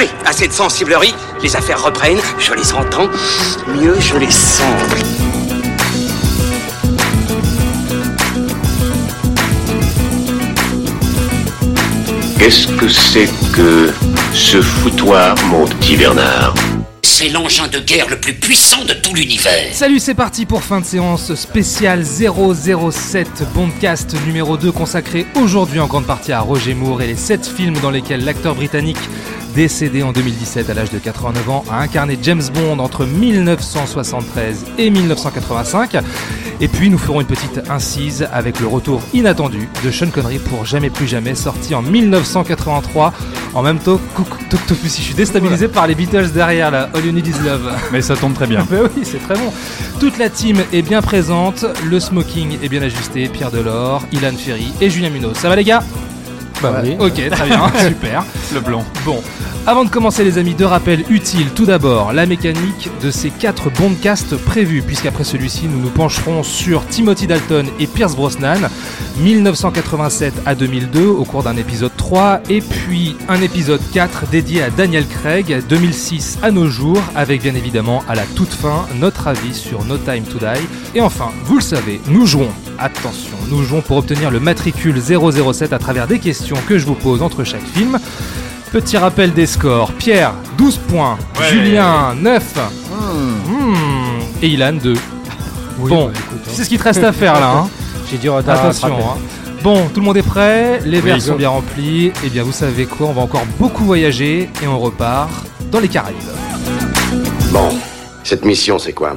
Allez, assez de sensiblerie. Les affaires reprennent. Je les entends. Mieux, je les sens. Qu'est-ce que c'est que ce foutoir, mon petit Bernard C'est l'engin de guerre le plus puissant de tout l'univers. Salut, c'est parti pour fin de séance spéciale 007 Bondcast numéro 2 consacré aujourd'hui en grande partie à Roger Moore et les 7 films dans lesquels l'acteur britannique décédé en 2017 à l'âge de 89 ans, a incarné James Bond entre 1973 et 1985. Et puis nous ferons une petite incise avec le retour inattendu de Sean Connery pour Jamais plus jamais, sorti en 1983. En même temps, Toctopus, je suis déstabilisé par les Beatles derrière là, All You Need Is Love. Mais ça tombe très bien. Mais oui, c'est très bon. Toute la team est bien présente, le smoking est bien ajusté, Pierre Delors, Ilan Ferry et Julien Munoz. Ça va les gars? Bah oui. Ok, très bien, super. Le blanc. Bon, avant de commencer les amis, deux rappels utiles. Tout d'abord, la mécanique de ces quatre bondcasts prévus, puisqu'après celui-ci, nous nous pencherons sur Timothy Dalton et Pierce Brosnan, 1987 à 2002 au cours d'un épisode 3, et puis un épisode 4 dédié à Daniel Craig, 2006 à nos jours, avec bien évidemment à la toute fin notre avis sur No Time to Die. Et enfin, vous le savez, nous jouons, attention, nous jouons pour obtenir le matricule 007 à travers des questions que je vous pose entre chaque film. Petit rappel des scores. Pierre, 12 points. Ouais. Julien, 9. Hmm. Et Ilan, 2. bon, bah, c'est ce qu'il te reste à faire là. hein. J'ai du retard Attention. hein. Bon, tout le monde est prêt, les verres Oui. sont bien remplis. Et bien, vous savez quoi, on va encore beaucoup voyager et on repart dans les Caraïbes. Bon, cette mission, c'est quoi?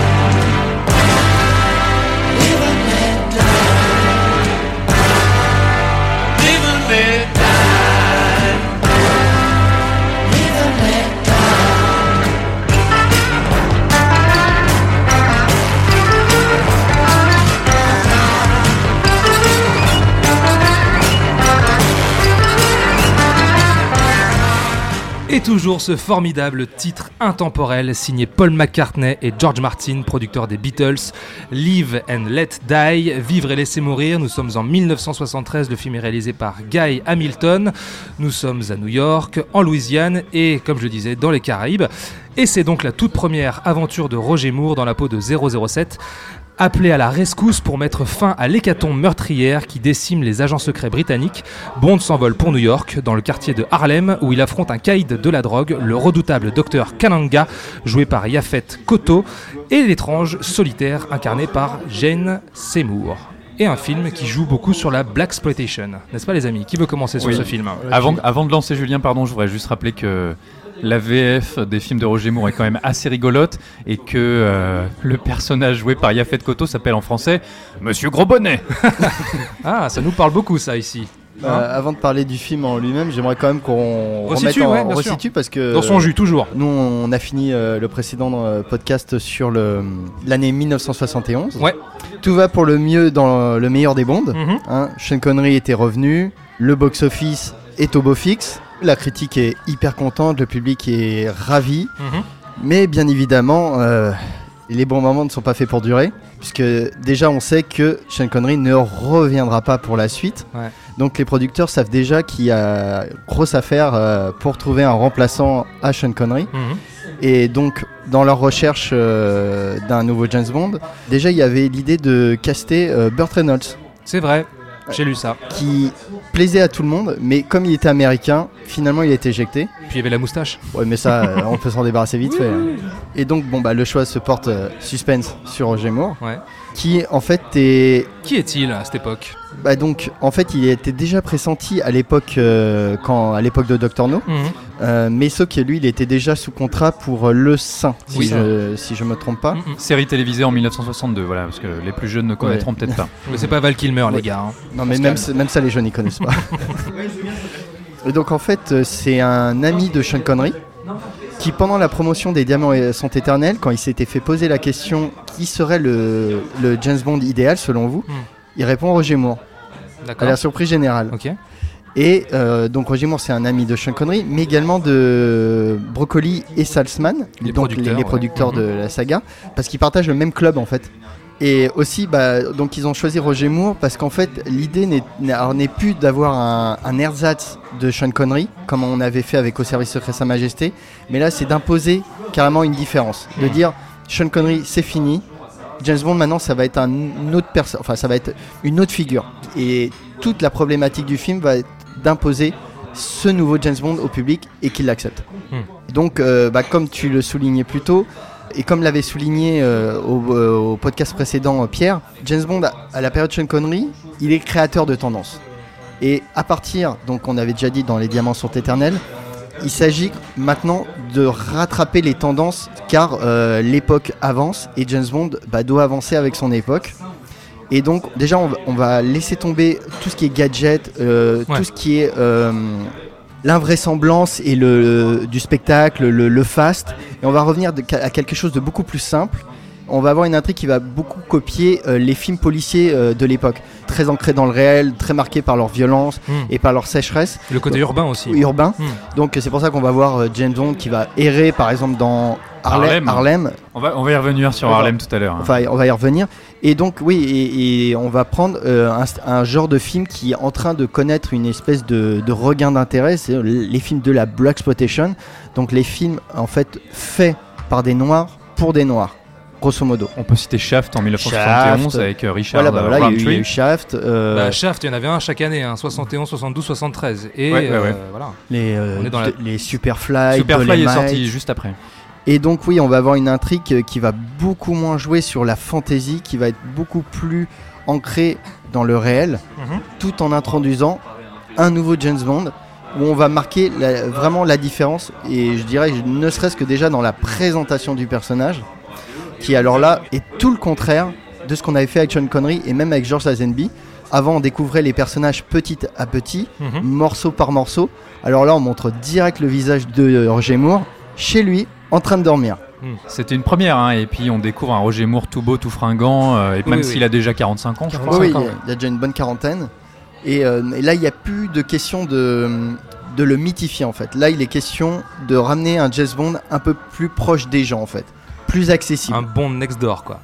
Toujours ce formidable titre intemporel signé Paul McCartney et George Martin, producteur des Beatles, Live and Let Die, Vivre et laisser mourir. Nous sommes en 1973, le film est réalisé par Guy Hamilton. Nous sommes à New York, en Louisiane et, comme je disais, dans les Caraïbes. Et c'est donc la toute première aventure de Roger Moore dans la peau de 007 appelé à la rescousse pour mettre fin à l'hécatombe meurtrière qui décime les agents secrets britanniques, Bond s'envole pour New York, dans le quartier de Harlem, où il affronte un caïd de la drogue, le redoutable docteur Kananga, joué par Yafet Koto, et l'étrange solitaire incarné par Jane Seymour. Et un film qui joue beaucoup sur la Black Exploitation, n'est-ce pas les amis? Qui veut commencer sur Oui. ce film? Avant, avant de lancer Julien, pardon, je voudrais juste rappeler que la VF des films de Roger Moore est quand même assez rigolote et que euh, le personnage joué par Yafet Koto s'appelle en français Monsieur Gros Bonnet. Ah, ça nous parle beaucoup ça ici. Euh, avant de parler du film en lui-même, j'aimerais quand même qu'on Resitue, remette en ouais, resitue parce que Dans son jus, toujours. Nous, on a fini euh, le précédent euh, podcast sur le l'année 1971. Ouais. Tout va pour le mieux dans le meilleur des bondes. Mhm. Hein, Sean Connery était revenu, le box-office est au beau fixe, la critique est hyper contente, le public est ravi, Mhm. mais bien évidemment, euh, les bons moments ne sont pas faits pour durer, puisque déjà on sait que Sean Connery ne reviendra pas pour la suite. Ouais. Donc les producteurs savent déjà qu'il y a grosse affaire euh, pour trouver un remplaçant à Sean Connery. Mhm. Et donc, dans leur recherche euh, d'un nouveau James Bond, déjà il y avait l'idée de caster Burt Reynolds, C'est vrai, j'ai lu ça. qui plaisait à tout le monde, mais comme il était américain, finalement il a été éjecté. puis il y avait la moustache. Ouais, mais ça, euh, on peut s'en débarrasser vite fait. hein. Et donc, bon, bah, le choix se porte euh, suspense sur Roger Moore, Ouais. Qui en fait est. Qui est-il à cette époque Bah, donc, en fait, il était déjà pressenti à l'époque, euh, quand, à l'époque de Doctor No, Mhm. euh, mais sauf que lui, il était déjà sous contrat pour euh, Le Saint, si, Oui. je, si je me trompe pas. Mhm. Série télévisée en 1962, voilà, parce que les plus jeunes ne connaîtront peut-être pas. Mais c'est pas Val Kilmer, les Ouais. gars. hein. Non, mais même, même ça, les jeunes, ils connaissent pas. Et donc, en fait, c'est un ami de Sean Connery qui, pendant la promotion des Diamants sont éternels, quand il s'était fait poser la question qui serait le, le James Bond idéal selon vous, Hmm. il répond Roger Moore, à la surprise générale. Et euh, donc, Roger Moore, c'est un ami de Sean Connery, mais également de Broccoli et Salzman, Les donc producteurs, les, les ouais. producteurs de Mhm. la saga, parce qu'ils partagent le même club en fait. Et aussi, bah, donc ils ont choisi Roger Moore parce qu'en fait, l'idée n'est- plus d'avoir un, un ersatz de Sean Connery, comme on avait fait avec Au service secret Sa Majesté, mais là, c'est d'imposer carrément une différence. De dire, Sean Connery, c'est fini. James Bond, maintenant, ça va être un autre personne, enfin, ça va être une autre figure. Et toute la problématique du film va être d'imposer ce nouveau James Bond au public et qu'il l'accepte. Hmm. Donc, euh, bah, comme tu le soulignais plus tôt, et comme l'avait souligné euh, au, euh, au podcast précédent euh, Pierre, James Bond, à, la période Sean Connery, il est créateur de tendances. Et à partir, donc on avait déjà dit dans Les Diamants sont éternels, il s'agit maintenant de rattraper les tendances car euh, l'époque avance et James Bond bah, doit avancer avec son époque. Et donc déjà on va, laisser tomber tout ce qui est gadget, Ouais. tout ce qui est l'invraisemblance et le, du spectacle, le, le fast, et on va revenir à quelque chose de beaucoup plus simple. On va avoir une intrigue qui va beaucoup copier euh, les films policiers euh, de l'époque, très ancrés dans le réel, très marqués par leur violence Hmm. et par leur sécheresse Le côté urbain aussi. urbain. Hmm. Donc c'est pour ça qu'on va voir euh, James Bond qui va errer par exemple dans Harlem. Harlem. Harlem. On va, on va y revenir sur Harlem tout à l'heure. hein. Enfin, on va y revenir. Et donc oui, et, et on va prendre euh, un, un genre de film qui est en train de connaître une espèce de, de regain d'intérêt, c'est les films de la black exploitation. Donc les films en fait faits par des noirs pour des noirs, grosso modo. On peut citer Shaft en 1971 Shaft. avec euh, Richard Voilà, bah voilà, il y a eu- il y, a Roundtree. eu Shaft, euh, Bah, Shaft, il y en avait un chaque année, hein, 71, 72, 73. Et Ouais, ouais, euh, ouais. voilà. les, euh, on est dans la- de- les Superfly, Superfly est sorti juste après. Et donc oui, on va avoir une intrigue qui va beaucoup moins jouer sur la fantaisie, qui va être beaucoup plus ancrée dans le réel, Mhm. tout en introduisant un nouveau James Bond, où on va marquer la- vraiment la différence, et je dirais ne serait-ce que déjà dans la présentation du personnage, qui alors là est tout le contraire de ce qu'on avait fait avec Sean Connery et même avec George Lazenby. Avant, on découvrait les personnages petit à petit, Mhm. morceau par morceau. Alors là, on montre direct le visage de euh, Roger Moore, chez lui, en train de dormir. C'était une première, hein, et puis on découvre un Roger Moore tout beau, tout fringant, euh, et Oui, même oui. s'il a déjà 45 ans, je crois. Oui, ans, il y a- déjà une bonne quarantaine. Et, euh, et là, il n'y a plus de question de, de le mythifier en fait. Là, il est question de ramener un James Bond un peu plus proche des gens en fait, plus accessible. Un Bond next door, quoi.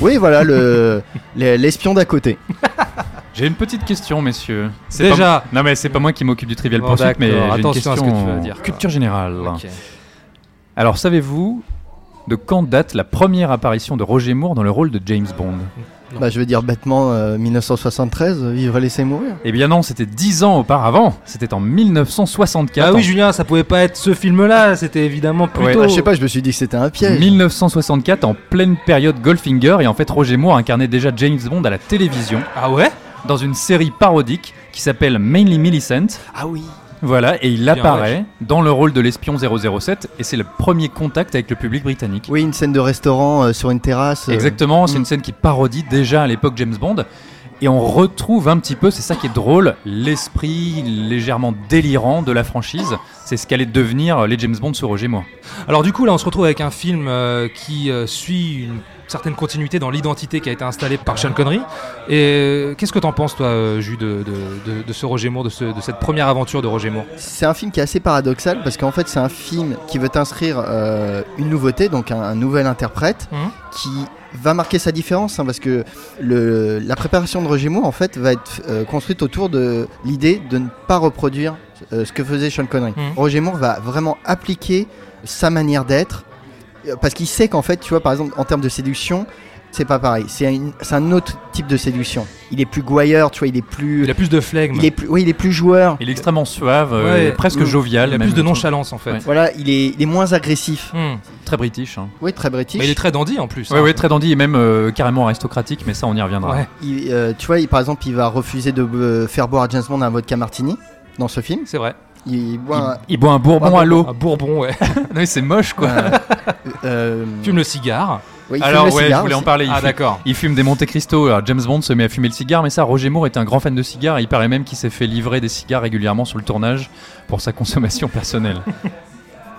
Oui, voilà le le- l'espion d'à côté. J'ai une petite question, messieurs. C'est Déjà. pas- Non, mais c'est pas moi qui m'occupe du Trivial Bon, Pursuit, mais j'ai une attention à ce question que tu vas dire, culture générale. Alors, savez-vous de quand date la première apparition de Roger Moore dans le rôle de James Bond? Non. Bah, je veux dire bêtement euh, 1973, euh, vivre et laisser mourir. Eh bien non, c'était 10 ans auparavant. C'était en 1964. Ah oui, en- Julien, ça pouvait pas être ce film-là, c'était évidemment plus Ouais, tôt. Bah, je sais pas, je me suis dit que c'était un piège. 1964, en pleine période Goldfinger, et en fait Roger Moore incarnait déjà James Bond à la télévision Ah ouais? Dans une série parodique qui s'appelle Mainly Millicent. Ah oui. Voilà, et il apparaît dans le rôle de l'espion 007, et c'est le premier contact avec le public britannique. Oui, une scène de restaurant euh, sur une terrasse. euh, Exactement, c'est mm. une scène qui parodie déjà à l'époque James Bond. Et on retrouve un petit peu, c'est ça qui est drôle, l'esprit légèrement délirant de la franchise. C'est ce qu'allait devenir les James Bond sur Roger Moore. Alors du coup, là, on se retrouve avec un film euh, qui euh, suit une certaine continuité dans l'identité qui a été installée par Sean Connery. Et euh, qu'est-ce que t'en penses, toi, euh, Jus, de, de- de- de ce Roger Moore, de, ce- de cette première aventure de Roger Moore? C'est un film qui est assez paradoxal parce qu'en fait c'est un film qui veut inscrire euh, une nouveauté, donc un, un nouvel interprète Mhm. qui va marquer sa différence hein, parce que le, la préparation de Roger Moore en fait va être euh, construite autour de l'idée de ne pas reproduire euh, ce que faisait Sean Connery. Mhm. Roger Moore va vraiment appliquer sa manière d'être parce qu'il sait qu'en fait tu vois par exemple en termes de séduction c'est pas pareil. C'est un autre type de séduction. Il est plus gouailleur, tu vois, il est plus. Il a plus de flegme. il est plus, oui, il est plus joueur. Il est extrêmement suave, euh, Ouais. presque Mm. jovial. Il a même, plus de nonchalance en fait. Ouais. Voilà, il est, il est moins agressif. Hmm. Très british. Hein. Oui, très british. Mais il est très dandy en plus. Ouais, hein. ouais, très dandy et même euh, carrément aristocratique, mais ça, on y reviendra. Ouais, Il- euh, tu vois, il- par exemple, il va refuser de euh, faire boire à James Bond un vodka martini dans ce film. c'est vrai. Il boit Il, il boit un bourbon à l'eau. Un bourbon, ouais. Oui, c'est moche, quoi. euh, euh, Fume le cigare. ouais, il fume Alors, le ouais, je cigare voulais en parler. Il, Ah fume, d'accord. il fume des Monte Cristo. Alors, James Bond se met à fumer le cigare, mais ça, Roger Moore était un grand fan de cigares. Et il paraît même qu'il s'est fait livrer des cigares régulièrement sur le tournage pour sa consommation personnelle.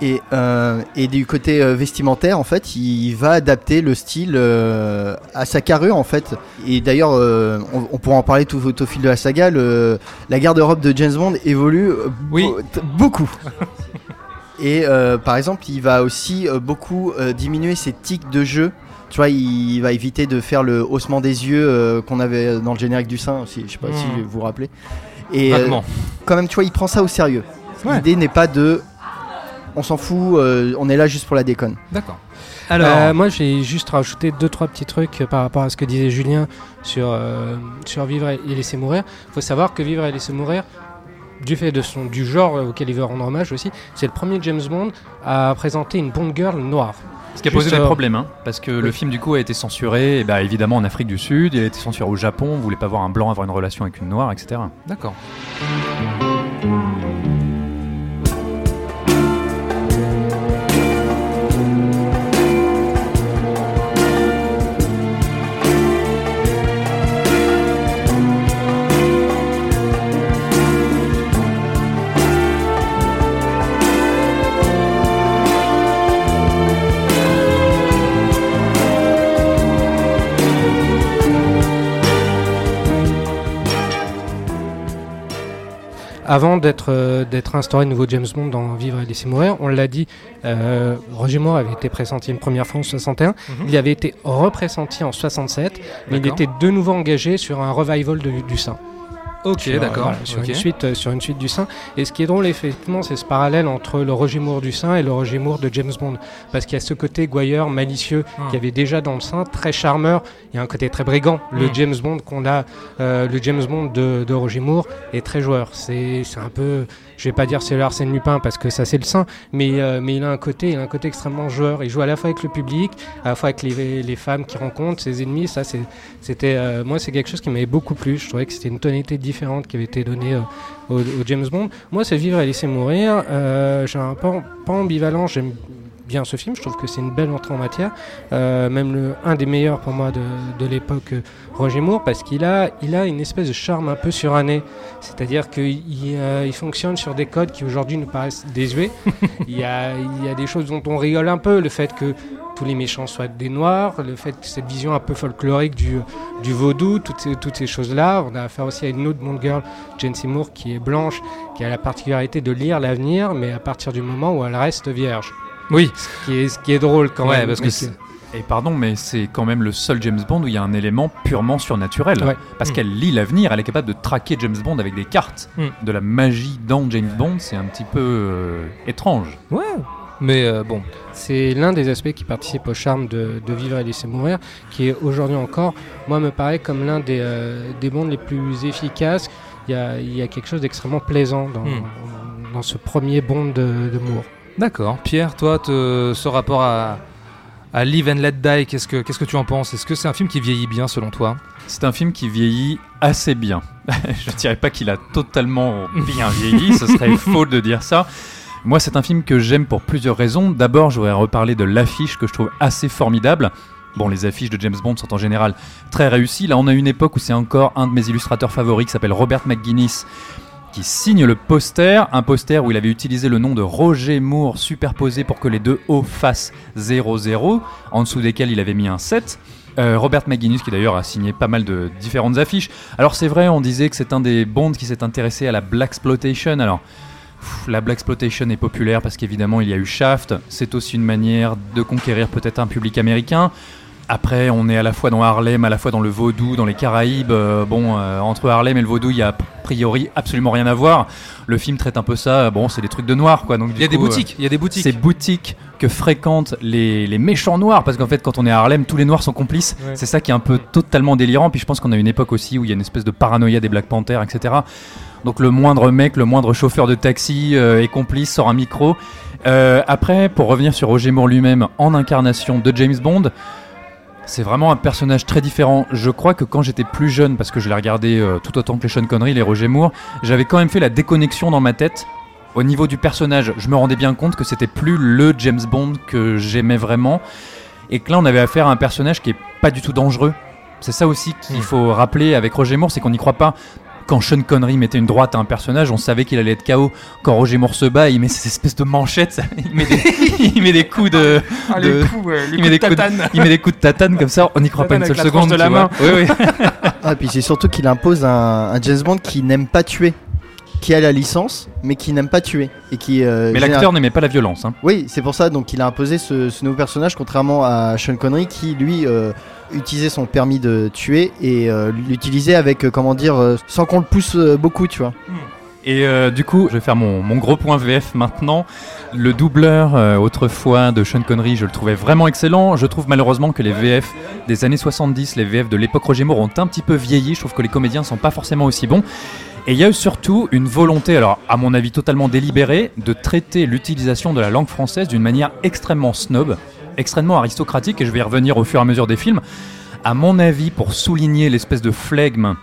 Et, euh, et du côté euh, vestimentaire, en fait, il va adapter le style euh, à sa carrure, en fait. Et d'ailleurs, on, on pourra en parler tout, au- au fil de la saga. le- la garde-robe de James Bond évolue Oui. beaucoup. et par exemple, il va aussi beaucoup diminuer ses tics de jeu. Tu vois, il va éviter de faire le haussement des yeux qu'on avait dans le générique du sein aussi. Je sais pas Hmm. si vous vous rappelez. Et quand même, tu vois, il prend ça au sérieux. Ouais. L'idée n'est pas de. On s'en fout, euh, on est là juste pour la déconne. D'accord. Alors, Euh, moi, j'ai juste rajouté deux trois petits trucs euh, par rapport à ce que disait Julien sur euh, sur vivre et laisser mourir. Il faut savoir que vivre et laisser mourir, du fait de son du genre auquel il veut rendre hommage aussi, c'est le premier James Bond à présenter une Bond girl noire. Ce qui a posé Juste, des problèmes, hein, parce que le film du coup a été censuré, et bah, évidemment en Afrique du Sud, il a été censuré au Japon, on voulait pas voir un blanc avoir une relation avec une noire, etc. d'accord. Avant d'être euh, d'être instauré nouveau James Bond dans Vivre et laisser mourir, on l'a dit, euh, Roger Moore avait été pressenti une première fois en 61, Mhm. il avait été repressenti en 67, mais il était de nouveau engagé sur un revival de- du sein. Ok, sur, d'accord. voilà, sur, une suite, euh, sur une suite du sein. Et ce qui est drôle, effectivement, c'est ce parallèle entre le Roger Moore du sein et le Roger Moore de James Bond. Parce qu'il y a ce côté gouailleur, malicieux, Hmm. qu'il y avait déjà dans le sein, très charmeur. Il y a un côté très brigand. Le Hmm. James Bond qu'on a, euh, le James Bond de, de Roger Moore est très joueur. C'est c'est un peu, je vais pas dire c'est le Arsène Lupin parce que ça c'est le mais, euh, mais il a un côté, il a un côté extrêmement joueur. Il joue à la fois avec le public, à la fois avec les, femmes qu'il rencontre, ses ennemis. Ça, c'était, euh, moi, c'est quelque chose qui m'avait beaucoup plu. Je trouvais que c'était une tonalité différente qui avait été donnée euh, au, James Bond. Moi, c'est Vivre et laisser mourir. J'ai un pas, ambivalent. Bien ce film. Je trouve que c'est une belle entrée en matière. Euh, même le, un des meilleurs pour moi de, de l'époque euh, Roger Moore parce qu'il a, il a une espèce de charme un peu suranné. C'est-à-dire qu'il euh, il fonctionne sur des codes qui aujourd'hui nous paraissent désuets. il, y a, il y a des choses dont on rigole un peu. Le fait que tous les méchants soient des noirs, le fait que cette vision un peu folklorique du, du vaudou, toutes ces, toutes ces choses-là. On a affaire aussi à une autre Bond Girl, Jane Seymour, qui est blanche, qui a la particularité de lire l'avenir, mais à partir du moment où elle reste vierge. Oui, Ce qui est, ce qui est drôle quand Ouais, même. parce que Et pardon, mais c'est quand même le seul James Bond où il y a un élément purement surnaturel. Ouais. Parce Mm. qu'elle lit l'avenir, elle est capable de traquer James Bond avec des cartes. Mm. De la magie dans James Bond, c'est un petit peu euh, étrange. ouais. Mais euh, bon, C'est l'un des aspects qui participe au charme de, de Vivre et laisser mourir, qui est aujourd'hui encore, moi, me paraît comme l'un des, euh, des bonds les plus efficaces. Il y a, il y a quelque chose d'extrêmement plaisant dans, Hmm. dans ce premier bond de, de Moore. D'accord. Pierre, toi, te- ce rapport à, à Live and Let Die, qu'est-ce que, qu'est-ce que tu en penses? Est-ce que c'est un film qui vieillit bien selon toi? C'est un film qui vieillit assez bien. Je ne dirais pas qu'il a totalement bien vieilli, ce serait faux de dire ça. Moi, c'est un film que j'aime pour plusieurs raisons. D'abord, je voudrais reparler de l'affiche que je trouve assez formidable. Bon, les affiches de James Bond sont en général très réussies. Là, on a une époque où c'est encore un de mes illustrateurs favoris qui s'appelle Robert McGuinness qui signe le poster, un poster où il avait utilisé le nom de Roger Moore superposé pour que les deux O fassent 00, en dessous desquels il avait mis un 7. Euh, Robert McGuinness qui d'ailleurs a signé pas mal de différentes affiches. Alors c'est vrai, on disait que c'est un des Bonds qui s'est intéressé à la Black Exploitation. Alors la Black Exploitation est populaire parce qu'évidemment il y a eu Shaft. C'est aussi une manière de conquérir peut-être un public américain. Après, on est à la fois dans Harlem, à la fois dans le vaudou, dans les Caraïbes. Euh, bon, euh, entre Harlem et le vaudou, il y a a priori absolument rien à voir. Le film traite un peu ça. Bon, c'est des trucs de noirs, quoi. Donc, Il y a des euh, boutiques, il y a des boutiques. ces boutiques que fréquentent les, les méchants noirs, parce qu'en fait, quand on est à Harlem, tous les noirs sont complices. Ouais. C'est ça qui est un peu totalement délirant. Puis je pense qu'on a une époque aussi où il y a une espèce de paranoïa des Black Panthers, etc. Donc le moindre mec, le moindre chauffeur de taxi euh, est complice, sort un micro. Euh, après, pour revenir sur Roger Moore lui-même en incarnation de James Bond, c'est vraiment un personnage très différent. Je crois que quand j'étais plus jeune, parce que je l'ai regardé euh, tout autant que les Sean Connery, les Roger Moore, j'avais quand même fait la déconnexion dans ma tête. Au niveau du personnage, je me rendais bien compte que c'était plus le James Bond que j'aimais vraiment. Et que là, on avait affaire à un personnage qui est pas du tout dangereux. C'est ça aussi qu'il Mm. faut rappeler avec Roger Moore, c'est qu'on n'y croit pas. Quand Sean Connery mettait une droite à un personnage, on savait qu'il allait être KO. Quand Roger Moore se bat, il met cette espèce de manchette, ça- il met des, il met des coups de, Ah, de- les coups, euh, les il met coups de des coups de- tatane. il met des coups de tatane comme ça, on n'y croit pas une seule seconde. de la main. vois. Oui, oui. Ah, puis c'est surtout qu'il impose un, un James Bond qui n'aime pas tuer, qui a la licence, mais qui n'aime pas tuer. Et qui, euh, Mais général- l'acteur n'aimait pas la violence. hein. Oui, c'est pour ça donc il a imposé ce, ce nouveau personnage, contrairement à Sean Connery qui lui euh, utilisait son permis de tuer et euh, l'utilisait avec comment dire sans qu'on le pousse beaucoup, tu vois. Et euh, du coup, je vais faire mon, mon gros point VF maintenant. Le doubleur euh, autrefois de Sean Connery, je le trouvais vraiment excellent. Je trouve malheureusement que les VF des années 70, les VF de l'époque Roger Moore ont un petit peu vieilli. Je trouve que les comédiens sont pas forcément aussi bons. Et il y a eu surtout une volonté, alors à mon avis totalement délibérée, de traiter l'utilisation de la langue française d'une manière extrêmement snob, extrêmement aristocratique, et je vais y revenir au fur et à mesure des films. À mon avis, pour souligner l'espèce de flegme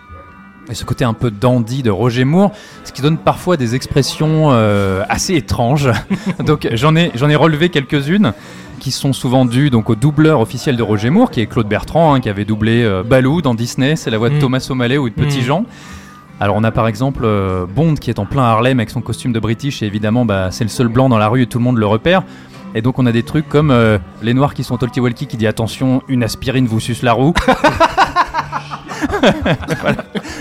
et ce côté un peu dandy de Roger Moore, ce qui donne parfois des expressions euh, assez étranges. donc j'en ai, j'en ai relevé quelques-unes qui sont souvent dues donc au doubleur officiel de Roger Moore, qui est Claude Bertrand, hein, qui avait doublé euh, Baloo dans Disney, c'est la voix de Mm. Thomas O'Malley ou de Petit Mm. Jean. Alors on a par exemple euh, Bond qui est en plein Harlem avec son costume de British et évidemment bah, c'est le seul blanc dans la rue et tout le monde le repère. Et donc on a des trucs comme euh, les noirs qui sont talkie-walkie qui dit attention une aspirine vous suce la roue.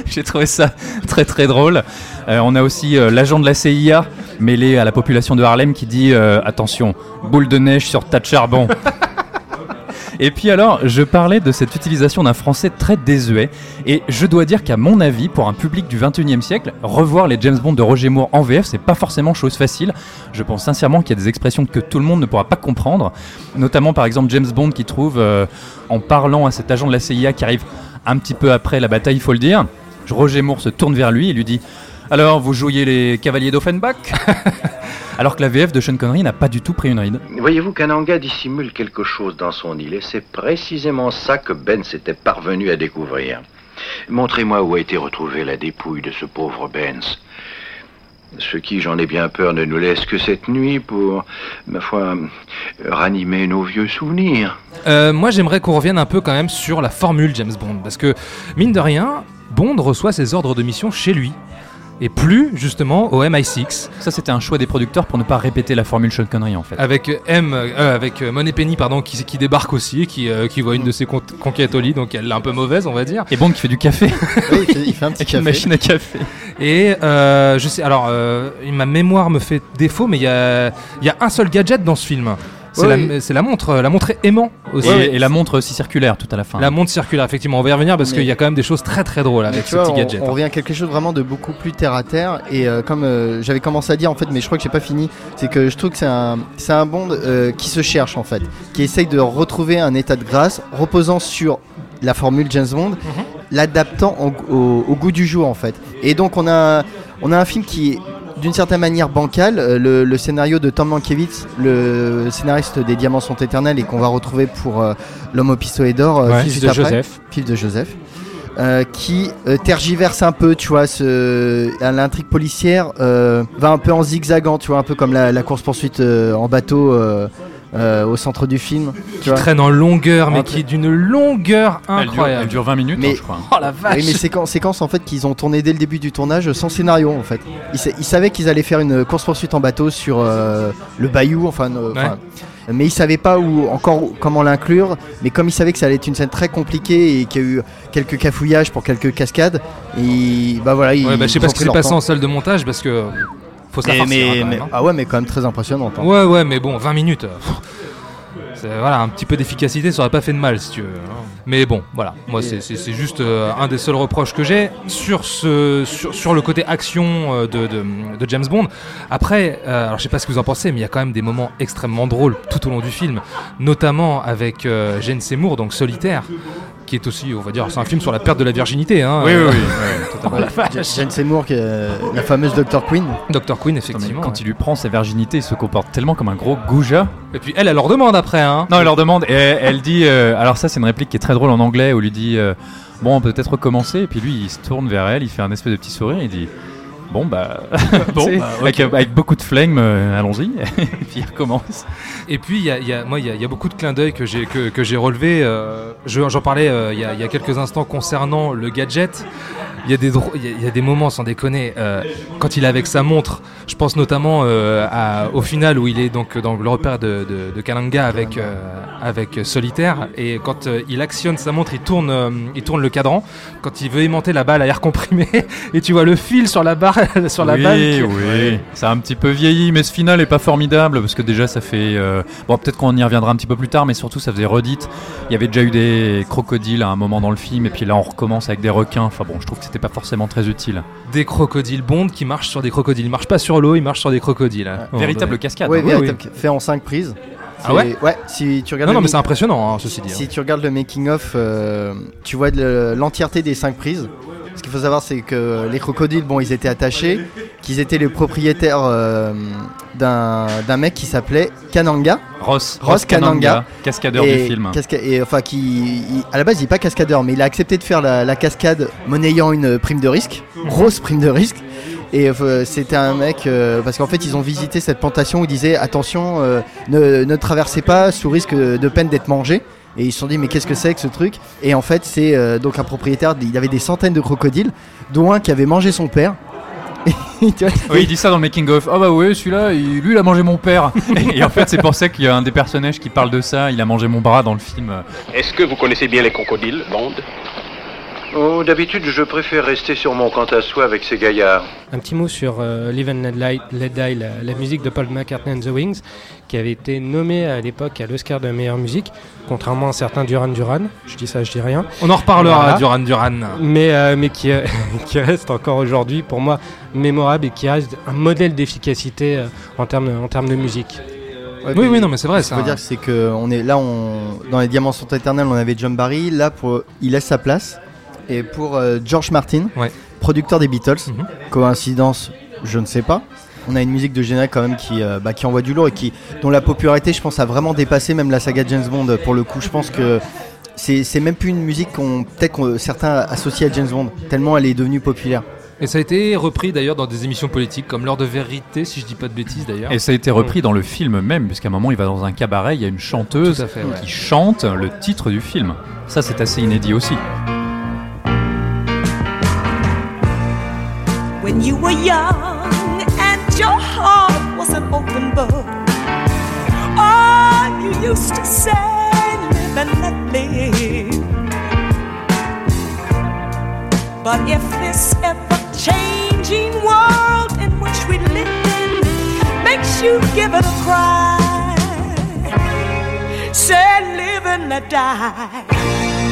J'ai trouvé ça très très drôle. Euh, on a aussi l'agent de la CIA mêlé à la population de Harlem qui dit attention, boule de neige sur tas de charbon. Et puis alors, je parlais de cette utilisation d'un français très désuet, et je dois dire qu'à mon avis, pour un public du 21e siècle, revoir les James Bond de Roger Moore en VF, c'est pas forcément chose facile. Je pense sincèrement qu'il y a des expressions que tout le monde ne pourra pas comprendre, notamment par exemple James Bond qui trouve, euh, en parlant à cet agent de la CIA qui arrive un petit peu après la bataille, il faut le dire, Roger Moore se tourne vers lui et lui dit Alors, vous jouiez les cavaliers d'Offenbach Alors que la VF de Sean Connery n'a pas du tout pris une ride. Voyez-vous qu'Ananga dissimule quelque chose dans son île, et c'est précisément ça que Ben s'était parvenu à découvrir. Montrez-moi où a été retrouvée la dépouille de ce pauvre Benz. Ce qui, j'en ai bien peur, ne nous laisse que cette nuit pour, ma foi, ranimer nos vieux souvenirs. Euh, moi, j'aimerais qu'on revienne un peu quand même sur la formule James Bond. Parce que, mine de rien, Bond reçoit ses ordres de mission chez lui. Et plus, justement, au MI6. Ça, c'était un choix des producteurs pour ne pas répéter la formule Sean Connery en fait. Avec M, euh, avec euh, Money Penny, pardon, qui, qui débarque aussi, qui, euh, qui voit une de ses con- conquêtes au lit, donc elle est un peu mauvaise, on va dire. Et Bond qui fait du café Oui, il, fait, il fait un petit avec une café. machine à café. Et euh, je sais, alors, euh, ma mémoire me fait défaut, mais il y a, il y a un seul gadget dans ce film. C'est Ouais, la, montre, euh, la montre aimant aussi. Et, et la montre aussi circulaire tout à la fin. La montre circulaire, effectivement, on va y revenir parce qu'il y a quand même des choses très très drôles avec ce vois, petit on, gadget. on revient à quelque chose vraiment de beaucoup plus terre à terre. Et euh, comme euh, j'avais commencé à dire en fait, mais je crois que j'ai pas fini, c'est que je trouve que c'est un, un Bond euh, qui se cherche en fait, qui essaye de retrouver un état de grâce reposant sur la formule James Bond, l'adaptant au, au- au goût du jour en fait. Et donc on a, on a un film qui est d'une certaine manière bancal, euh, le, le scénario de Tom Mankiewicz, le scénariste des Diamants sont éternels et qu'on va retrouver pour euh, L'homme au pistolet d'or, euh, Ouais, fils de après Joseph. fils de Joseph, euh, qui euh, tergiverse un peu, tu vois, ce, l'intrigue policière euh, va un peu en zigzagant, tu vois, un peu comme la, la course-poursuite euh, en bateau euh, au centre du film, tu Qui vois. traîne en longueur, mais Entre- qui est d'une longueur Elle dure, incroyable. elle dure 20 minutes, Mais- hein, je crois. Oh la vache Oui, mais séquences, séquences en fait qu'ils ont tourné dès le début du tournage sans scénario en fait. Ils, sa- ils savaient qu'ils allaient faire une course poursuite en bateau sur euh, le bayou, enfin, euh, Ouais. enfin, mais ils savaient pas où encore comment l'inclure. Mais comme ils savaient que ça allait être une scène très compliquée et qu'il y a eu quelques cafouillages pour quelques cascades, et bah voilà. Ils, Ouais, bah, je sais ils pas ce qui s'est passé en salle de montage parce que faut se la Mais, farcir, mais- hein, quand mais- même, hein. ah ouais, mais quand même très impressionnante. hein. Ouais, ouais, mais bon, 20 minutes. euh, Voilà, un petit peu d'efficacité, ça aurait pas fait de mal si tu veux. hein. Mais bon, voilà, moi c'est- c'est c'est juste euh, un des seuls reproches que j'ai sur, ce, sur, sur le côté action euh, de, de- de James Bond. Après, euh, alors je sais pas ce que vous en pensez, mais il y a quand même des moments extrêmement drôles tout au long du film, notamment avec euh, Jane Seymour, donc Solitaire, qui est aussi, on va dire, c'est un film sur la perte de la virginité. Hein, Oui, oui, euh, oui. totalement. Ja- Jane Seymour, qui est, la fameuse Dr. Queen. Dr. Queen, effectivement. quand ouais. il lui prend sa virginité, il se comporte tellement comme un gros goujat. Et puis elle, elle leur demande après. Hein. Non, elle leur demande, et elle, elle dit, euh, alors ça c'est une réplique qui est très drôle en anglais, où il lui dit, euh, bon, on peut peut-être recommencer, et puis lui il se tourne vers elle, il fait un espèce de petit sourire, il dit, bon bah, Bon, bah, ok. avec, avec beaucoup de flegme, euh, allons-y, et puis il recommence. Et puis, il y a, y a- moi, il y, a- il y a beaucoup de clins d'œil que j'ai que, que j'ai relevé. euh, je- J'en parlais euh, il y, a, il y a quelques instants concernant le gadget. Il y, a des dro- il y a- il y a des moments, sans déconner, euh, quand il est avec sa montre. Je pense notamment euh, à- au final où il est donc dans le repère de, de, de Kananga avec, euh, avec Solitaire. Et quand il actionne sa montre, il tourne, il tourne le cadran. Quand il veut aimanter la balle à air comprimé, et tu vois le fil sur la barre, sur la oui, balle. qui- oui, ça a un petit peu vieilli, mais ce final est pas formidable, parce que déjà ça fait... Bon, peut-être qu'on y reviendra un petit peu plus tard, mais surtout ça faisait redite. Il y avait déjà eu des crocodiles à un moment dans le film, et puis là on recommence avec des requins, enfin bon, je trouve que c'était pas forcément très utile. Des crocodiles Bond qui marchent sur des crocodiles. Ils marchent pas sur l'eau, ils marchent sur des crocodiles. Bon, Véritable cascade. Ouais, hein. véritable, fait en 5 prises. Ah ouais Ouais, si tu regardes Non, mais c'est impressionnant, hein, ceci dit. hein. Si tu regardes le making of, euh, tu vois le- l'entièreté des 5 prises. Ce qu'il faut savoir, c'est que les crocodiles, bon, ils étaient attachés, qu'ils étaient les propriétaires euh, d'un mec qui s'appelait Kananga. Ross, Ross Kananga. cascadeur et du film. casca- et, enfin, qui, il- à la base, il n'est pas cascadeur, mais il a accepté de faire la, la cascade monnayant une prime de risque, grosse prime de risque. Et euh, c'était un mec, euh, parce qu'en fait, ils ont visité cette plantation où ils disaient attention, euh, ne, ne traversez pas sous risque de peine d'être mangé. Et ils se sont dit, mais qu'est-ce que c'est que ce truc? Et en fait, c'est donc un propriétaire, il avait des centaines de crocodiles, dont un qui avait mangé son père. Et tu vois, Oui, il dit ça dans le making of. Ah bah ouais, celui-là, il- lui, il a mangé mon père. et en fait, c'est pour ça qu'il y a un des personnages qui parle de ça. Il a mangé mon bras dans le film. Est-ce que vous connaissez bien les crocodiles, Bond? Oh, d'habitude, je préfère rester sur mon quant à soi avec ces gaillards. Un petit mot sur euh, Live and Let, Light- Let Die, la, la musique de Paul McCartney and the Wings, qui avait été nommée à l'époque à l'Oscar de meilleure musique, contrairement à certains Duran Duran. Je dis ça, je dis rien. On en reparlera, Voilà. Duran Duran. Mais, euh, mais qui, euh, qui reste encore aujourd'hui, pour moi, mémorable et qui reste un modèle d'efficacité euh, en, termes, en termes de musique. Ouais, Oui, oui, non, mais c'est vrai, Ce qu'il ça. faut dire, c'est que on est là, on, dans les Diamants sont éternels, on avait John Barry. Là, pour, il laisse sa place. Et pour euh, George Martin, Ouais. producteur des Beatles, Mhm. coïncidence, je ne sais pas. On a une musique de générique quand même qui, euh, bah, qui envoie du lourd et qui, dont la popularité, je pense, a vraiment dépassé même la saga James Bond. Pour le coup, je pense que c'est c'est même plus une musique qu'on peut-être que certains associent à James Bond, tellement elle est devenue populaire. Et ça a été repris d'ailleurs dans des émissions politiques comme L'heure de vérité, si je dis pas de bêtises d'ailleurs. Et ça a été repris dans le film même, puisqu'à un moment, il va dans un cabaret, il y a une chanteuse ouais. qui chante le titre du film. Ça, c'est assez inédit aussi. When you were young and your heart was an open book. Oh, you used to say, live and let live. But if this ever changing world in which we live makes you give it a cry, say, live and let die.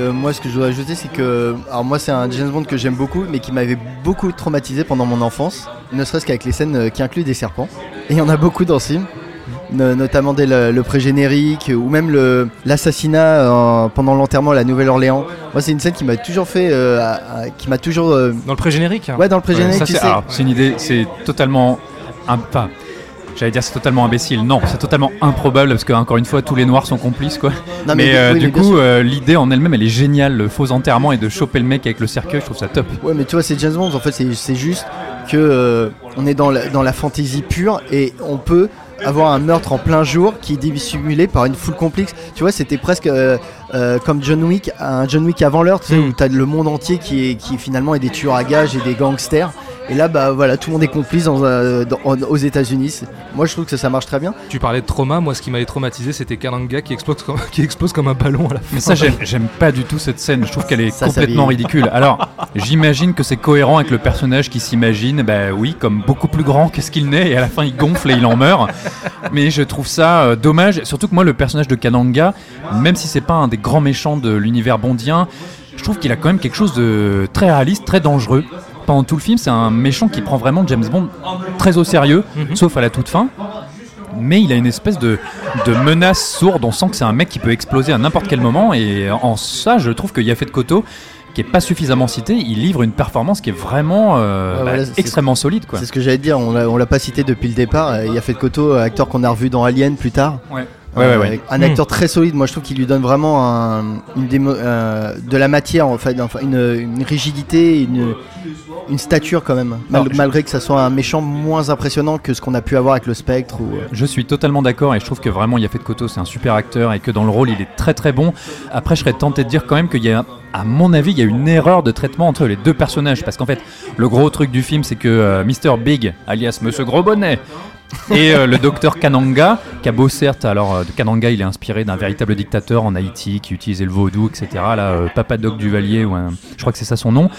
Euh, moi, ce que je voudrais ajouter, c'est que. Alors, moi, c'est un James Bond que j'aime beaucoup, mais qui m'avait beaucoup traumatisé pendant mon enfance. Ne serait-ce qu'avec les scènes euh, qui incluent des serpents. Et il y en a beaucoup dans ce film. No- notamment dès le, le pré-générique ou même le- l'assassinat euh, pendant l'enterrement à la Nouvelle-Orléans. Moi, c'est une scène qui m'a toujours fait. euh, à- à- qui m'a toujours. euh, Dans le pré-générique ouais, dans le pré-générique, Ça, tu c'est sais. alors, c'est une idée, c'est totalement. Enfin, j'allais dire c'est totalement imbécile. Non, c'est totalement improbable parce que encore une fois, tous les noirs sont complices, quoi. Non, mais euh, oui, du mais bien coup, euh, l'idée en elle-même, elle est géniale. Le faux enterrement et de choper le mec avec le cercueil, je trouve ça top. Ouais, mais tu vois, c'est James Bond. En fait, c'est- c'est juste que euh, on est dans la, dans la fantaisie pure et on peut avoir un meurtre en plein jour qui est dissimulé par une foule complexe. Tu vois, c'était presque euh, euh, comme John Wick, un John Wick avant l'heure, tu sais, Mm. où t'as le monde entier qui est qui finalement est des tueurs à gages et des gangsters. Et là, bah voilà, tout le monde est complice dans, euh, dans- en- aux États-Unis. Moi, je trouve que ça marche très bien. Tu parlais de trauma, moi ce qui m'avait traumatisé c'était Kananga qui explose comme, qui explose comme un ballon à la fin. Mais ça, j'aime, j'aime pas du tout cette scène. Je trouve qu'elle est Ça, complètement ridicule. Alors, j'imagine que c'est cohérent avec le personnage qui s'imagine, bah oui, comme beaucoup plus grand que ce qu'il n'est, et à la fin il gonfle et il en meurt. Mais je trouve ça euh, dommage. Surtout que moi, le personnage de Kananga, même si c'est pas un des grands méchants de l'univers bondien, je trouve qu'il a quand même quelque chose de très réaliste, très dangereux. Pendant tout le film, c'est un méchant qui prend vraiment James Bond très au sérieux, sauf à la toute fin. Mais il a une espèce de, de menace sourde. On sent que c'est un mec qui peut exploser à n'importe quel moment. Et en ça, je trouve que Yafet Koto, qui est pas suffisamment cité, il livre une performance qui est vraiment euh, Ouais, bah, voilà, c'est- extrêmement solide. Quoi. C'est ce que j'allais dire, on l'a, on l'a pas cité depuis le départ. Euh, Il y a fait de Koto, euh, acteur qu'on a revu dans Alien plus tard. Ouais. Ouais, ouais, ouais. Un Hmm. acteur très solide, moi je trouve qu'il lui donne vraiment un- une démo- euh, de la matière, en fait, enfin, une, une rigidité, une, une stature quand même. Mal- Alors, je- malgré que ça soit un méchant moins impressionnant que ce qu'on a pu avoir avec le Spectre. Ou, euh, Je suis totalement d'accord et je trouve que vraiment Yafet Koto c'est un super acteur et que dans le rôle il est très très bon. Après je serais tenté de dire quand même qu'il y a, à mon avis, il y a une erreur de traitement entre les deux personnages parce qu'en fait le gros truc du film c'est que euh, Mr Big alias Monsieur Gros Bonnet et euh, le docteur Kananga, qui a alors euh, Kananga il est inspiré d'un véritable dictateur en Haïti qui utilisait le vaudou, etc. Là, euh, Papa Doc Duvalier, ou un- je crois que c'est ça son nom.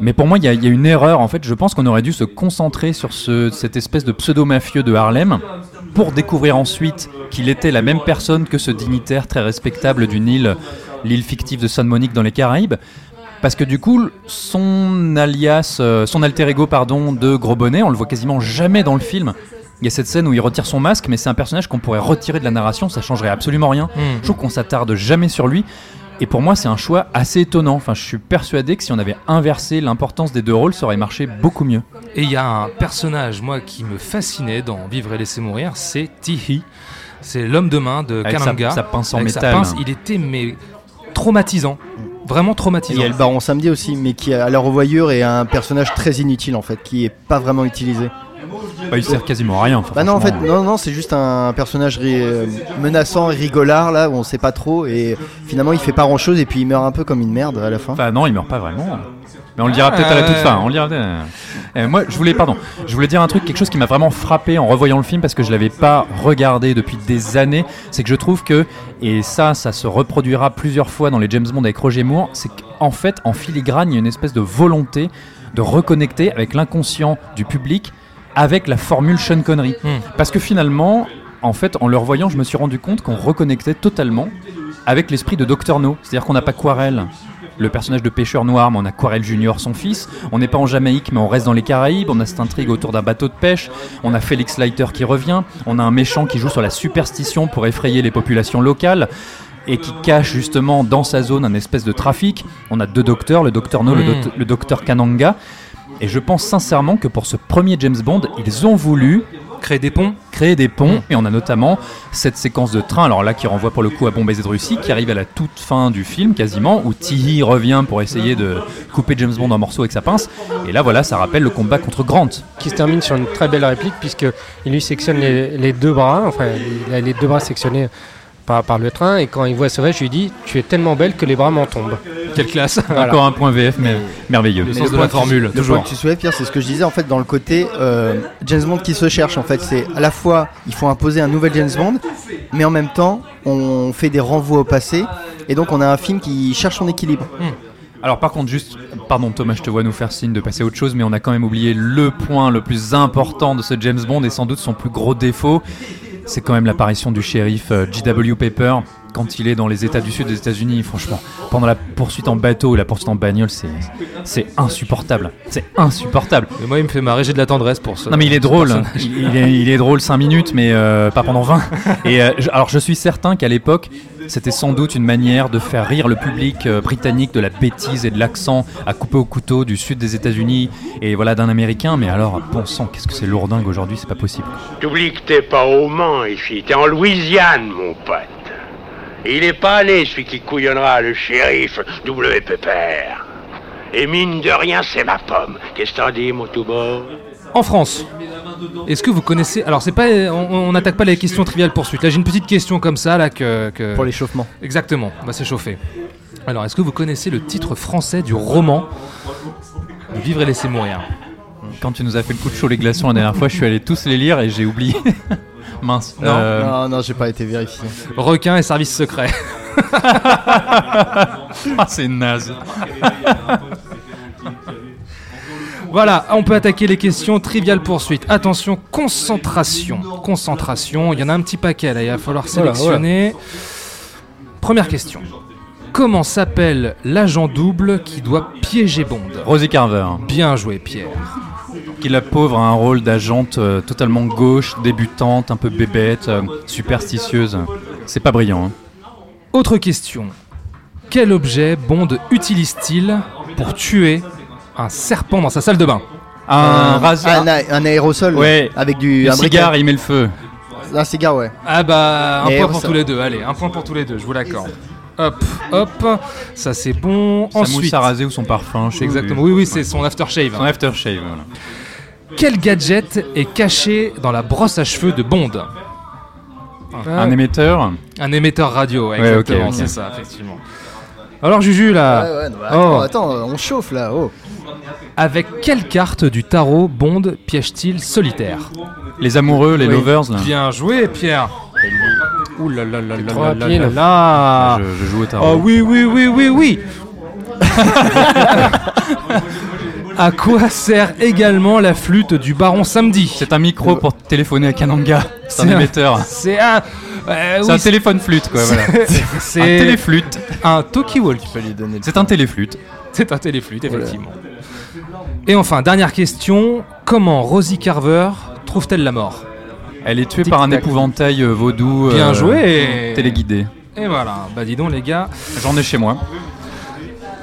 Mais pour moi, il y, a- une erreur. En fait, je pense qu'on aurait dû se concentrer sur ce- cette espèce de pseudo-mafieux de Harlem pour découvrir ensuite qu'il était la même personne que ce dignitaire très respectable d'une île, l'île fictive de San Monique dans les Caraïbes. Parce que du coup, son alias, son alter ego, pardon, de Gros Bonnet, on le voit quasiment jamais dans le film. Il y a cette scène où il retire son masque, mais c'est un personnage qu'on pourrait retirer de la narration, ça changerait absolument rien. Hmm. Je trouve qu'on s'attarde jamais sur lui. Et pour moi, c'est un choix assez étonnant. Enfin, je suis persuadé que si on avait inversé l'importance des deux rôles, ça aurait marché beaucoup mieux. Et il y a un personnage, moi, qui me fascinait dans Vivre et laisser mourir, c'est Tihi. C'est l'homme de main de Avec sa- Kananga. sa pince en Avec sa métal. pince, il était mais traumatisant. Vraiment Il traumatisant. y a le Baron Samedi aussi, mais qui à la revoyure est un personnage très inutile en fait, qui est pas vraiment utilisé. Bah, il sert quasiment à rien. enfin, Bah non, en fait, non, non, c'est juste un personnage euh, menaçant et rigolard là, où on sait pas trop, et finalement il fait pas grand chose, et puis il meurt un peu comme une merde à la fin. Non, il meurt pas vraiment. Mais on le dira peut-être à la toute fin. On le dira. euh, euh, moi, je voulais, pardon, je voulais dire un truc, quelque chose qui m'a vraiment frappé en revoyant le film parce que je l'avais pas regardé depuis des années. C'est que je trouve que, et ça, ça se reproduira plusieurs fois dans les James Bond avec Roger Moore, c'est qu'en fait, en filigrane, il y a une espèce de volonté de reconnecter avec l'inconscient du public avec la formule Sean Connery. Hmm. Parce que finalement, en fait, en le revoyant, je me suis rendu compte qu'on reconnectait totalement avec l'esprit de Dr No. C'est-à-dire qu'on n'a pas Quarel, le personnage de pêcheur noir, mais on a Quarel Junior, son fils. On n'est pas en Jamaïque, mais on reste dans les Caraïbes. On a cette intrigue autour d'un bateau de pêche. On a Félix Leiter qui revient. On a un méchant qui joue sur la superstition pour effrayer les populations locales et qui cache justement dans sa zone un espèce de trafic. On a deux docteurs, le docteur No, le, Mm. doct- le docteur Kananga. Et je pense sincèrement que pour ce premier James Bond, ils ont voulu Créer des ponts. créer des ponts Mm. et on a notamment cette séquence de train alors là qui renvoie pour le coup à Bon baiser de Russie qui arrive à la toute fin du film quasiment où Tihi revient pour essayer de couper James Bond en morceaux avec sa pince et là voilà ça rappelle le combat contre Grant qui se termine sur une très belle réplique puisque il lui sectionne les, les deux bras, enfin il a les deux bras sectionnés par, par le train et quand il voit Sauvage, je lui dit tu es tellement belle que les bras m'en tombent. Quelle classe. Voilà. encore un point VF mais merveilleux Le sens de la que- formule, Le toujours. point que tu soulèves, Pierre, c'est ce que je disais en fait dans le côté euh, James Bond qui se cherche. En fait, c'est à la fois il faut imposer un nouvel James Bond, mais en même temps on fait des renvois au passé, et donc on a un film qui cherche son équilibre. alors par contre juste pardon Thomas je te vois nous faire signe de passer à autre chose mais on a quand même oublié le point le plus important de ce James Bond et sans doute son plus gros défaut c'est quand même l'apparition du shérif euh, G.W. Pepper quand il est dans les États du Sud des États-Unis. Franchement, pendant la poursuite en bateau ou la poursuite en bagnole, c'est c'est insupportable. C'est insupportable. Et moi, il me fait marrer, j'ai de la tendresse pour ça. Non mais il est drôle, il, il est, il est drôle 5 minutes mais euh, pas pendant 20. Et euh, je- alors je suis certain qu'à l'époque c'était sans doute une manière de faire rire le public euh, britannique de la bêtise et de l'accent à couper au couteau du sud des États-Unis et voilà d'un américain mais alors bon sang qu'est-ce que c'est lourdingue aujourd'hui c'est pas possible. T'oublies que t'es pas au Mans ici, t'es en Louisiane, mon pote. Et il est pas allé, celui qui couillonnera, le shérif W. Pepper. Et mine de rien, c'est ma pomme. Qu'est-ce que t'en dis, mon tout beau En France, est-ce que vous connaissez Alors, c'est pas, on n'attaque pas les questions triviales poursuite. Là, j'ai une petite question comme ça là que. que- Pour l'échauffement. Exactement. On va s'échauffer. Alors, est-ce que vous connaissez le titre français du roman de Vivre et laisser mourir? Quand tu nous as fait le coup de chaud les glaçons la dernière fois, je suis allé tous les lire et j'ai oublié. Mince. Non. Euh, Non, non, j'ai pas été vérifié. Requin et service secret. ah, c'est naze. Voilà, on peut attaquer les questions. Trivial poursuite. Attention, concentration. Concentration. Il y en a un petit paquet là, il va falloir Voilà, sélectionner. Première question. Comment s'appelle l'agent double qui doit piéger Bond? Rosie Carver, Bien joué, Pierre. Qui la pauvre a un rôle d'agente euh, totalement gauche, débutante, un peu bébête, euh, superstitieuse. C'est pas brillant. hein. Autre question. Quel objet Bond utilise-t-il pour tuer un serpent dans sa salle de bain? Un Euh, rasoir? un, a- un aérosol Ouais. avec du Un briquet. cigare, il met le feu. Un cigare, ouais. Ah bah, un Et point pour tous les deux. Allez, un point pour tous les deux, je vous l'accorde. Hop, hop, ça c'est bon. Sa mousse Ensuite, à raser ou son parfum. je sais exactement. Oui, oui, c'est son aftershave. Son aftershave, voilà. Quel gadget est caché dans la brosse à cheveux de Bond Un émetteur. Un émetteur radio, ouais, Ouais, exactement, c'est ça, effectivement. Alors Juju là, Ouais, ouais, non, bah, attends, Oh. attends, on chauffe là. Oh. avec quelle carte du tarot Bond piège-t-il solitaire Les amoureux, les Oui. lovers, là. Bien joué Pierre. Ouh là là là là trop là là rapide. là là. Je, je joue au tarot. Oh oui, oui, oui, oui, oui À quoi sert également la flûte du baron samedi C'est un micro pour téléphoner à Kananga. C'est un C'est un- émetteur. C'est un... euh, C'est oui, un téléphone flûte, quoi, voilà. C'est Un téléflûte. un talkie-walkie. C'est un téléflûte. C'est un téléflûte, effectivement. Et enfin, dernière question. Comment Rosie Carver trouve-t-elle la mort? Elle est tuée par un épouvantail euh, vaudou. Bien euh, joué Téléguidé. Et voilà, bah dis donc les gars. J'en ai chez moi.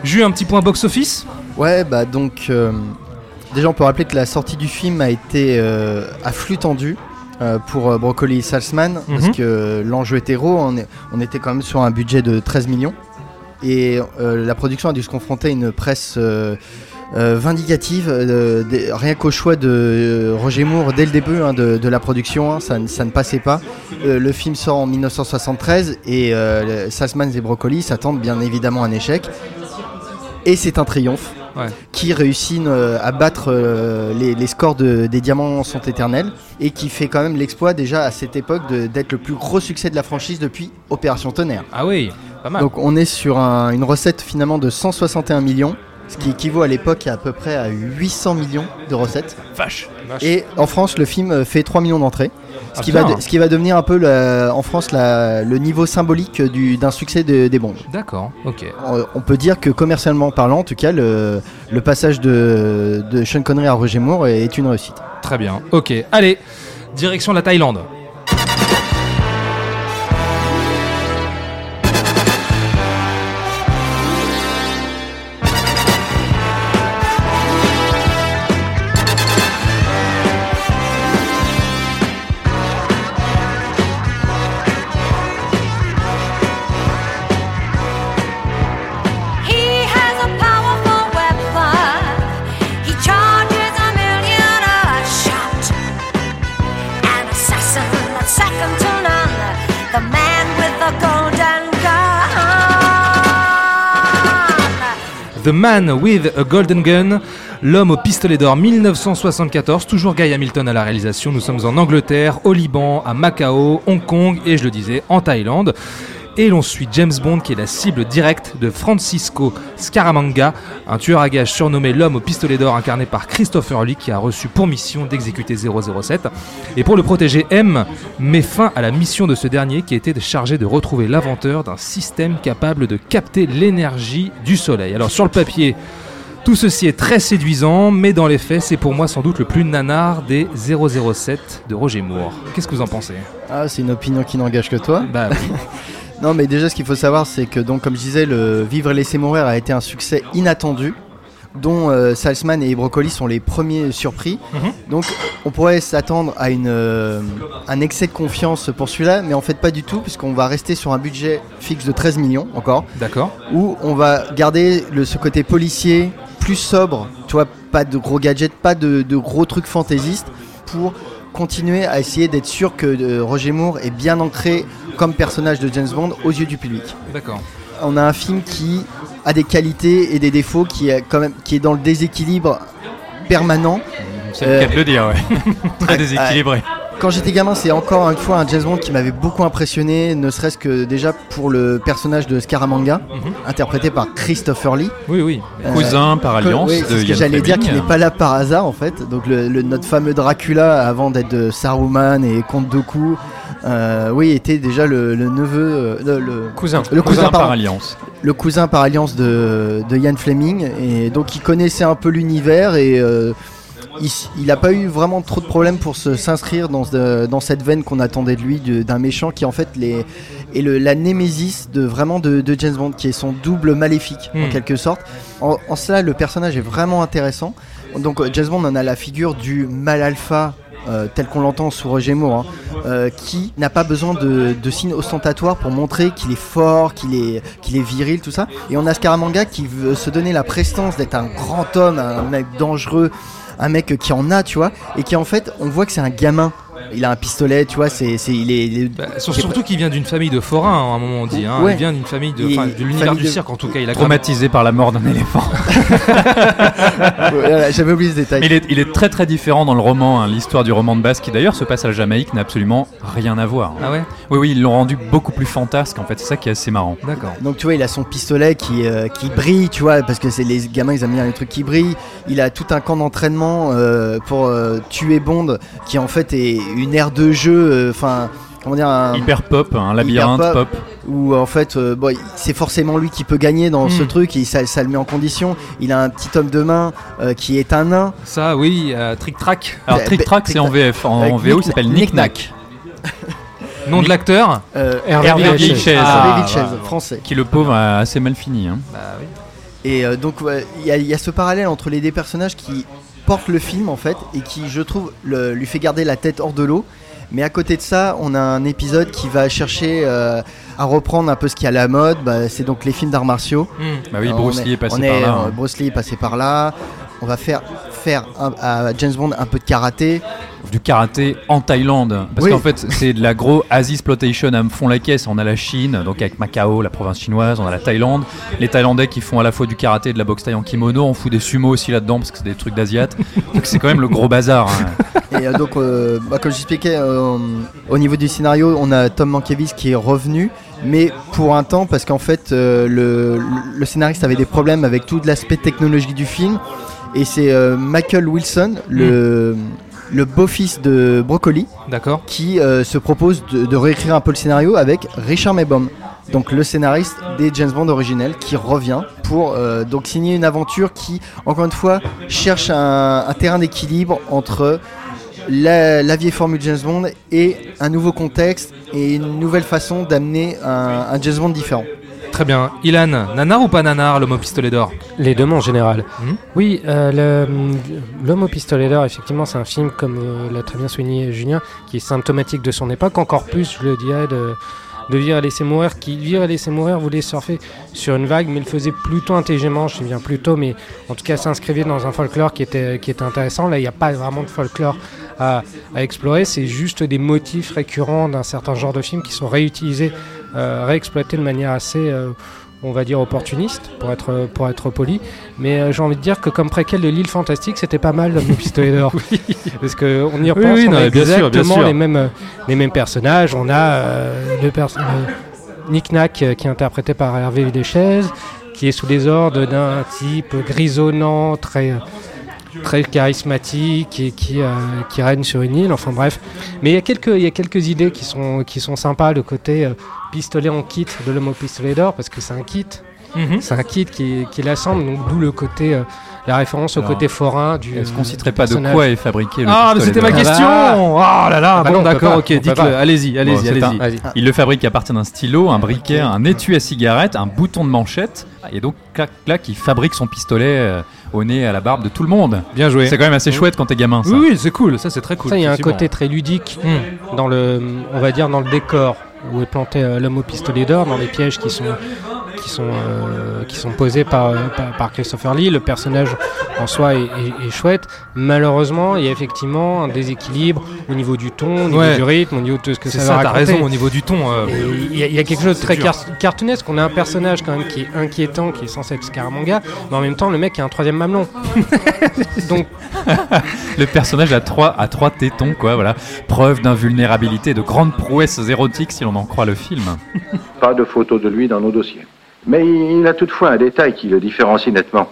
J'ai eu un petit point box-office? Ouais, bah donc. euh, déjà, on peut rappeler que la sortie du film a été euh, à flux tendu. euh, pour euh, Broccoli Salzman, parce Mhm. que l'enjeu était gros, on, est- on était quand même sur un budget de 13 millions. Et la production a dû se confronter à une presse vindicative, rien qu'au choix de Roger Moore dès le début hein, de, de la production, hein, ça, ne- ça ne passait pas. Le film sort en 1973 et Salzman et Broccoli s'attendent bien évidemment à un échec. Et c'est un triomphe Ouais. qui réussit euh, à battre euh, les, les scores de- des Diamants sont éternels et qui fait quand même l'exploit déjà à cette époque d'être le plus gros succès de la franchise depuis Opération Tonnerre. Ah oui, pas mal. Donc on est sur un- une recette finalement de 161 millions, ce qui équivaut à l'époque à, à peu près à 800 millions de recettes. Vache. Et en France, le film fait 3 millions d'entrées. Ce, Ah, qui va bien. de- ce qui va devenir un peu la- en France la- le niveau symbolique du- d'un succès de- des bombes. D'accord, ok. On, on peut dire que commercialement parlant, en tout cas, le, le passage de, de Sean Connery à Roger Moore est, est une réussite. Très bien. Ok, allez. Direction la Thaïlande. The Man with a Golden Gun, l'homme au pistolet d'or 1974, toujours Guy Hamilton à la réalisation. Nous sommes en Angleterre, au Liban, à Macao, Hong Kong et je le disais en Thaïlande. Et l'on suit James Bond qui est la cible directe de Francisco Scaramanga, un tueur à gages surnommé l'homme au pistolet d'or incarné par Christopher Lee qui a reçu pour mission d'exécuter 007. Et pour le protéger, M met fin à la mission de ce dernier qui était chargé de retrouver l'inventeur d'un système capable de capter l'énergie du soleil. Alors sur le papier, tout ceci est très séduisant, mais dans les faits, c'est pour moi sans doute le plus nanar des 007 de Roger Moore. Qu'est-ce que vous en pensez? Ah, c'est une opinion qui n'engage que toi. Bah oui. Non, mais déjà, ce qu'il faut savoir, c'est que, donc, comme je disais, le Vivre et laisser mourir a été un succès inattendu, dont euh, Salzman et Broccoli sont les premiers surpris. Mhm. Donc, on pourrait s'attendre à une, euh, un excès de confiance pour celui-là, mais en fait, pas du tout, puisqu'on va rester sur un budget fixe de 13 millions encore, D'accord. où on va garder le, ce côté policier plus sobre, tu vois, pas de gros gadgets, pas de, de gros trucs fantaisistes, pour continuer à essayer d'être sûr que euh, Roger Moore est bien ancré comme personnage de James Bond aux yeux du public. D'accord. On a un film qui a des qualités et des défauts, qui est quand même qui est dans le déséquilibre permanent C'est le Euh, cas de le dire, ouais. Très déséquilibré. Quand j'étais gamin, c'est encore une fois un James Bond qui m'avait beaucoup impressionné, ne serait-ce que déjà pour le personnage de Scaramanga, interprété par Christopher Lee. Oui, oui. Euh, Cousin par alliance oui, de ce j'allais dire qu'il n'est pas là par hasard en fait. Donc le, le- notre fameux Dracula avant d'être de Saruman et Comte Doku, euh, oui, était déjà le, le neveu, euh, le, le- Cousin. le cousin, Cousin par alliance. le cousin par alliance de, de Ian Fleming et donc il connaissait un peu l'univers et euh, il n'a pas eu vraiment trop de problèmes pour se- s'inscrire dans, ce- dans cette veine qu'on attendait de lui, d'un méchant qui en fait les, est le, la némésis de vraiment de, de James Bond, qui est son double maléfique en Hmm. quelque sorte. En, en cela, le personnage est vraiment intéressant. Donc euh, James Bond en a la figure du mal alpha. Euh, tel qu'on l'entend sous Roger Moore, hein, euh, qui n'a pas besoin de, de signes ostentatoires pour montrer qu'il est fort, qu'il est, qu'il est viril, tout ça. Et on a Scaramanga qui veut se donner la prestance d'être un grand homme, un mec dangereux, un mec qui en a, tu vois, et qui en fait, on voit que c'est un gamin. Il a un pistolet, tu vois, c'est, c'est, il est, il est- Bah, sur- surtout qu'il vient d'une famille de forains, hein, à un moment on dit. Hein. Ouais. Il vient d'une famille de, de l'univers famille du de- cirque en tout cas. Il a Traumatisé par la mort d'un éléphant. J'avais oublié ce détail. Mais il est, il est très très différent dans le roman. hein. L'histoire du roman de base, qui d'ailleurs se passe à la Jamaïque, n'a absolument rien à voir. Ah ouais Oui, oui, ils l'ont rendu beaucoup plus fantasque. En fait, c'est ça qui est assez marrant. D'accord. Donc tu vois, il a son pistolet qui, euh, qui brille, tu vois, parce que c'est les gamins, ils aiment bien les trucs qui brillent. Il a tout un camp d'entraînement euh, pour euh, tuer Bond, qui en fait est une aire de jeu, euh, enfin, comment dire, un, Hyper pop, un labyrinthe pop. pop. où en fait, euh, bon, c'est forcément lui qui peut gagner dans ce Hmm. truc, et ça, ça le met en condition. Il a un petit homme de main euh, qui est un nain. Ça, oui, euh, Trick Track, Alors, Bah, Trick bah, Track, c'est en VF. En, VO, il s'appelle Nick Nack. nom de l'acteur. Euh, Hervé Hervé. Villachez, Ah, français. Qui le pauvre a assez mal fini. hein. Bah oui. Et euh, donc ouais, y, il y a ce parallèle entre les deux personnages qui le film en fait et qui je trouve le- lui fait garder la tête hors de l'eau. Mais à côté de ça, on a un épisode qui va chercher euh, à reprendre un peu ce qui est à la mode. Bah, c'est donc les films d'arts martiaux. Hmm. Bah oui, Bruce on Lee est passé on par là. hein. Bruce Lee est passé par là. On va faire faire un- à James Bond un peu de karaté. Du karaté en Thaïlande. Parce Oui. qu'en fait, c'est de la gros Asie exploitation à me fond la caisse. On a la Chine, donc avec Macao, la province chinoise. On a la Thaïlande. Les Thaïlandais qui font à la fois du karaté et de la boxe thaï en kimono. On fout des sumo aussi là-dedans parce que c'est des trucs d'asiates. donc c'est quand même le gros bazar. hein. Et euh, donc, euh, bah, comme j'expliquais, euh, au niveau du scénario, on a Tom Mankiewicz qui est revenu, mais pour un temps, parce qu'en fait, euh, le, le- le scénariste avait des problèmes avec tout l'aspect technologique du film. Et c'est euh, Michael Wilson, le, le beau-fils de Broccoli, D'accord. qui euh, se propose de, de réécrire un peu le scénario avec Richard Maybaum. Donc le scénariste des James Bond originels qui revient pour euh, donc signer une aventure qui, encore une fois, cherche un, un terrain d'équilibre entre la, la vieille formule James Bond et un nouveau contexte et une nouvelle façon d'amener un, un James Bond différent. Très bien. Ilan, nanar ou pas nanar, l'homme au pistolet d'or Les deux, en général. Mhm. Oui, euh, le- L'homme au pistolet d'or, effectivement, c'est un film, comme euh, l'a très bien souligné Julien, qui est symptomatique de son époque, encore plus, je le dirais, de, de Vivre et laisser mourir, qui Vivre et laisser mourir voulait surfer sur une vague, mais le faisait plutôt intelligemment, je sais bien plus tôt, mais en tout cas s'inscrivait dans un folklore qui était, qui était intéressant. Là, il n'y a pas vraiment de folklore à, à explorer, c'est juste des motifs récurrents d'un certain genre de film qui sont réutilisés, euh, réexploités de manière assez... euh, on va dire opportuniste pour être pour être poli. Mais euh, j'ai envie de dire que comme préquel de l'île fantastique c'était pas mal le pistolet d'or. Parce que on y repense oui, on non, a sûr, bien exactement les mêmes les mêmes personnages. On a euh, le euh, Nick Nack qui est interprété par Hervé Villachez qui est sous les ordres d'un type grisonnant très très charismatique et qui, euh, qui règne sur une île, enfin bref. Mais il y a quelques, il y a quelques idées qui sont, qui sont sympas, le côté euh, pistolet en kit de l'homme au pistolet d'or, parce que c'est un kit, Mhm. c'est un kit qui, qui l'assemble, donc d'où le côté, euh, la référence au Alors, côté forain du. Est-ce qu'on citerait pas de quoi est fabriqué le Ah, mais c'était ma question Ah Ah là là, Ah bah bon d'accord, ok, dites-le, allez-y, allez-y, allez-y. Il le fabrique à partir d'un stylo, un briquet, un étui à cigarette, un bouton de manchette. Et donc, clac, clac, il fabrique son pistolet euh, au nez, à la barbe de tout le monde. Bien joué. C'est quand même assez chouette quand t'es gamin, ça. Oui, oui, c'est cool, ça c'est très cool. Ça, il y a un côté très ludique Hmm. dans le, on va dire dans le décor où est planté euh, l'homme au pistolet d'or, dans les pièges qui sont qui sont, euh, qui sont posés par, euh, par, par Christopher Lee. Le personnage en soi est, est- est chouette. Malheureusement, il y a effectivement un déséquilibre au niveau du ton, au niveau Ouais. du rythme, au niveau de ce que C'est ça, ça, va t'as raconter. raison au niveau du ton. euh, Il y, a- il y a quelque chose de très car- cartoonesque. On a un personnage quand même qui est inquiétant, qui est censé être Scaramanga, mais en même temps, le mec a un troisième mamelon. Donc, Le personnage a trois, a trois tétons, quoi, voilà. Preuve d'invulnérabilité, de grandes prouesses érotiques si l'on en croit le film. Pas de photo de lui dans nos dossiers. Mais il a toutefois un détail qui le différencie nettement.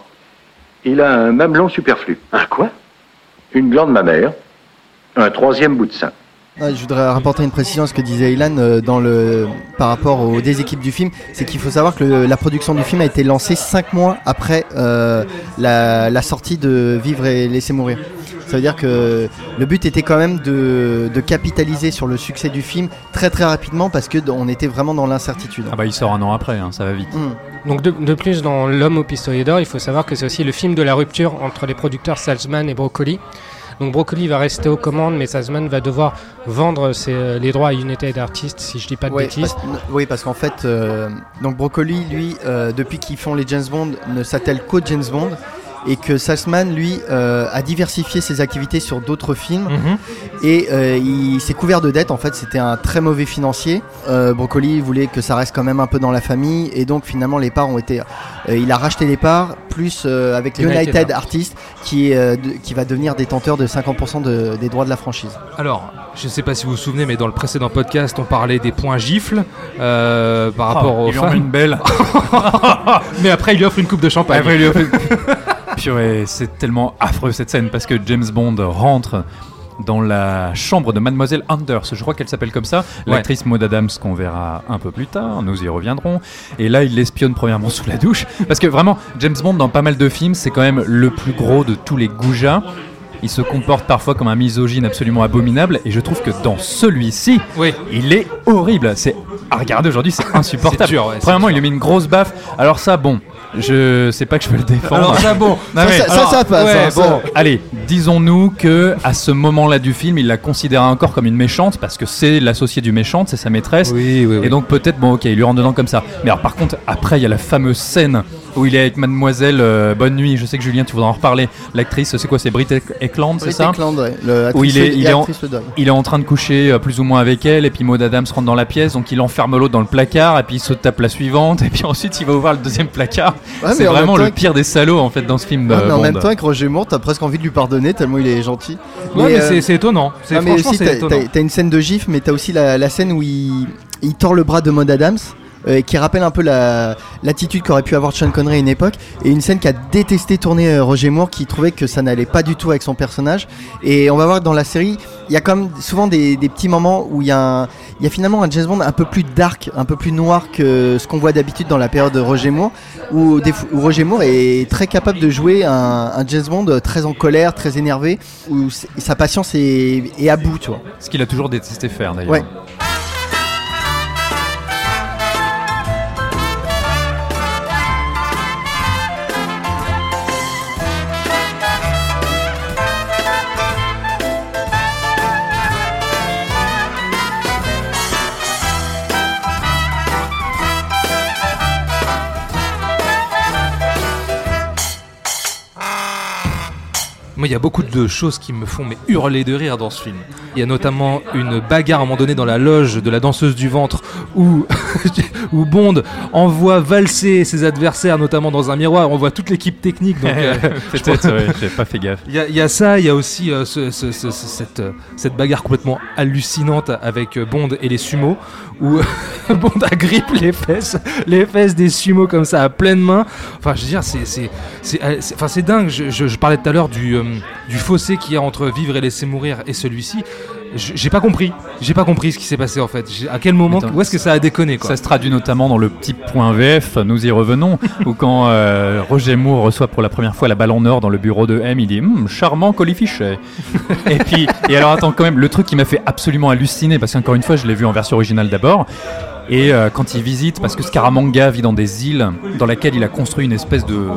Il a un mamelon superflu. Un quoi? Une glande mammaire, un troisième bout de sein. Je voudrais rapporter une précision à ce que disait Ilan euh, dans le, par rapport aux des équipes du film. C'est qu'il faut savoir que le- la production du film a été lancée 5 mois après euh, la, la sortie de Vivre et Laisser Mourir. Ça veut dire que le but était quand même de, de capitaliser sur le succès du film très très rapidement parce que on était vraiment dans l'incertitude. Ah bah il sort un an après, hein, ça va vite. Mm. donc de, de plus, dans L'homme au pistolet d'or, il faut savoir que c'est aussi le film de la rupture entre les producteurs Salzman et Broccoli. Donc Broccoli va rester aux commandes, mais Salzman va devoir vendre ses, euh, les droits à United Artists, si je dis pas de Ouais, bêtises. parce- oui, parce qu'en fait, euh, donc Broccoli, lui, euh, depuis qu'ils font les James Bond, ne s'attelle qu'aux James Bond. Et que Salzman, lui, euh, a diversifié ses activités sur d'autres films. mhm. Et euh, il s'est couvert de dettes. En fait, c'était un très mauvais financier. Euh, Broccoli voulait que ça reste quand même un peu dans la famille. Et donc, finalement, les parts ont été. euh, il a racheté les parts, plus euh, avec United United, Artists, qui, euh, de- qui va devenir détenteur de 50% de- des droits de la franchise. Alors, je ne sais pas si vous vous souvenez, mais dans le précédent podcast, on parlait des points gifles euh, par rapport Oh, aux il lui en met une belle. mais après, il lui offre une coupe de champagne. Après, il lui a fait- Purée, c'est tellement affreux cette scène parce que James Bond rentre dans la chambre de Mademoiselle Anders, je crois qu'elle s'appelle comme ça, Ouais. l'actrice Maud Adams qu'on verra un peu plus tard, nous y reviendrons. Et là, il l'espionne premièrement sous la douche parce que vraiment, James Bond dans pas mal de films, c'est quand même le plus gros de tous les goujats. Il se comporte parfois comme un misogyne absolument abominable et je trouve que dans celui-ci, Oui. il est horrible. C'est à regarder aujourd'hui, c'est insupportable. Dur, ouais, Premièrement, il lui met une grosse baffe. Alors ça, bon, je sais pas que je peux le défendre. Alors ça, bon. Ça, mais- ça, ça, alors, ça passe. ouais, hein, bon. Allez, disons-nous que à ce moment-là du film, il la considère encore comme une méchante parce que c'est l'associé du méchant, c'est sa maîtresse. Oui, oui, oui. Et donc peut-être, bon ok, il lui rentre dedans comme ça. Mais alors par contre, après, il y a la fameuse scène où il est avec mademoiselle euh, Bonne Nuit, je sais que Julien, tu voudras en reparler. L'actrice, c'est quoi? C'est Brit Eklund, c'est ça? Eklund, ouais, le Où il est- il est en- il est train de coucher euh, plus ou moins avec elle, et puis Maud Adams rentre dans la pièce, donc il enferme l'autre dans le placard, et puis il se tape la suivante, et puis ensuite il va ouvrir le deuxième placard. Ouais, c'est vraiment le pire des salauds en fait dans ce film. Ouais, euh, mais en Bond. même temps, avec Roger Moore, t'as presque envie de lui pardonner tellement il est gentil. Ouais, mais euh, c'est- c'est étonnant. C'est non, mais franchement, aussi, c'est t'as- étonnant. t'as t'as une scène de gif, mais t'as aussi la, la scène où il, il tord le bras de Maud Adams. Euh, qui rappelle un peu la- l'attitude qu'aurait pu avoir Sean Connery à une époque et une scène qu'a détesté tourner euh, Roger Moore qui trouvait que ça n'allait pas du tout avec son personnage et on va voir que dans la série il y a quand même souvent des, des petits moments où il y, a un- il y a finalement un James Bond un peu plus dark un peu plus noir que ce qu'on voit d'habitude dans la période de Roger Moore où, des où Roger Moore est très capable de jouer un, un James Bond très en colère très énervé où sa patience est, est à bout tu vois Ce qu'il a toujours détesté faire d'ailleurs. Ouais. Moi, il y a beaucoup de choses qui me font mais hurler de rire dans ce film. Il y a notamment une bagarre à un moment donné dans la loge de la danseuse du ventre où, où Bond envoie valser ses adversaires, notamment dans un miroir. On voit toute l'équipe technique. Donc, euh, Peut-être, ouais, j'ai pas fait gaffe. Il y, a- il y a ça, il y a aussi euh, ce- ce- ce- ce- cette, cette bagarre complètement hallucinante avec euh, Bond et les sumos, où Bond agrippe les fesses, les fesses des sumos comme ça à pleine main. Enfin, je veux dire, c'est, c'est, c'est, c'est- enfin, c'est dingue. Je, je- je parlais tout à l'heure du, euh, du fossé qu'il y a entre Vivre et Laisser Mourir et celui-ci. J'ai pas compris. J'ai pas compris ce qui s'est passé en fait. À quel moment, Attends, où est-ce que ça a déconné quoi Ça se traduit notamment dans le petit point VF, nous y revenons, où quand euh, Roger Moore reçoit pour la première fois la balle en or dans le bureau de M, il dit Hum, charmant colifichet. et puis, et alors attends, quand même, le truc qui m'a fait absolument halluciner, parce qu'encore une fois, je l'ai vu en version originale d'abord. Et euh, quand il visite, parce que Scaramanga vit dans des îles dans laquelle il a construit une espèce de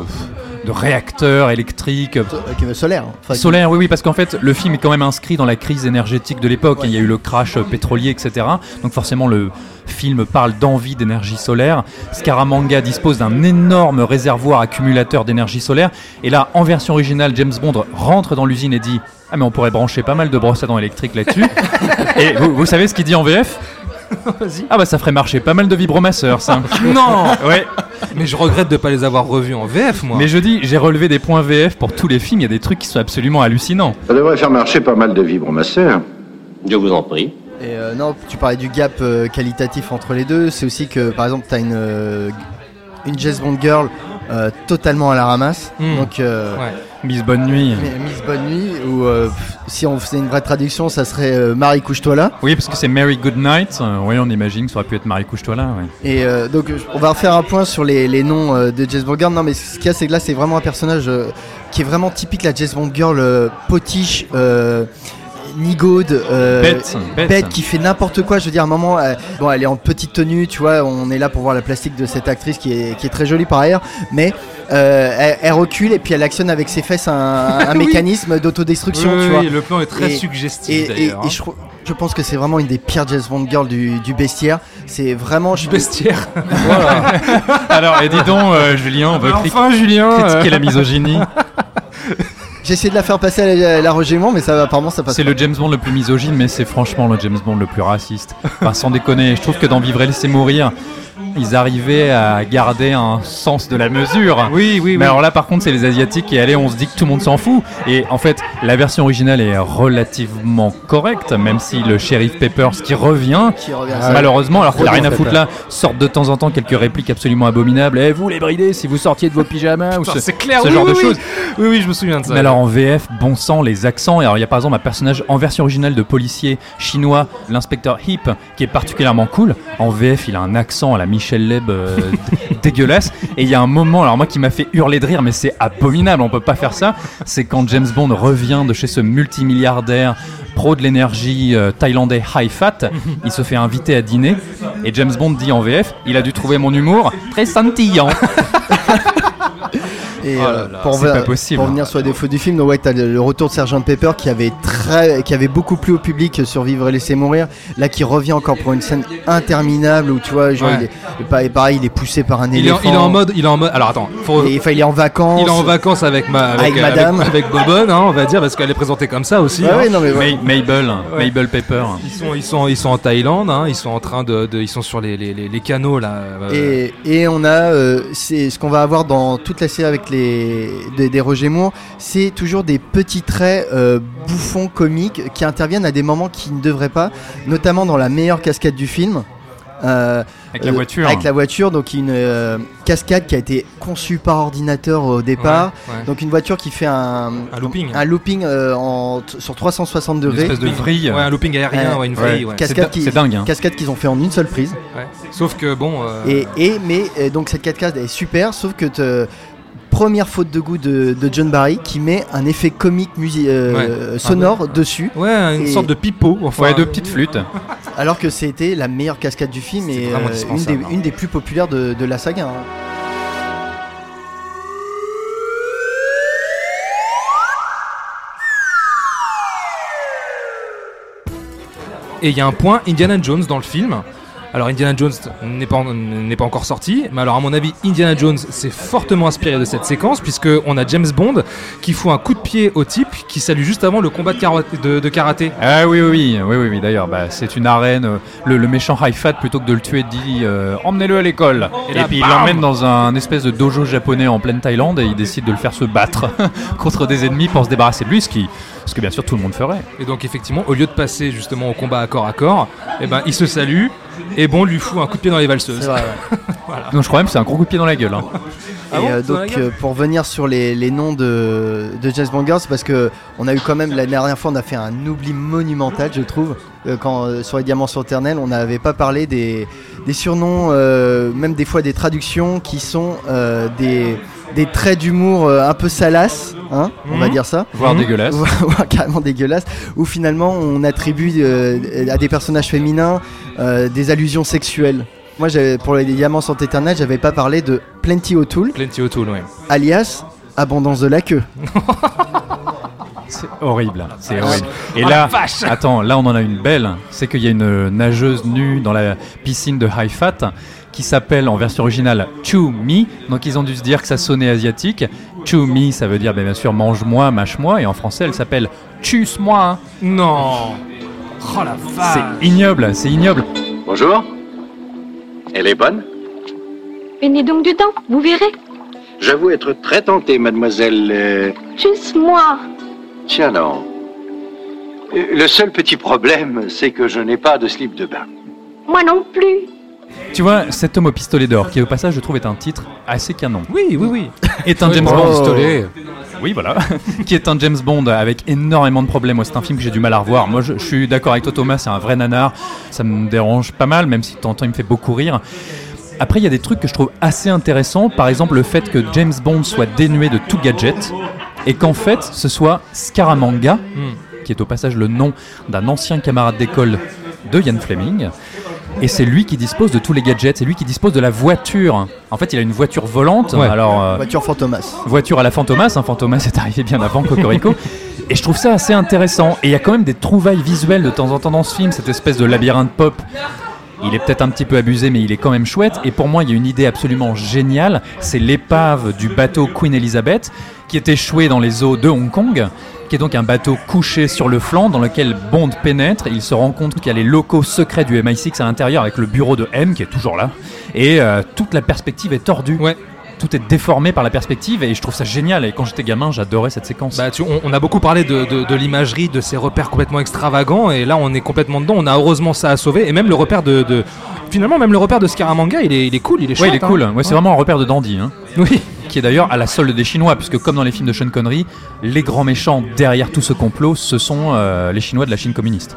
de réacteurs électriques. Euh, solaire. hein. Enfin, Solaire, oui, oui, parce qu'en fait, le film est quand même inscrit dans la crise énergétique de l'époque. Il y a eu le crash pétrolier, etc. Donc forcément, le film parle d'envie d'énergie solaire. Scaramanga dispose d'un énorme réservoir accumulateur d'énergie solaire. Et là, en version originale, James Bond rentre dans l'usine et dit Ah, mais on pourrait brancher pas mal de brosses à dents électriques là-dessus. et vous, vous savez ce qu'il dit en VF Ah, bah ça ferait marcher pas mal de vibromasseurs, ça. Non Ouais, Mais je regrette de pas les avoir revus en VF, moi. mais je dis, j'ai relevé des points VF pour tous les films. Il y a des trucs qui sont absolument hallucinants. Ça devrait faire marcher pas mal de vibromasseurs. Je vous en prie. Et euh, non, tu parlais du gap euh, qualitatif entre les deux. C'est aussi que, par exemple, tu as une, euh, une Jazz Bond Girl euh, totalement à la ramasse. Mm. Donc, euh, Ouais. Miss Bonne Nuit. Mi- Miss Bonne Nuit, ou euh, si on faisait une vraie traduction, ça serait Marie, couche-toi là. Oui, parce que c'est Mary Goodnight. Oui, on imagine que ça aurait pu être Marie Couche-toi là. ouais. Et donc, on va refaire un point sur les, les noms de Jazz Bond Girl. Non, mais ce qu'il y a, c'est que là, c'est vraiment un personnage qui est vraiment typique, la Jazz Bond Girl potiche. Euh, Nigaude, euh, Bête, bête. bête qui fait n'importe quoi. Je veux dire, à un moment, euh, bon, elle est en petite tenue, tu vois. On est là pour voir la plastique de cette actrice qui est, qui est très jolie par ailleurs, mais euh, elle, elle recule et puis elle actionne avec ses fesses un, un Oui. mécanisme d'autodestruction, Oui, tu oui, vois. le plan est très Et- suggestif Et, et- d'ailleurs. et hein. je, trouve- je pense que c'est vraiment une des pires Jazz Bond Girl du, du bestiaire. C'est vraiment. Du bestiaire. Alors, et dis donc, euh, Julien, on va cri- enfin, Julien. critiquer la misogynie. J'ai essayé de la faire passer à la, la Roger mais ça, apparemment, ça passe C'est le James Bond le plus misogyne, mais c'est franchement le James Bond le plus raciste. Enfin, sans déconner, je trouve que dans Vivre et laisser mourir, ils arrivaient à garder un sens de la mesure. Oui, oui, oui. Mais alors là, par contre, c'est les Asiatiques et allez, on se dit que tout le monde s'en fout. Et en fait, la version originale est relativement correcte, même si le shérif Peppers qui revient, Qui revient ça. malheureusement, alors qu'il a rien à foutre là, sortent de temps en temps quelques répliques absolument abominables. Eh, vous les bridés, si vous sortiez de vos pyjamas ou Putain, ce, c'est clair, ce oui, genre oui, de oui. choses. Oui, oui, je me souviens de ça. Mais alors en VF, bon sang, les accents. Et alors il y a par exemple un personnage en version originale de policier chinois, l'inspecteur Hip, qui est particulièrement cool. En VF, il a un accent à la Michel Leb euh, dégueulasse. Et il y a un moment, alors moi qui m'a fait hurler de rire, mais c'est abominable, on peut pas faire ça. C'est quand James Bond revient de chez ce multimilliardaire pro de l'énergie euh, thaïlandais High Fat. Il se fait inviter à dîner. Et James Bond dit en VF, il a dû trouver mon humour très scintillant. Et Oh là euh, là, pour, c'est ver- pas possible. pour revenir sur les défauts du film, donc ouais, t'as le, le retour de Sergent Pepper qui avait très, qui avait beaucoup plu au public sur Vivre et laisser mourir. Là, qui revient encore pour une scène interminable où tu vois, genre, Ouais. il est, et pa- et pareil, il est poussé par un il est, éléphant. en, il est en mode, il est en mode. Alors attends, faut, Et, enfin, il est en vacances. il est en vacances avec ma, avec, Avec madame. avec, Bobonne, hein, on va dire, parce qu'elle est présentée comme ça aussi. Ouais, hein. ouais, non, mais ouais. Ma- Mabel, Mabel Pepper. Ils sont, ils sont, ils sont en Thaïlande, hein, ils sont en train de, de- ils sont sur les, les, les, les canaux là. euh, Et, et on a, euh, c'est ce qu'on va avoir dans toute la série avec les des, des Roger Moore, c'est toujours des petits traits euh, bouffons comiques qui interviennent à des moments qui ne devraient pas, notamment dans la meilleure cascade du film. Euh, Avec la euh, voiture. Avec la voiture, donc une euh, cascade qui a été conçue par ordinateur au départ. ouais, ouais. Donc une voiture qui fait un, Un looping. un looping euh, en, sur 360 Une degrés. espèce de vrille. Ouais, un looping aérien, Ouais. ouais, une vrille, ouais. Cascade C'est- dingue, hein. Cascade qu'ils ont fait en une seule prise. Ouais. Sauf que bon. euh, Et, et- mais donc cette cascade est super, sauf que te- première faute de goût de, de John Barry qui met un effet comique euh, Ouais. sonore dessus, Ouais, une Et- sorte de pipeau. Enfin, Ouais, deux petites flûtes. alors que c'était la meilleure cascade du film et euh, une, des, hein. une des plus populaires de, de la saga. hein. Et il y a un point Indiana Jones dans le film. Alors Indiana Jones n'est pas, n'est pas encore sorti, mais alors à mon avis Indiana Jones s'est fortement inspiré de cette séquence puisque on a James Bond qui fout un coup de pied au type qui salue juste avant le combat de, karaté- de- de karaté. Ah oui, oui, oui, oui, oui, d'ailleurs, bah, c'est une arène. euh, Le, le méchant High Fat, plutôt que de le tuer, dit euh, emmenez-le à l'école. Et puis il l'emmène dans un espèce de dojo japonais en pleine Thaïlande et il décide de le faire se battre contre des ennemis pour se débarrasser de lui, ce, qui, ce que bien sûr tout le monde ferait. Et donc effectivement au lieu de passer justement au combat à corps à corps, eh ben il se salue et bon lui fout un coup de pied dans les valseuses. vrai, ouais. Donc je crois même que c'est un gros coup de pied dans la gueule. hein. Ah et bon, euh, donc gueule euh, pour venir sur les, les noms de, de James Bond Girls, c'est parce que on a eu quand même la dernière fois on a fait un oubli monumental je trouve euh, quand euh, sur les diamants sur Ternel on n'avait pas parlé des, des surnoms euh, même des fois des traductions qui sont euh, des, des traits d'humour euh, un peu salaces hein, on va Mhm. dire ça Voire Mhm. dégueulasse. voire carrément dégueulasse, où finalement on attribue euh, à des personnages féminins euh, des allusions sexuelles. Moi, pour les diamants sont éternels, j'avais pas parlé de Plenty O'Toole, Plenty O'Toole, ouais. alias Abondance de la queue. C'est horrible, c'est Ah, horrible. Et là, attends, là on en a une belle. C'est qu'il y a une nageuse nue dans la piscine de High Fat qui s'appelle en version originale Chew Me. Donc ils ont dû se dire que ça sonnait asiatique. Chew Me, ça veut dire ben, bien sûr mange-moi, mâche-moi. Et en français, elle s'appelle Tchusse-moi. Non Oh la vache C'est ignoble, c'est ignoble. Bonjour. Elle est bonne? Venez donc dedans, vous verrez. J'avoue être très tenté, mademoiselle. euh, Juste moi. Tiens, non. Euh, Le seul petit problème, c'est que je n'ai pas de slip de bain. Moi non plus. Tu vois, cet homme au pistolet d'or, qui au passage je trouve est un titre assez canon. Oui, oui, oui. Est un James Bond. un pistolet. Oui, voilà. qui est un James Bond avec énormément de problèmes. C'est un film que j'ai du mal à revoir. Moi, je, je suis d'accord avec toi, Thomas, c'est un vrai nanar. Ça me dérange pas mal, même si de temps en temps, il me fait beaucoup rire. Après, il y a des trucs que je trouve assez intéressants. Par exemple, le fait que James Bond soit dénué de tout gadget et qu'en fait, ce soit Scaramanga, Hmm. qui est au passage le nom d'un ancien camarade d'école de Ian Fleming. Et c'est lui qui dispose de tous les gadgets, c'est lui qui dispose de la voiture. En fait, il a une voiture volante. Ouais. Alors, euh, Voiture Fantomas. voiture à la Fantomas. Hein, Fantomas est arrivé bien avant Cocorico. et je trouve ça assez intéressant. Et il y a quand même des trouvailles visuelles de temps en temps dans ce film, cette espèce de labyrinthe pop. Il est peut-être un petit peu abusé, mais il est quand même chouette. Et pour moi, il y a une idée absolument géniale. C'est l'épave du bateau Queen Elizabeth qui est échoué dans les eaux de Hong Kong, qui est donc un bateau couché sur le flanc dans lequel Bond pénètre. Il se rend compte qu'il y a les locaux secrets du MI6 à l'intérieur avec le bureau de M qui est toujours là. Et euh, toute la perspective est tordue. Tout est déformé par la perspective et je trouve ça génial. Et quand j'étais gamin, j'adorais cette séquence. Bah, tu- on, on a beaucoup parlé de, de- de l'imagerie, de ces repères complètement extravagants, et là on est complètement dedans. On a heureusement ça à sauver, et même le repère de, de- finalement même le repère de Scaramanga, il est, il est cool, il est ouais, chouette. il est hein. cool. Ouais, c'est vraiment un repère de dandy. Hein. Oui. qui est d'ailleurs à la solde des Chinois, puisque comme dans les films de Sean Connery, les grands méchants derrière tout ce complot, ce sont euh, les Chinois de la Chine communiste.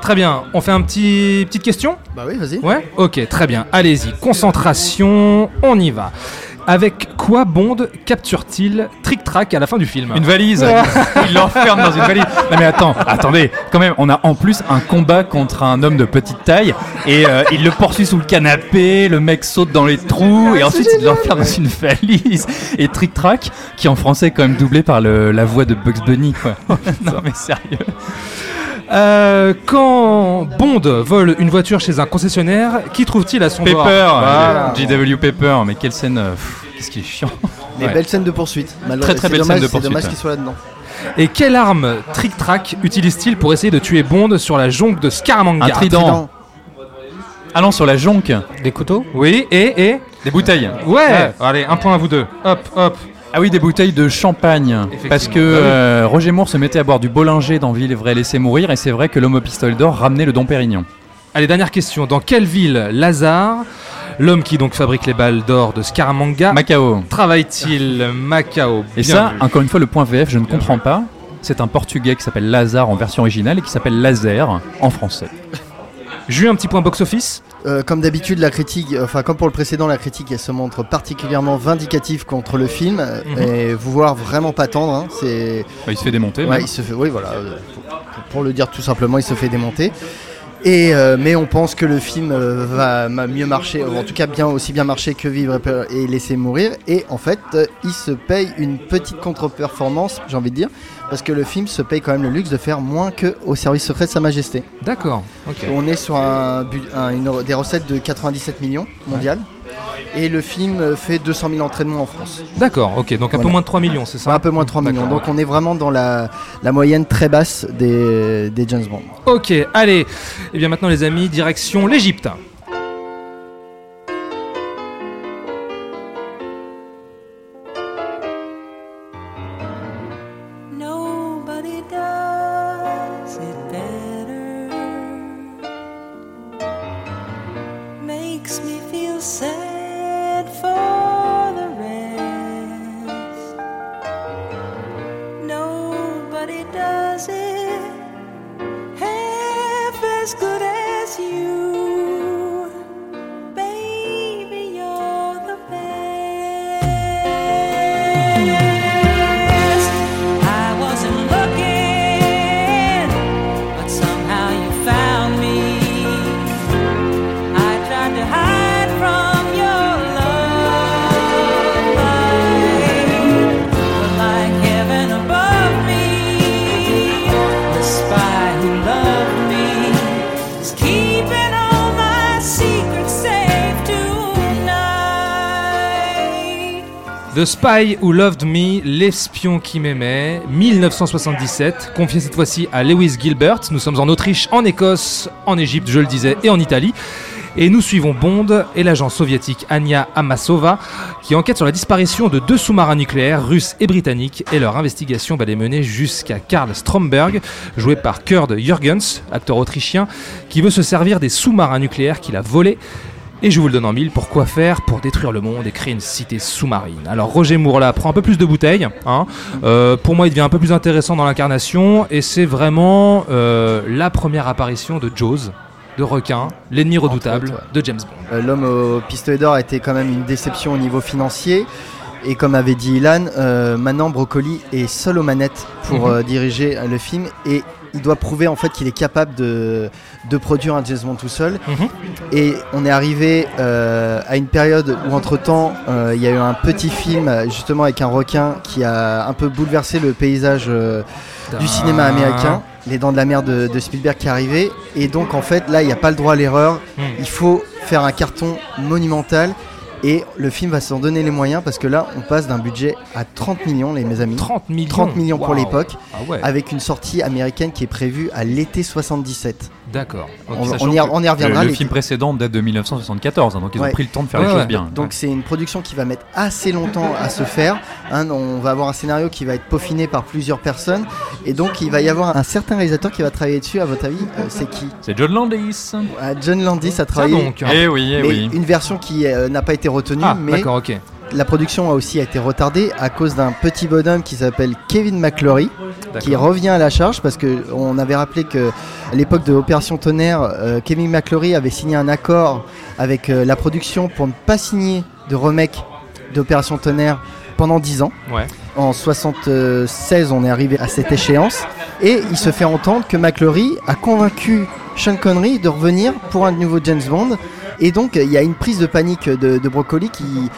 Très bien. On fait un petit petite question? Bah oui, vas-y. Ouais? Ok, très bien. Allez-y. Concentration. On y va. Avec quoi Bond capture-t-il Trick Track à la fin du film Une valise Il l'enferme dans une valise Non mais attends, attendez, quand même, on a en plus un combat contre un homme de petite taille, et euh, il le poursuit sous le canapé, le mec saute dans les trous, et ensuite il l'enferme dans une valise. Et Trick Track, qui en français est quand même doublé par le- la voix de Bugs Bunny, quoi. non mais sérieux. Euh, quand Bond vole une voiture chez un concessionnaire, qui trouve-t-il à son Pepper, bord Voilà. JW Pepper, mais quelle scène, euh, pff, qu'est-ce qu'il est chiant. Les Ouais. belles scènes de poursuite. Malgré- Très, très c'est belle dommage- scène de C'est poursuite, dommage ouais. qu'il soit là-dedans. Et quelle arme Trick Track utilise-t-il pour essayer de tuer Bond sur la jonque de Scaramanga Un trident. Ah non, sur la jonque, Des couteaux? Oui, et, et? Des bouteilles. Ouais, Allez, un point à vous deux. Hop, hop. Ah oui, des bouteilles de champagne. Parce que oui. euh, Roger Moore se mettait à boire du Bollinger dans Ville vrai laisser mourir, et c'est vrai que l'homme au pistolet d'or ramenait le Dom Pérignon. Allez, dernière question. Dans quelle ville Lazare, l'homme qui donc fabrique les balles d'or de Scaramanga, Macao. travaille-t-il? Macao. Et Bien ça, vu. encore une fois, le point VF, je ne comprends pas. C'est un portugais qui s'appelle Lazare en version originale et qui s'appelle Laser en français. J'ai eu un petit point box-office? Euh, comme d'habitude, la critique, enfin comme pour le précédent, la critique elle se montre particulièrement vindicative contre le film Mhm. et vous voir vraiment pas tendre. hein, c'est Bah, il se fait démonter. Ouais, même. il se fait, oui, voilà. euh, pour, pour le dire tout simplement, il se fait démonter. Et euh, mais on pense que le film euh, va mieux marcher, en tout cas bien aussi bien marcher que Vivre et laisser mourir. Et en fait, euh, il se paye une petite contre-performance, j'ai envie de dire, parce que le film se paye quand même le luxe de faire moins que au service secret de Sa Majesté. D'accord. Ok. On est sur un- une- des recettes de 97 millions mondiales. Et le film fait 200 000 entraînements en France. D'accord, ok. Donc un peu moins de 3 millions, c'est ça un peu moins de 3 millions. Donc on est vraiment dans la, la moyenne très basse des, des James Bond. Ok, allez. Et bien maintenant, les amis, direction l'Égypte. Spy Who Loved Me, l'espion qui m'aimait, 1977, confié cette fois-ci à Lewis Gilbert. Nous sommes en Autriche, en Écosse, en Égypte, je le disais, et en Italie. Et nous suivons Bond et l'agent soviétique Anya Amasova qui enquête sur la disparition de deux sous-marins nucléaires russes et britanniques et leur investigation va les mener jusqu'à Karl Stromberg, joué par Kurt Jürgens, acteur autrichien, qui veut se servir des sous-marins nucléaires qu'il a volés. Et je vous le donne en mille, pourquoi faire Pour détruire le monde et créer une cité sous-marine. Alors Roger Moore là prend un peu plus de bouteilles. hein. Euh, pour moi, il devient un peu plus intéressant dans l'incarnation et c'est vraiment euh, la première apparition de Jaws, de requin, l'ennemi redoutable autres, de James Bond. Euh, L'homme au pistolet d'or a été quand même une déception au niveau financier. Et comme avait dit Ilan, euh, maintenant Brocoli est seul aux manettes pour Mhm. euh, diriger le film et il doit prouver en fait qu'il est capable de, de produire un James Bond tout seul. Mhm. Et on est arrivé euh, à une période où entre temps il y a eu un petit film euh, justement avec un requin qui a un peu bouleversé le paysage euh, du cinéma américain. Les Dents de la Mer de, de Spielberg qui est arrivé. Et donc en fait là il n'y a pas le droit à l'erreur. Mhm. Il faut faire un carton monumental. Et le film va s'en donner les moyens parce que là, on passe d'un budget à 30 millions, les mes amis. 30 millions 30 millions pour l'époque, Ah ouais, avec une sortie américaine qui est prévue à l'été 77. D'accord. On, y, que on y reviendra. Le, les- film précédent date de 1974, hein, donc ils Ouais. ont pris le temps de faire Ouais, les ouais. choses bien. Donc c'est une production qui va mettre assez longtemps à se faire. hein. on va avoir un scénario qui va être peaufiné par plusieurs personnes. Et donc il va y avoir un certain réalisateur qui va travailler dessus. À votre avis, euh, c'est qui? C'est John Landis. Euh, John Landis a Ça travaillé. donc. Eh oui, eh mais oui. Une version qui euh, n'a pas été retenue, Ah, mais d'accord, ok. La production a aussi été retardée à cause d'un petit bonhomme qui s'appelle Kevin McClory. qui revient à la charge parce que on avait rappelé que à l'époque de Opération Tonnerre, euh, Kevin McClory avait signé un accord avec euh, la production pour ne pas signer de remake d'Opération Tonnerre pendant 10 ans. Ouais. En 76, on est arrivé à cette échéance et il se fait entendre que McClory a convaincu Sean Connery de revenir pour un nouveau James Bond et donc il y a une prise de panique de, de Broccoli qui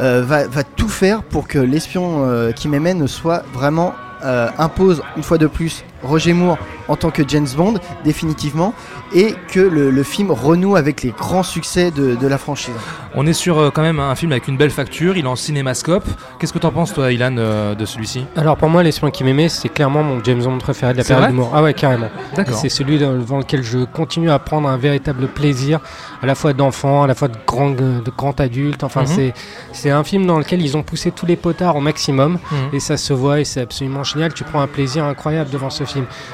euh, va, va tout faire pour que l'espion euh, qui m'aimait ne soit vraiment euh, impose une fois de plus Roger Moore en tant que James Bond définitivement et que le, le film renoue avec les grands succès de, de la franchise. On est sur euh, quand même un film avec une belle facture, il est en cinémascope. Qu'est-ce que t'en penses toi, Ilan, euh, de celui-ci? Alors pour moi, l'espion qui m'aimait, c'est clairement mon James Bond préféré de la C'est période d'humour. Ah ouais, carrément. D'accord. C'est celui dans, devant lequel je continue à prendre un véritable plaisir, à la fois d'enfant, à la fois de grand, de grand adulte. Enfin, Mhm. c'est c'est un film dans lequel ils ont poussé tous les potards au maximum. Mhm. Et ça se voit et c'est absolument génial. Tu prends un plaisir incroyable devant ce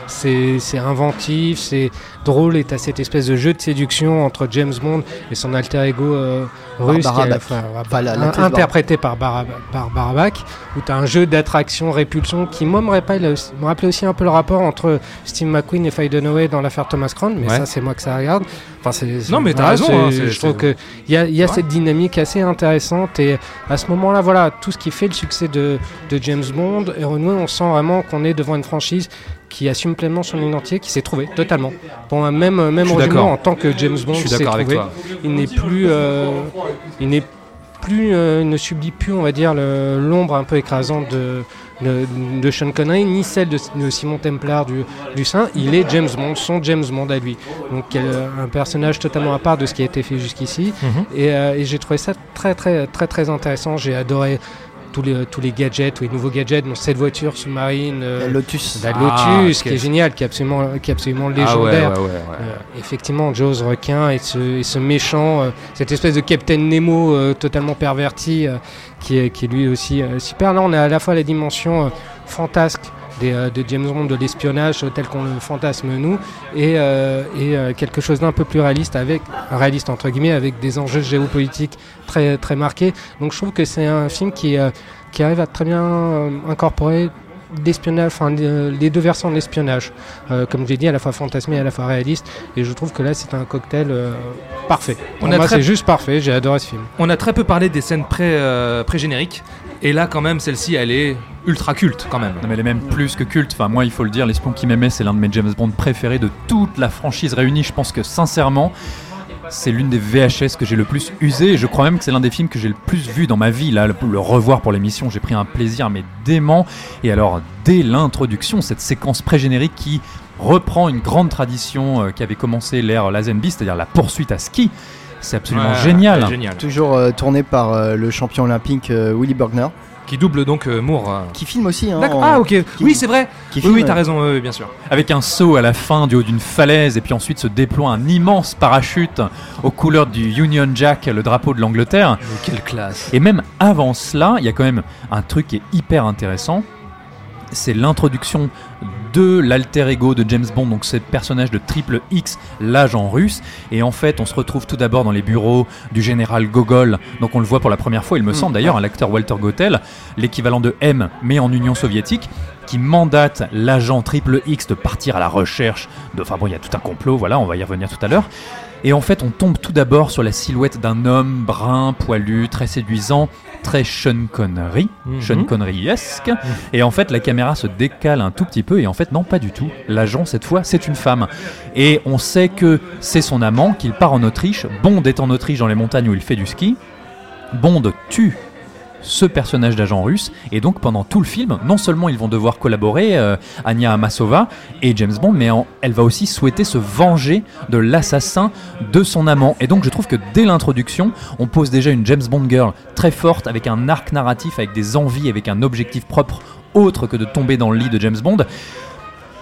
c'est inventif, c'est drôle et t'as cette espèce de jeu de séduction entre James Bond et son alter ego euh, russe qui est Enfin, la- interprété par Barabac, où tu as un jeu d'attraction-répulsion qui, moi, me rappelle, me rappelait aussi un peu le rapport entre Steve McQueen et Faye Dunaway dans l'affaire Thomas Crown, mais Ouais. ça, c'est moi que ça regarde. Enfin, Non, mais t'as voilà, raison, hein, je trouve qu'il y a, il y a cette dynamique assez intéressante, et à ce moment-là, voilà, tout ce qui fait le succès de, de James Bond est renoué. On sent vraiment qu'on est devant une franchise qui assume pleinement son identité, qui s'est trouvée totalement. Un même, même en tant que James Bond, s'est trouvé. toi. Il n'est plus, euh, il n'est plus, euh, ne subit plus, on va dire, l'ombre un peu écrasante de, de, de Sean Connery, ni celle de, de Simon Templar du, du Saint. Il est James Bond, son James Bond à lui. Donc euh, un personnage totalement à part de ce qui a été fait jusqu'ici. Mhm. Et, euh, et j'ai trouvé ça très très très très intéressant. J'ai adoré tous les, tous les gadgets, tous les nouveaux gadgets, dont cette voiture sous-marine, euh, La Lotus. la Ah, Lotus, qui est génial, qui est absolument, qui est absolument Ah ouais, légendaire. ouais, ouais, ouais. Euh, effectivement, Jaws requin et ce, et ce méchant, euh, cette espèce de Captain Nemo euh, totalement perverti, euh, qui, est, qui est lui aussi euh, super. Là, on a à la fois la dimension euh, fantasque des, euh, de James Bond, de l'espionnage tel qu'on le fantasme nous, et, euh, et euh, quelque chose d'un peu plus réaliste, avec réaliste entre guillemets, avec des enjeux géopolitiques très très marqués. Donc, je trouve que c'est un film qui euh, qui arrive à très bien incorporer l'espionnage, enfin les deux versants de l'espionnage, Euh, comme j'ai dit, à la fois fantasmé et à la fois réaliste. Et je trouve que là, c'est un cocktail euh, parfait. Pour a moi, c'est juste parfait. J'ai adoré ce film. On a très peu parlé des scènes pré, euh, pré-génériques. Et là, quand même, celle-ci, elle est ultra culte, quand même. Non, mais elle est même plus que culte. Enfin, moi, il faut le dire, L'espion qui m'aimait, c'est l'un de mes James Bond préférés de toute la franchise réunie. Je pense que, sincèrement, c'est l'une des VHS que j'ai le plus usé. Et je crois même que c'est l'un des films que j'ai le plus vu dans ma vie. Là, le, revoir pour l'émission, j'ai pris un plaisir, mais dément. Et alors, dès l'introduction, cette séquence pré-générique qui reprend une grande tradition euh, qui avait commencé l'ère Lazenby, c'est-à-dire la poursuite à ski. C'est absolument Ouais, génial. ouais, génial. Toujours euh, tourné par euh, le champion olympique euh, Willy Bergner, Qui double donc euh, Moore. euh. qui filme aussi. hein, en- Ah, ok. qui- oui, c'est vrai. qui Oui, filme, oui, t'as raison, bien sûr. Avec un saut à la fin du haut d'une falaise et puis ensuite se déploie un immense parachute aux couleurs du Union Jack, le drapeau de l'Angleterre. Mais quelle classe. Et même avant cela, il y a quand même un truc qui est hyper intéressant. C'est l'introduction de l'alter ego de James Bond, donc ce personnage de Triple X, l'agent russe. Et en fait, on se retrouve tout d'abord dans les bureaux du général Gogol. Donc on le voit pour la première fois, il me semble d'ailleurs, à l'acteur Walter Gottel, l'équivalent de M, mais en Union soviétique, qui mandate l'agent Triple X de partir à la recherche de. Enfin bon, il y a tout un complot, voilà, on va y revenir tout à l'heure. Et en fait, on tombe tout d'abord sur la silhouette d'un homme brun, poilu, très séduisant, très Sean Connery, Mhm. Sean Connery-esque. Et en fait, la caméra se décale un tout petit peu, et en fait, non, pas du tout. L'agent, cette fois, c'est une femme. Et on sait que c'est son amant, qu'il part en Autriche. Bond est en Autriche, dans les montagnes où il fait du ski. Bond tue ce personnage d'agent russe. Et donc pendant tout le film non seulement ils vont devoir collaborer euh, Anya Amasova et James Bond mais elle va aussi souhaiter se venger de l'assassin de son amant. Et donc je trouve que dès l'introduction on pose déjà une James Bond girl très forte avec un arc narratif avec des envies avec un objectif propre autre que de tomber dans le lit de James Bond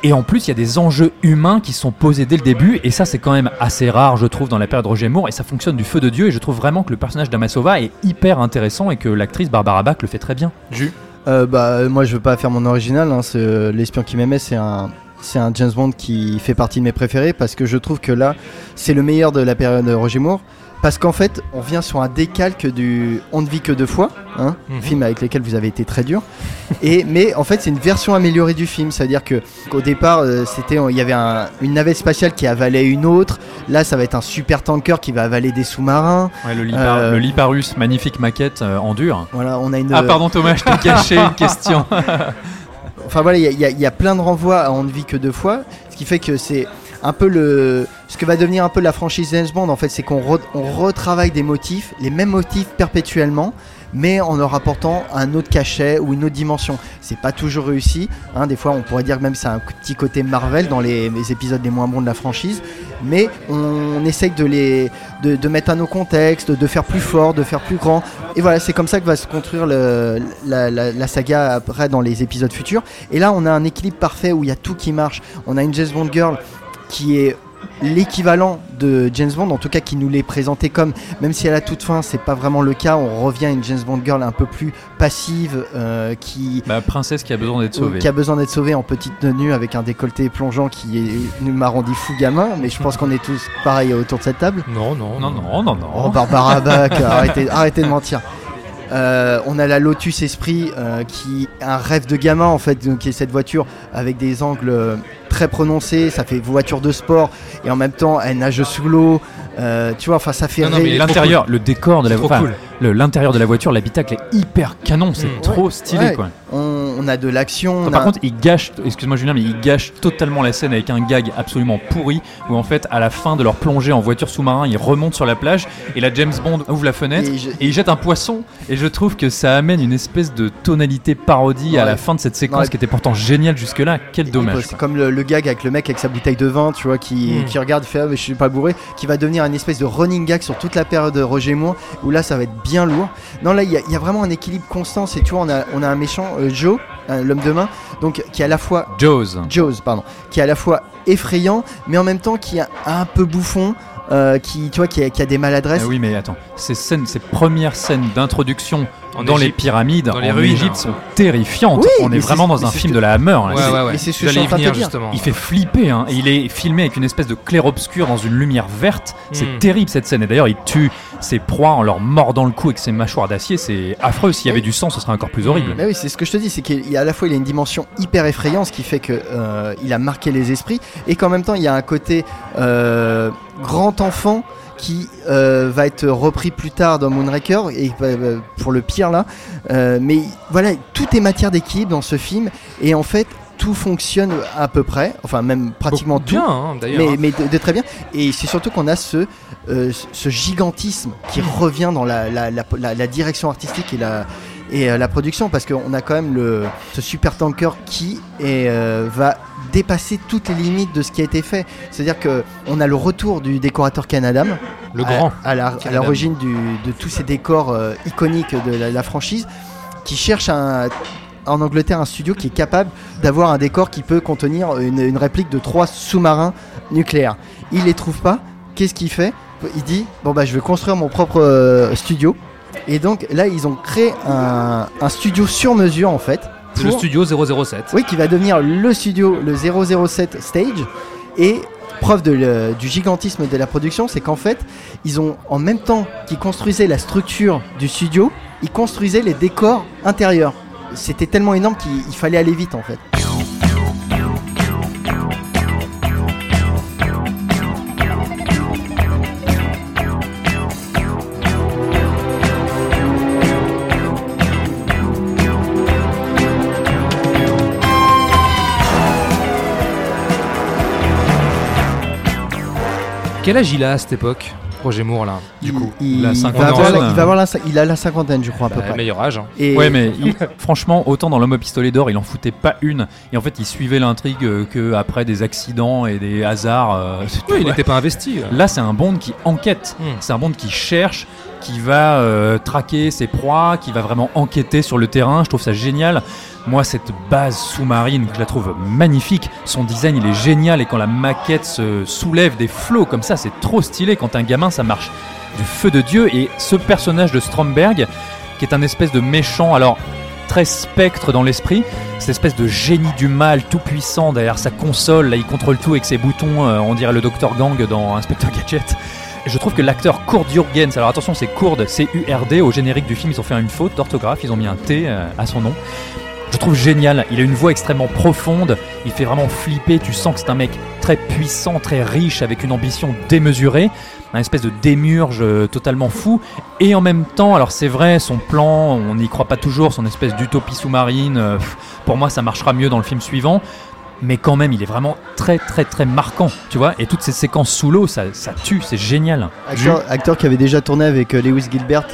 et en plus, il y a des enjeux humains qui sont posés dès le début, et ça, c'est quand même assez rare, je trouve, dans la période Roger Moore, et ça fonctionne du feu de Dieu, et je trouve vraiment que le personnage d'Amasova est hyper intéressant et que l'actrice Barbara Bach le fait très bien. Jus. Euh, bah, moi, je veux pas faire mon original. Hein, c'est, euh, L'espion qui m'aimait, c'est un, c'est un James Bond qui fait partie de mes préférés parce que je trouve que là, c'est le meilleur de la période Roger Moore. Parce qu'en fait, on vient sur un décalque du On ne vit que deux fois, hein, Mhm. film avec lequel vous avez été très dur. Et mais en fait, c'est une version améliorée du film, c'est-à-dire que qu'au départ, euh, c'était il y avait un- une navette spatiale qui avalait une autre. Là, ça va être un super tanker qui va avaler des sous-marins. Ouais, le, Lipa- Euh, le Liparus, magnifique maquette euh, en dur. Voilà, on a une. Ah, pardon Thomas, je t'ai caché une question. Enfin voilà, il y, y a plein de renvois à On ne vit que deux fois, ce qui fait que c'est un peu le ce que va devenir un peu la franchise James Bond en fait, c'est qu'on re- on retravaille des motifs, les mêmes motifs perpétuellement, mais en leur apportant un autre cachet ou une autre dimension. C'est pas toujours réussi, hein, des fois on pourrait dire que même c'est un petit côté Marvel dans les, épisodes les moins bons de la franchise, mais on, essaye de les de, mettre à nos contextes, de faire plus fort, de faire plus grand. Et voilà, c'est comme ça que va se construire la- la saga après dans les épisodes futurs. Et là, on a un équilibre parfait où il y a tout qui marche. On a une James Bond girl qui est l'équivalent de James Bond, en tout cas qui nous l'est présenté comme, même si à la toute fin c'est pas vraiment le cas, on revient à une James Bond girl un peu plus passive, euh, qui, Bah, princesse qui a besoin d'être sauvée. qui a besoin d'être sauvée en petite tenue avec un décolleté plongeant qui est- nous m'a rendu fou gamin, mais je pense qu'on est tous pareils autour de cette table. Non, non, Non, non, non, non. Oh Barbara Bach, arrêtez, arrêtez de mentir. Euh, on a la Lotus Esprit euh, qui est un rêve de gamin en fait, donc, qui est cette voiture avec des angles euh, très prononcés, ça fait voiture de sport et en même temps elle nage sous l'eau. euh, tu vois, enfin ça fait l'intérieur, le décor de la cool. le- l'intérieur de la voiture, l'habitacle est hyper canon, c'est Mm. trop stylé Ouais. quoi. on, on a de l'action. on Par a- contre, il gâche, excuse-moi Julien, mais il gâche totalement la scène avec un gag absolument pourri où en fait, à la fin de leur plongée en voiture sous-marin, ils remontent sur la plage et la James Bond ouvre la fenêtre Et je- et il jette un poisson. Et je trouve que ça amène une espèce de tonalité parodie à la fin de cette séquence Ouais. qui était pourtant géniale jusque-là. Quel Et dommage. C'est quoi. comme le, le gag avec le mec avec sa bouteille de vin, tu vois, qui, Mm. qui regarde, fait ah, mais je suis pas bourré, qui va devenir une espèce de running gag sur toute la période de Roger Moore, où là ça va être bien lourd. Non, là il y, a- il y a vraiment un équilibre constant. C'est tu vois, on a, on a un méchant, euh, Joe, l'homme de main, donc qui est à la fois Jaws. Jaws, pardon, qui est à la fois effrayant, mais en même temps qui est un peu bouffon, euh, qui, tu vois, qui a, qui a des maladresses. Ah oui, mais attends, ces scènes, ces premières scènes d'introduction En dans les pyramides, Dans les en ruines. Égypte, sont terrifiantes. Oui, On est vraiment dans un film de la Hammer. Ouais, C'est- ouais, ouais. c'est ce. Il fait flipper, hein. et il est filmé avec une espèce de clair-obscur dans une lumière verte. C'est Mm. terrible cette scène. Et d'ailleurs, il tue ses proies en leur mordant le cou avec ses mâchoires d'acier. C'est affreux. S'il y avait du sang, ce serait encore plus horrible. Mais oui, c'est ce que je te dis, c'est qu'il y a à la fois il a une dimension hyper effrayante, ce qui fait que euh, il a marqué les esprits, et qu'en même temps il y a un côté euh, grand enfant qui euh, va être repris plus tard dans Moonraker et euh, pour le pire là. Euh, mais voilà, tout est matière d'équilibre dans ce film, et en fait tout fonctionne à peu près, enfin même pratiquement tout. bien, hein, d'ailleurs. Mais, mais de, de très bien. Et c'est surtout qu'on a ce, ce gigantisme qui revient dans la, la, la- la- la direction artistique et la, et euh, la production parce qu'on a quand même le, ce super tanker qui est, euh, va dépasser toutes les limites de ce qui a été fait. C'est-à-dire qu'on a le retour du décorateur Canadam Le grand. à l'origine de tous ces décors euh, iconiques de la, la franchise, qui cherche un- en Angleterre un studio qui est capable d'avoir un décor qui peut contenir une, une réplique de trois sous-marins nucléaires. Il les trouve pas. Qu'est-ce qu'il fait? Il dit bon bah je vais construire mon propre euh, studio. Et donc là ils ont créé un, un studio sur mesure en fait. Le studio 007. oui, qui va devenir le studio, le 007 Stage. Et preuve de le- du gigantisme de la production, c'est qu'en fait, ils ont, en même temps qu'ils construisaient la structure du studio, ils construisaient les décors intérieurs. C'était tellement énorme qu'il il fallait aller vite en fait. Quel âge il a à cette époque, Roger Moore, là, du coup? il, la il va avoir il va avoir la, il a la cinquantaine, je crois, à peu Bah, près. Meilleur âge. hein. Et Ouais, mais il- franchement, autant dans L'homme au pistolet d'or, il en foutait pas une. Et en fait, il suivait l'intrigue euh, que après des accidents et des hasards. euh, Oui, il ouais. n'était pas investi. euh. Là, c'est un Bond qui enquête. Hmm. C'est un Bond qui cherche, qui va euh, traquer ses proies, qui va vraiment enquêter sur le terrain. Je trouve ça génial. Moi, cette base sous-marine, je la trouve magnifique. Son design, il est génial. Et quand la maquette se soulève des flots comme ça, c'est trop stylé. Quand un gamin, ça marche du feu de Dieu. Et ce personnage de Stromberg, qui est un espèce de méchant, alors très spectre dans l'esprit, cette espèce de génie du mal tout puissant derrière sa console, là il contrôle tout avec ses boutons, euh, on dirait le Dr Gang dans Inspector Gadget. Je trouve que l'acteur Kurt Jurgens, alors attention c'est Kurt, C-U-R-D, au générique du film ils ont fait une faute d'orthographe, ils ont mis un T euh, à son nom. Je trouve génial, il a une voix extrêmement profonde, il fait vraiment flipper, tu sens que c'est un mec très puissant, très riche, avec une ambition démesurée, un espèce de démurge euh, totalement fou, et en même temps, alors c'est vrai, son plan, on n'y croit pas toujours, son espèce d'utopie sous-marine, euh, pour moi ça marchera mieux dans le film suivant, mais quand même il est vraiment très très très marquant, tu vois, et toutes ces séquences sous l'eau, ça, ça tue, c'est génial. acteur, qui avait déjà tourné avec euh, Lewis Gilbert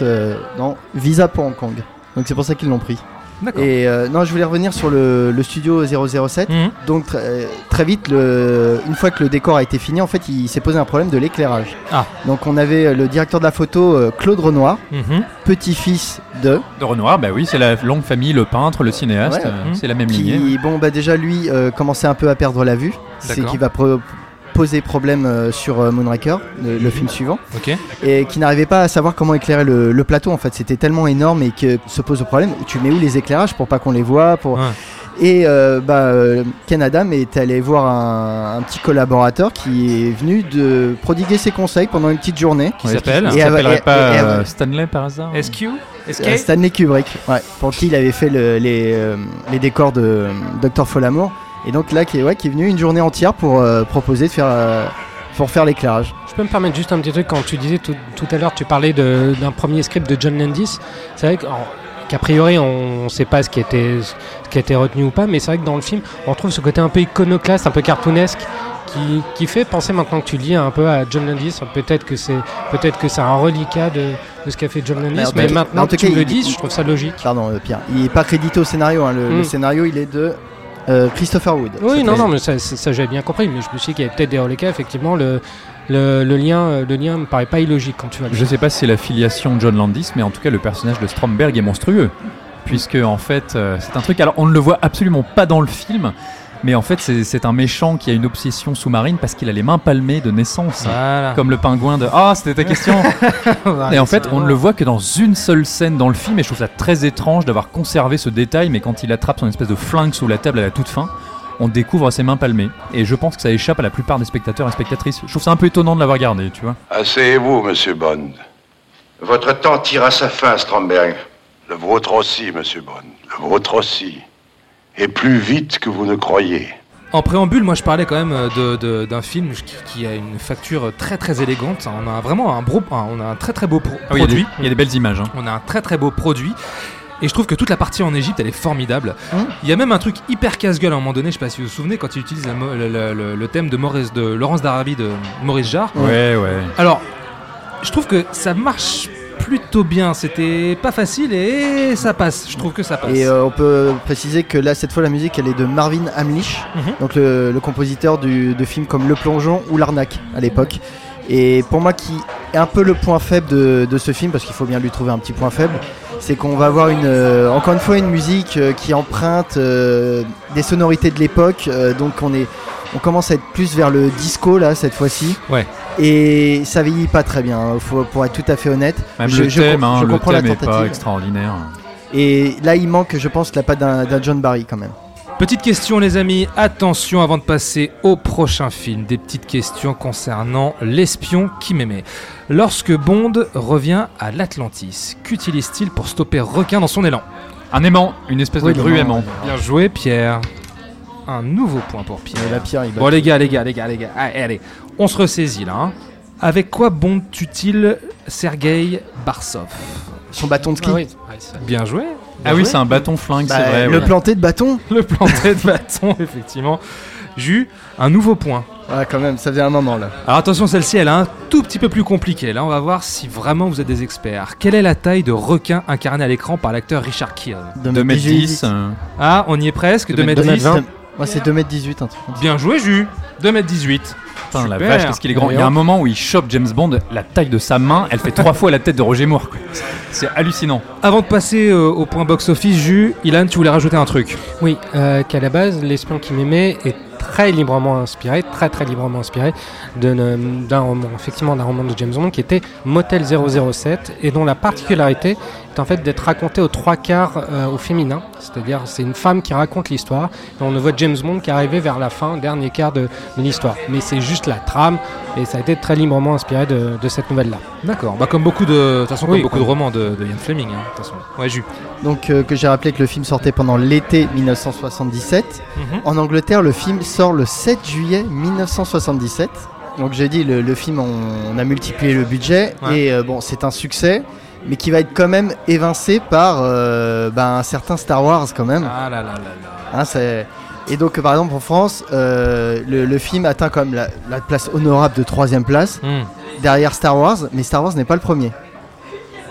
dans Visa pour Hong Kong. Donc c'est pour ça qu'ils l'ont pris. D'accord. Et euh, non, je voulais revenir sur le, le studio 007. Mhm. Donc tr- euh, très vite, le- une fois que le décor a été fini, en fait, il s'est posé un problème de l'éclairage. Ah. Donc on avait euh, le directeur de la photo, Claude Renoir, Mhm. petit-fils de, De Renoir, bah oui, c'est la longue famille, le peintre, le cinéaste, Ouais. euh, Mhm. c'est la même lignée. qui, bon, bah déjà lui euh, commençait un peu à perdre la vue, c'est D'accord. qui va pro- poser problème euh, sur euh, Moonraker, le, le film suivant, et qui n'arrivait pas à savoir comment éclairer le, le plateau. En fait, c'était tellement énorme et que se pose le problème. Tu mets où les éclairages pour pas qu'on les voit, pour Ouais. Et euh, bah, euh, Ken Adam est allé voir un, un petit collaborateur qui est venu de prodiguer ses conseils pendant une petite journée. Qui s'appelle s'appellerait pas et- et- euh, Stanley par hasard SQ SK Stanley Kubrick, ouais, pour qui il avait fait le- les, euh, les décors de euh, Dr. Folamour. Et donc là, qui est, ouais, qui est venu une journée entière pour euh, proposer de faire, euh, pour faire l'éclairage. Je peux me permettre juste un petit truc quand tu disais tout, tout à l'heure, tu parlais d'un premier script de John Landis. C'est vrai qu'a priori on ne sait pas ce qui, était, ce qui a été retenu ou pas, mais c'est vrai que dans le film on retrouve ce côté un peu iconoclaste, un peu cartoonesque. Qui, qui fait penser maintenant que tu lis un peu à John Landis, peut-être que c'est peut-être que c'est un reliquat de, de ce qu'a fait John Landis, mais maintenant que tu me le dis, je trouve ça logique. Pardon, euh, Pierre. Il n'est pas crédité au scénario. hein. Le, le Mm. scénario, il est de euh, Christopher Wood. Oui, non, non, mais ça, ça, ça, j'avais bien compris, mais je me suis dit qu'il y avait peut-être des reliquats, effectivement, le, le, le lien, euh, le lien me paraît pas illogique quand tu vas le Je sais pas si c'est la filiation John Landis, mais en tout cas, le personnage de Stromberg est monstrueux. Puisque, en fait, euh, c'est un truc. Alors, on ne le voit absolument pas dans le film, mais en fait, c'est un méchant qui a une obsession sous-marine parce qu'il a les mains palmées de naissance. Voilà. Comme le pingouin de. Ah, c'était ta question Et en fait, on ne le voit que dans une seule scène dans le film, et je trouve ça très étrange d'avoir conservé ce détail, mais quand il attrape son espèce de flingue sous la table à la toute fin, on découvre ses mains palmées. Et je pense que ça échappe à la plupart des spectateurs et spectatrices. Je trouve ça un peu étonnant de l'avoir gardé, tu vois. Asseyez-vous, monsieur Bond. Votre temps tire à sa fin, Stromberg. Le vôtre aussi, monsieur Bond. Le vôtre aussi. Et plus vite que vous ne croyez. En préambule, moi je parlais quand même euh, de- de- d'un film qui, qui a une facture très très élégante. On a vraiment un, bro- on a un très très beau pro- Ah oui, produit. il y, a des belles images. hein. On a un très très beau produit. Et je trouve que toute la partie en Égypte, elle est formidable. Hum. Il y a même un truc hyper casse-gueule à un moment donné, je sais pas si vous vous souvenez, quand il utilise la mo- le, le- le- le thème de, Maurice, de Laurence d'Arabie de Maurice Jarre. Ouais, ouais. Alors, je trouve que ça marche plutôt bien. C'était pas facile et ça passe. Je trouve que ça passe. Et euh, on peut préciser que là, cette fois, la musique, elle est de Marvin Hamlish, Mhm. donc le, le compositeur du- de films comme Le Plongeon ou L'Arnaque à l'époque. Et pour moi, qui un peu le point faible de, de ce film, parce qu'il faut bien lui trouver un petit point faible, c'est qu'on va avoir une, euh, encore une fois une musique euh, qui emprunte euh, des sonorités de l'époque, donc on est, on commence à être plus vers le disco là cette fois-ci. Ouais. Et ça vieillit pas très bien, hein, faut, pour être tout à fait honnête. Même Je- le je thème, hein, je le comprends la thème est pas tentative. extraordinaire. Et là, il manque, je pense, la patte d'un d'un John Barry quand même. Petite question les amis, attention avant de passer au prochain film, des petites questions concernant l'espion qui m'aimait. Lorsque Bond revient à l'Atlantis, qu'utilise-t-il pour stopper requin dans son élan? Un aimant, une espèce Oui, de grue aimant. Bien joué Pierre. Un nouveau point pour Pierre. La Pierre, il bat Bon les gars, les gars, les gars, les gars, allez, allez, on se ressaisit là. hein. Avec quoi Bond tue-t-il Sergei Barsov? Son bâton de ski. Ah oui, Bien joué. Ah oui, c'est un bâton flingue, Bah, c'est vrai. le ouais. planté de bâton Le planté de bâton, effectivement. Jus, un nouveau point. Ouais, quand même, ça faisait un moment là. Alors attention, celle-ci, elle est un tout petit peu plus compliquée. Là, on va voir si vraiment vous êtes des experts. Quelle est la taille de requin incarné à l'écran par l'acteur Richard Kiel? 2 mètres 10. euh, Ah, on y est presque, 2 mètres 10. Moi, c'est 2m18, un truc. Bien joué, Jus. 2 mètres 18. Putain, la vache, qu'est-ce qu'il est grand. Il y a un moment où il chope James Bond, la taille de sa main, elle fait trois fois la tête de Roger Moore. quoi. C'est hallucinant. Avant de passer euh, au point box-office, Jus, Ilan, tu voulais rajouter un truc Oui, euh, qu'à la base, l'espion qui m'aimait est très librement inspiré, très très librement inspiré de- d'un roman, effectivement d'un roman de James Bond qui était Motel 007 et dont la particularité est en fait d'être raconté aux trois quarts euh, au féminin, c'est-à-dire c'est une femme qui raconte l'histoire et on ne voit James Bond qu'arriver vers la fin, dernier quart de, de l'histoire. Mais c'est juste la trame et ça a été très librement inspiré de, de cette nouvelle-là. D'accord. Bah comme beaucoup de, façon, Oui, comme beaucoup de romans de, de Ian Fleming. hein, façon. Ouais, Jus. Donc, euh, que j'ai rappelé que le film sortait pendant l'été 1977. Mhm. En Angleterre, le film sort le 7 juillet 1977. Donc, j'ai dit, le, le film, on, on a multiplié le budget. Ouais. Et euh, bon, c'est un succès, mais qui va être quand même évincé par euh, ben, un certain Star Wars, quand même. Ah là là là là. Hein, Et donc, par exemple, en France, euh, le, le film atteint quand même la, la place honorable de troisième place, Hmm. derrière Star Wars, mais Star Wars n'est pas le premier.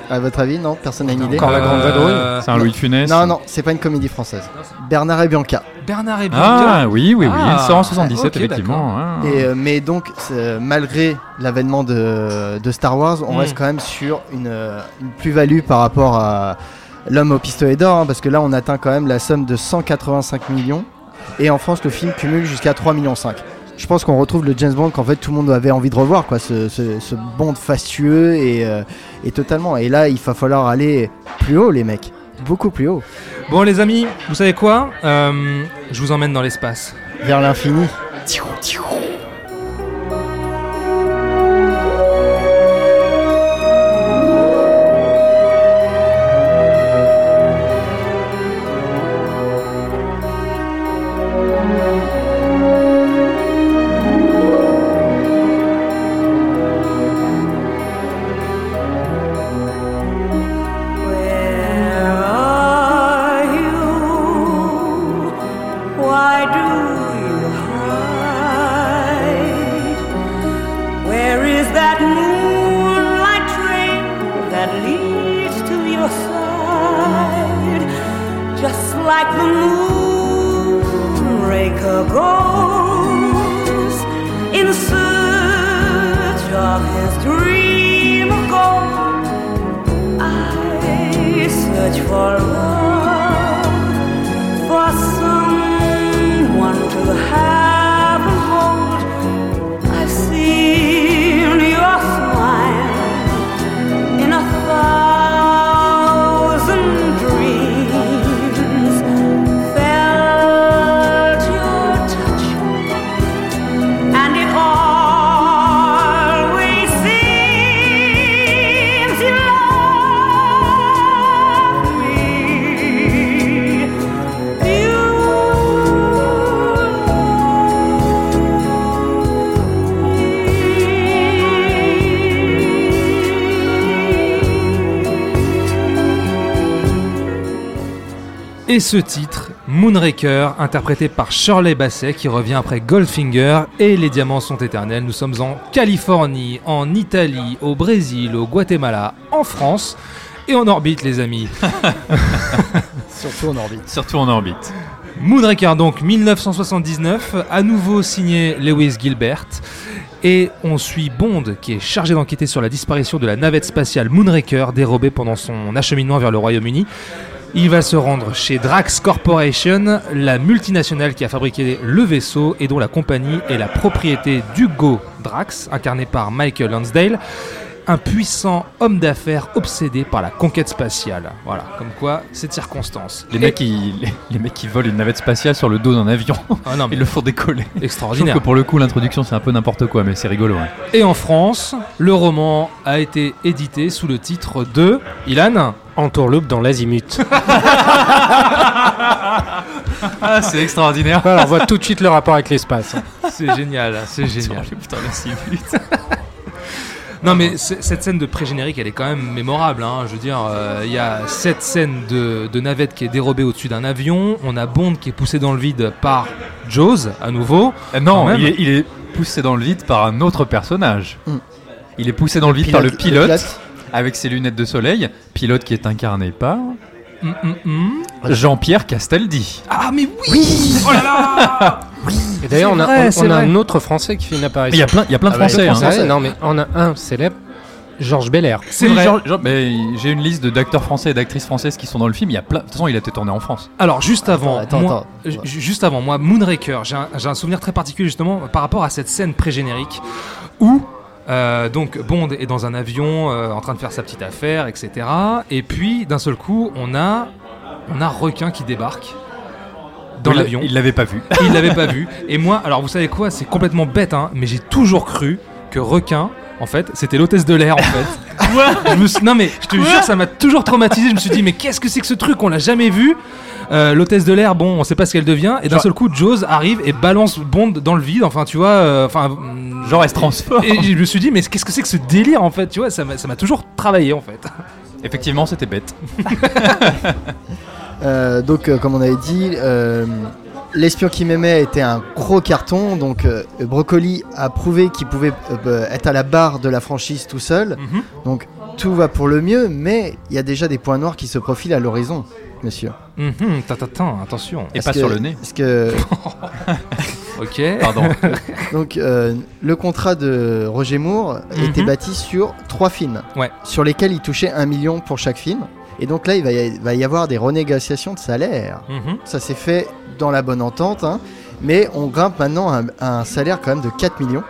À votre avis, non Personne n'a une idée Encore la grande vadrouille Euh, C'est un Louis de Funès. Non, non, c'est pas une comédie française. Bernard et Bianca. Bernard et Bianca. Ah oui, oui, oui. Ah, il sort en 77, ok, effectivement. hein. Et, euh, mais donc, c'est- malgré l'avènement de, de Star Wars, on Mm. reste quand même sur une, euh, une plus-value par rapport à L'homme au pistolet d'or, hein, parce que là, on atteint quand même la somme de 185 millions. Et en France, le film cumule jusqu'à 3,5 millions. Je pense qu'on retrouve le James Bond qu'en fait tout le monde avait envie de revoir, quoi, ce, ce, ce Bond fastueux et, euh, et totalement. Et là, il va falloir aller plus haut, les mecs, beaucoup plus haut, Bon les amis, vous savez quoi Euh, Je vous emmène dans l'espace. vers l'infini. Et ce titre, Moonraker, interprété par Shirley Bassey, qui revient après Goldfinger et Les Diamants sont éternels. Nous sommes en Californie, en Italie, au Brésil, au Guatemala, en France et en orbite, les amis. Surtout en orbite. Surtout en orbite. Moonraker, donc 1979, à nouveau signé Lewis Gilbert. Et on suit Bond qui est chargé d'enquêter sur la disparition de la navette spatiale Moonraker dérobée pendant son acheminement vers le Royaume-Uni. Il va se rendre chez Drax Corporation, la multinationale qui a fabriqué le vaisseau et dont la compagnie est la propriété d'Hugo Drax, incarné par Michael Lansdale, un puissant homme d'affaires obsédé par la conquête spatiale. Voilà, comme quoi, cette circonstance. Les mecs, qui, les, les mecs qui volent une navette spatiale sur le dos d'un avion, Ah non, mais ils le font décoller. Je trouve extraordinaire. que pour le coup, l'introduction, c'est un peu n'importe quoi, mais c'est rigolo. Et en France, le roman a été édité sous le titre de Ilan. Entourloupe dans l'azimut. Ah, c'est extraordinaire. Alors, on voit tout de suite le rapport avec l'espace. C'est génial, c'est génial. Putain, merci. Non mais cette scène de pré-générique elle est quand même mémorable. hein. Je veux dire, euh, il y a cette scène de, de navette qui est dérobée au-dessus d'un avion. On a Bond qui est poussé dans le vide par Jaws à nouveau. Euh, non, il est, il est poussé dans le vide par un autre personnage. Hmm. Il est poussé dans le vide par le Pilote- le pilote, avec ses lunettes de soleil. Pilote qui est incarné par hum, hum. Jean-Pierre Castaldi. Ah mais oui, Oh là là Et d'ailleurs, on a, vrai, on- c'est on a vrai. un autre Français qui fait une Il apparition. y a plein, il y a plein de Ah bah, Français. hein. Français. non, mais on a un célèbre, Georges Belair. C'est Oui, vrai. j'ai une liste de- d'acteurs français et d'actrices françaises qui sont dans le film. Il y a plein. De toute façon, il a été tourné en France. Alors juste avant, Attends, moi, attends. ju- juste avant moi, Moonraker, j'ai un, j'ai un souvenir très particulier justement par rapport à cette scène pré-générique où euh, donc Bond est dans un avion euh, en train de faire sa petite affaire, etc. Et puis d'un seul coup, on a on a requin qui débarque dans l'avion. Il l'avait pas vu. Il l'avait pas vu. Et moi, alors vous savez quoi, c'est complètement bête, hein, mais j'ai toujours cru que requin, en fait, c'était l'hôtesse de l'air, en fait. Je me suis- non mais je te jure, ça m'a toujours traumatisé. Je me suis dit, mais qu'est-ce que c'est que ce truc On l'a jamais vu. Euh, l'hôtesse de l'air, bon, on sait pas ce qu'elle devient. Et d'un Genre- seul coup, Jaws arrive et balance Bond dans le vide. Enfin, tu vois, euh, enfin. hum, Genre, elle se transforme. Et je me suis dit, mais qu'est-ce que c'est que ce délire, en fait Tu vois, ça m'a ça m'a toujours travaillé, en fait. Effectivement, c'était bête. Euh, donc, euh, comme on avait dit, euh, L'espion qui m'aimait était un gros carton. Donc, euh, Brocoli a prouvé qu'il pouvait euh, bah, être à la barre de la franchise tout seul. Mhm. Donc, tout va pour le mieux, mais il y a déjà des points noirs qui se profilent à l'horizon, monsieur. Tatatin, attention. Et pas que- sur le nez. Parce que Ok. Pardon. donc, euh, le contrat de Roger Moore était Mhm. bâti sur trois films, Ouais. sur lesquels il touchait un million pour chaque film. Et donc là, il va y, va y avoir des renégociations de salaire. Mhm. Ça s'est fait dans la bonne entente, hein. mais on grimpe maintenant à un, à un salaire quand même de 4 millions.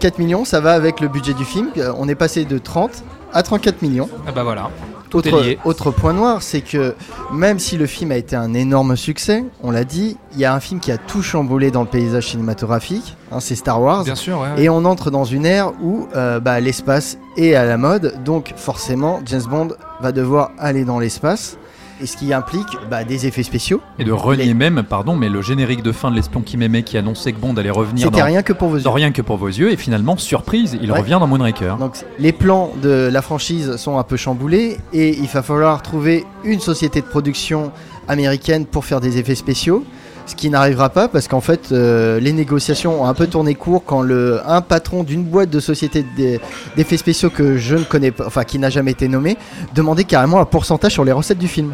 4 millions, ça va avec le budget du film. Euh, On est passé de 30 à 34 millions. Ah bah voilà. Tout est Autre, lié. autre point noir, c'est que même si le film a été un énorme succès, on l'a dit, il y a un film qui a tout chamboulé dans le paysage cinématographique, hein, c'est Star Wars. Bien sûr, ouais. ouais. Et on entre dans une ère où euh, bah, l'espace est à la mode, donc forcément James Bond va devoir aller dans l'espace, et ce qui implique bah, des effets spéciaux. Et de renier même, pardon, mais le générique de fin de L'espion qui m'aimait qui annonçait que Bond allait revenir C'était dans, rien que pour vos yeux. dans Rien que pour vos yeux, et finalement, surprise, il Ouais. revient dans Moonraker. Donc les plans de la franchise sont un peu chamboulés et il va falloir trouver une société de production américaine pour faire des effets spéciaux. Ce qui n'arrivera pas parce qu'en fait euh, les négociations ont un peu tourné court quand le, un patron d'une boîte de société d'e- d'effets spéciaux que je ne connais pas, enfin qui n'a jamais été nommé, demandait carrément un pourcentage sur les recettes du film.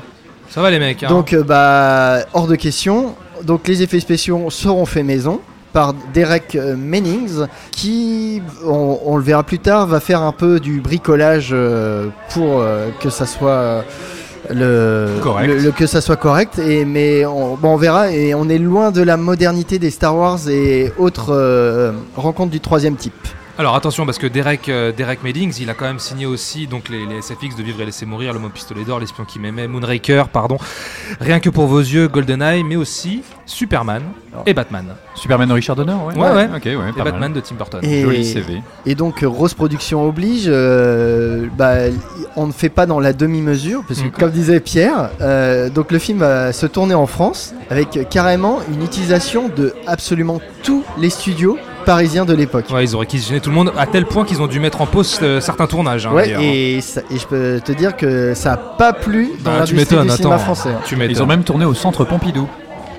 Ça va les mecs. Hein. Donc euh, bah hors de question. Donc les effets spéciaux seront faits maison par Derek euh, Mennings qui, on, on le verra plus tard, va faire un peu du bricolage euh, pour euh, que ça soit le, le- que ça soit correct. Et mais on, bon, on verra et on est loin de la modernité des Star Wars et autres euh, rencontres du troisième type. Alors attention parce que Derek, euh, Derek Meddings, il a quand même signé aussi donc les, les SFX de Vivre et Laisser Mourir, Le Mot Pistolet d'Or, L'espion qui m'aimait, Moonraker, pardon, Rien que pour vos yeux, GoldenEye, mais aussi Superman et Batman. Superman de Richard Donner, ouais. Ouais, ouais. Ok, ouais, Et pas mal. Batman de Tim Burton. Et- Joli CV. Et donc euh, Rose Production oblige, euh, bah, on ne fait pas dans la demi-mesure, parce que Mm. comme disait Pierre, euh, donc le film va se tourner en France avec carrément une utilisation de absolument tous les studios parisiens de l'époque. Ouais, ils ont réquisitionné tout le monde à tel point qu'ils ont dû mettre en pause euh, certains tournages. hein, Ouais, et, ça- et je peux te dire que ça n'a pas plu dans Bah, l'industrie du cinéma attends. français. hein. Tu Ils ont même tourné au centre Pompidou.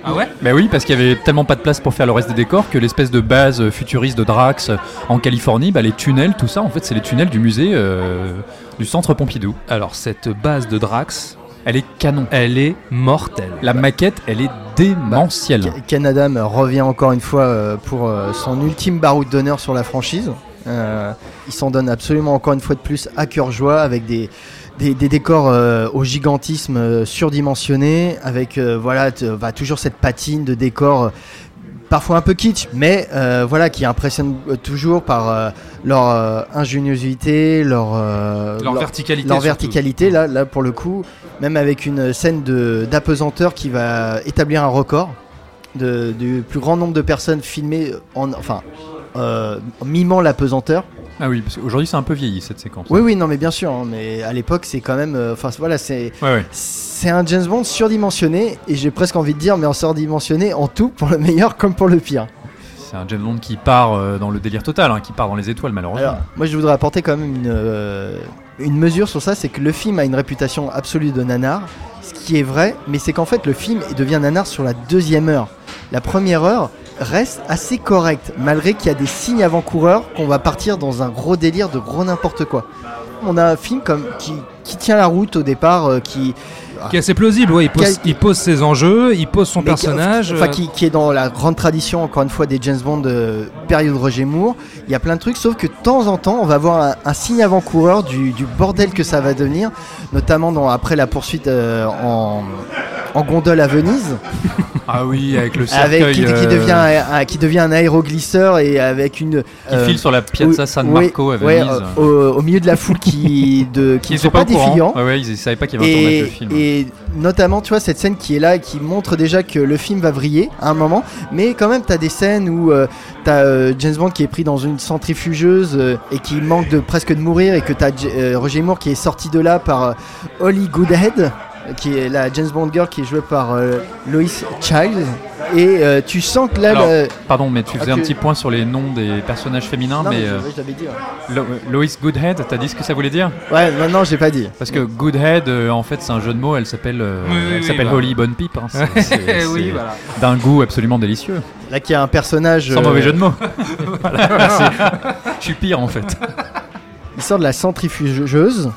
Ah ouais? Bah oui, parce qu'il y avait tellement pas de place pour faire le reste des décors que l'espèce de base futuriste de Drax euh, en Californie, bah, les tunnels, tout ça, en fait, c'est les tunnels du musée euh, du centre Pompidou. Alors cette base de Drax, Elle est canon. elle est mortelle. La maquette, elle est démentiel. Ke- Ken Adam revient encore une fois euh, pour euh, son ultime baroud d'honneur sur la franchise. Euh, il s'en donne absolument encore une fois de plus à cœur joie avec des, des, des décors euh, au gigantisme euh, surdimensionné, avec euh, voilà bah, toujours cette patine de décors euh, parfois un peu kitsch, mais euh, voilà qui impressionne euh, toujours par euh, leur euh, ingéniosité, leur euh, Leur verticalité, leur verticalité là, là pour le coup, même avec une scène de d'apesanteur qui va établir un record de, du plus grand nombre de personnes filmées en enfin euh, mimant l'apesanteur. Ah oui, parce qu'aujourd'hui c'est un peu vieilli cette séquence. Oui oui non mais bien sûr, hein, mais à l'époque c'est quand même, euh, enfin voilà c'est Ouais, ouais. c'est un James Bond surdimensionné et j'ai presque envie de dire mais en surdimensionné en tout pour le meilleur comme pour le pire. C'est un James Bond qui part euh, dans le délire total, hein, qui part dans les étoiles malheureusement. Moi je voudrais apporter quand même une, euh, une mesure sur ça, c'est que le film a une réputation absolue de nanar, ce qui est vrai, mais c'est qu'en fait le film devient nanar sur la deuxième heure. La première heure reste assez correcte, malgré qu'il y a des signes avant-coureurs qu'on va partir dans un gros délire de gros n'importe quoi. On a un film comme qui, qui tient la route au départ, euh, qui Qui est assez plausible, ouais, il pose, Quel- il pose ses enjeux, il pose son mais qui- personnage. enfin, euh, qui, qui est dans la grande tradition, encore une fois, des James Bond de période Roger Moore. Il y a plein de trucs, sauf que de temps en temps, on va voir un, un signe avant-coureur du, du bordel que ça va devenir, notamment dans, après la poursuite euh, en, en gondole à Venise, Ah oui, avec le cercueil avec, qui, qui euh, devient, un, un- qui devient un aéroglisseur et avec une. qui euh, file sur la Piazza San oui, Marco à ouais, Venise. euh, au, au milieu de la foule qui, de, qui ne sont pas, courant. défiants. Ouais, ouais, ils, ils savaient pas qu'il y avait un tournage de film. et notamment, tu vois, cette scène qui est là et qui montre déjà que le film va vriller à un moment. Mais quand même, tu as des scènes où tu as James Bond qui est pris dans une centrifugeuse euh, et qui manque de presque de mourir. Et que tu as Roger Moore qui est sorti de là par euh, Holly Goodhead, qui est la James Bond girl qui est jouée par euh, Lois Child. Et euh, tu sens que là. Alors, Pardon, mais tu faisais Ah, un tu- petit point sur les noms des personnages féminins, Non, mais mais je- euh, je dit, ouais. Lo- Lois Goodhead, t'as dit ce que ça voulait dire? Ouais, non, non, j'ai pas dit. Parce que Goodhead, euh, en fait, c'est un jeu de mots. Elle s'appelle, euh, Oui, oui, elle oui, s'appelle bah. Holly Bonne Pipe. hein. C'est- c'est- Oui, c'est voilà. D'un goût absolument délicieux. Là, qui a un personnage. Sans euh, mauvais jeu de mots. Voilà. Je suis pire en fait. Il sort de la centrifugeuse.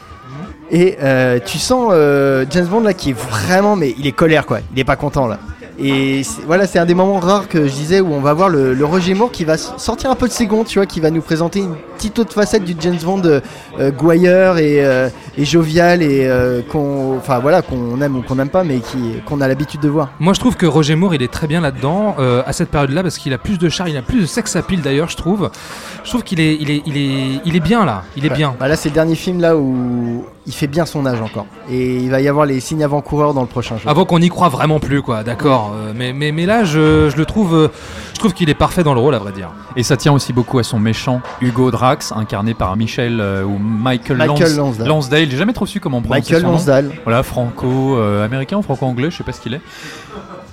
Et euh, tu sens euh, James Bond là qui est vraiment, mais il est colère quoi, il est pas content là. Et voilà, c'est un des moments rares que je disais où on va voir le, le Roger Moore qui va sortir un peu de ses gonds, tu vois, qui va nous présenter une petite autre facette du James Bond euh, euh, gouailleur et, euh, et jovial et euh, qu'on, enfin voilà, qu'on aime ou qu'on n'aime pas, mais qui, qu'on a l'habitude de voir. Moi, je trouve que Roger Moore, il est très bien là-dedans à cette période-là parce qu'il a plus de charme, il a plus de sex appeal d'ailleurs, je trouve. Je trouve qu'il est, il est, il est, il est bien là. Il est Ouais. bien. Bah là, c'est le dernier film là où il fait bien son âge encore. Et il va y avoir les signes avant-coureurs dans le prochain jeu. Avant qu'on y croit vraiment plus, quoi. D'accord. euh, mais, mais, mais là, je, je le trouve, euh, je trouve qu'il est parfait dans le rôle, à vrai dire. Et ça tient aussi beaucoup à son méchant Hugo Drax, incarné par Michel euh, ou Michael, Michael Lans- Lansdale. Lansdale. J'ai jamais trop su comment on prononce Michael son nom. Voilà, franco-américain ou franco-anglais, je sais pas ce qu'il est.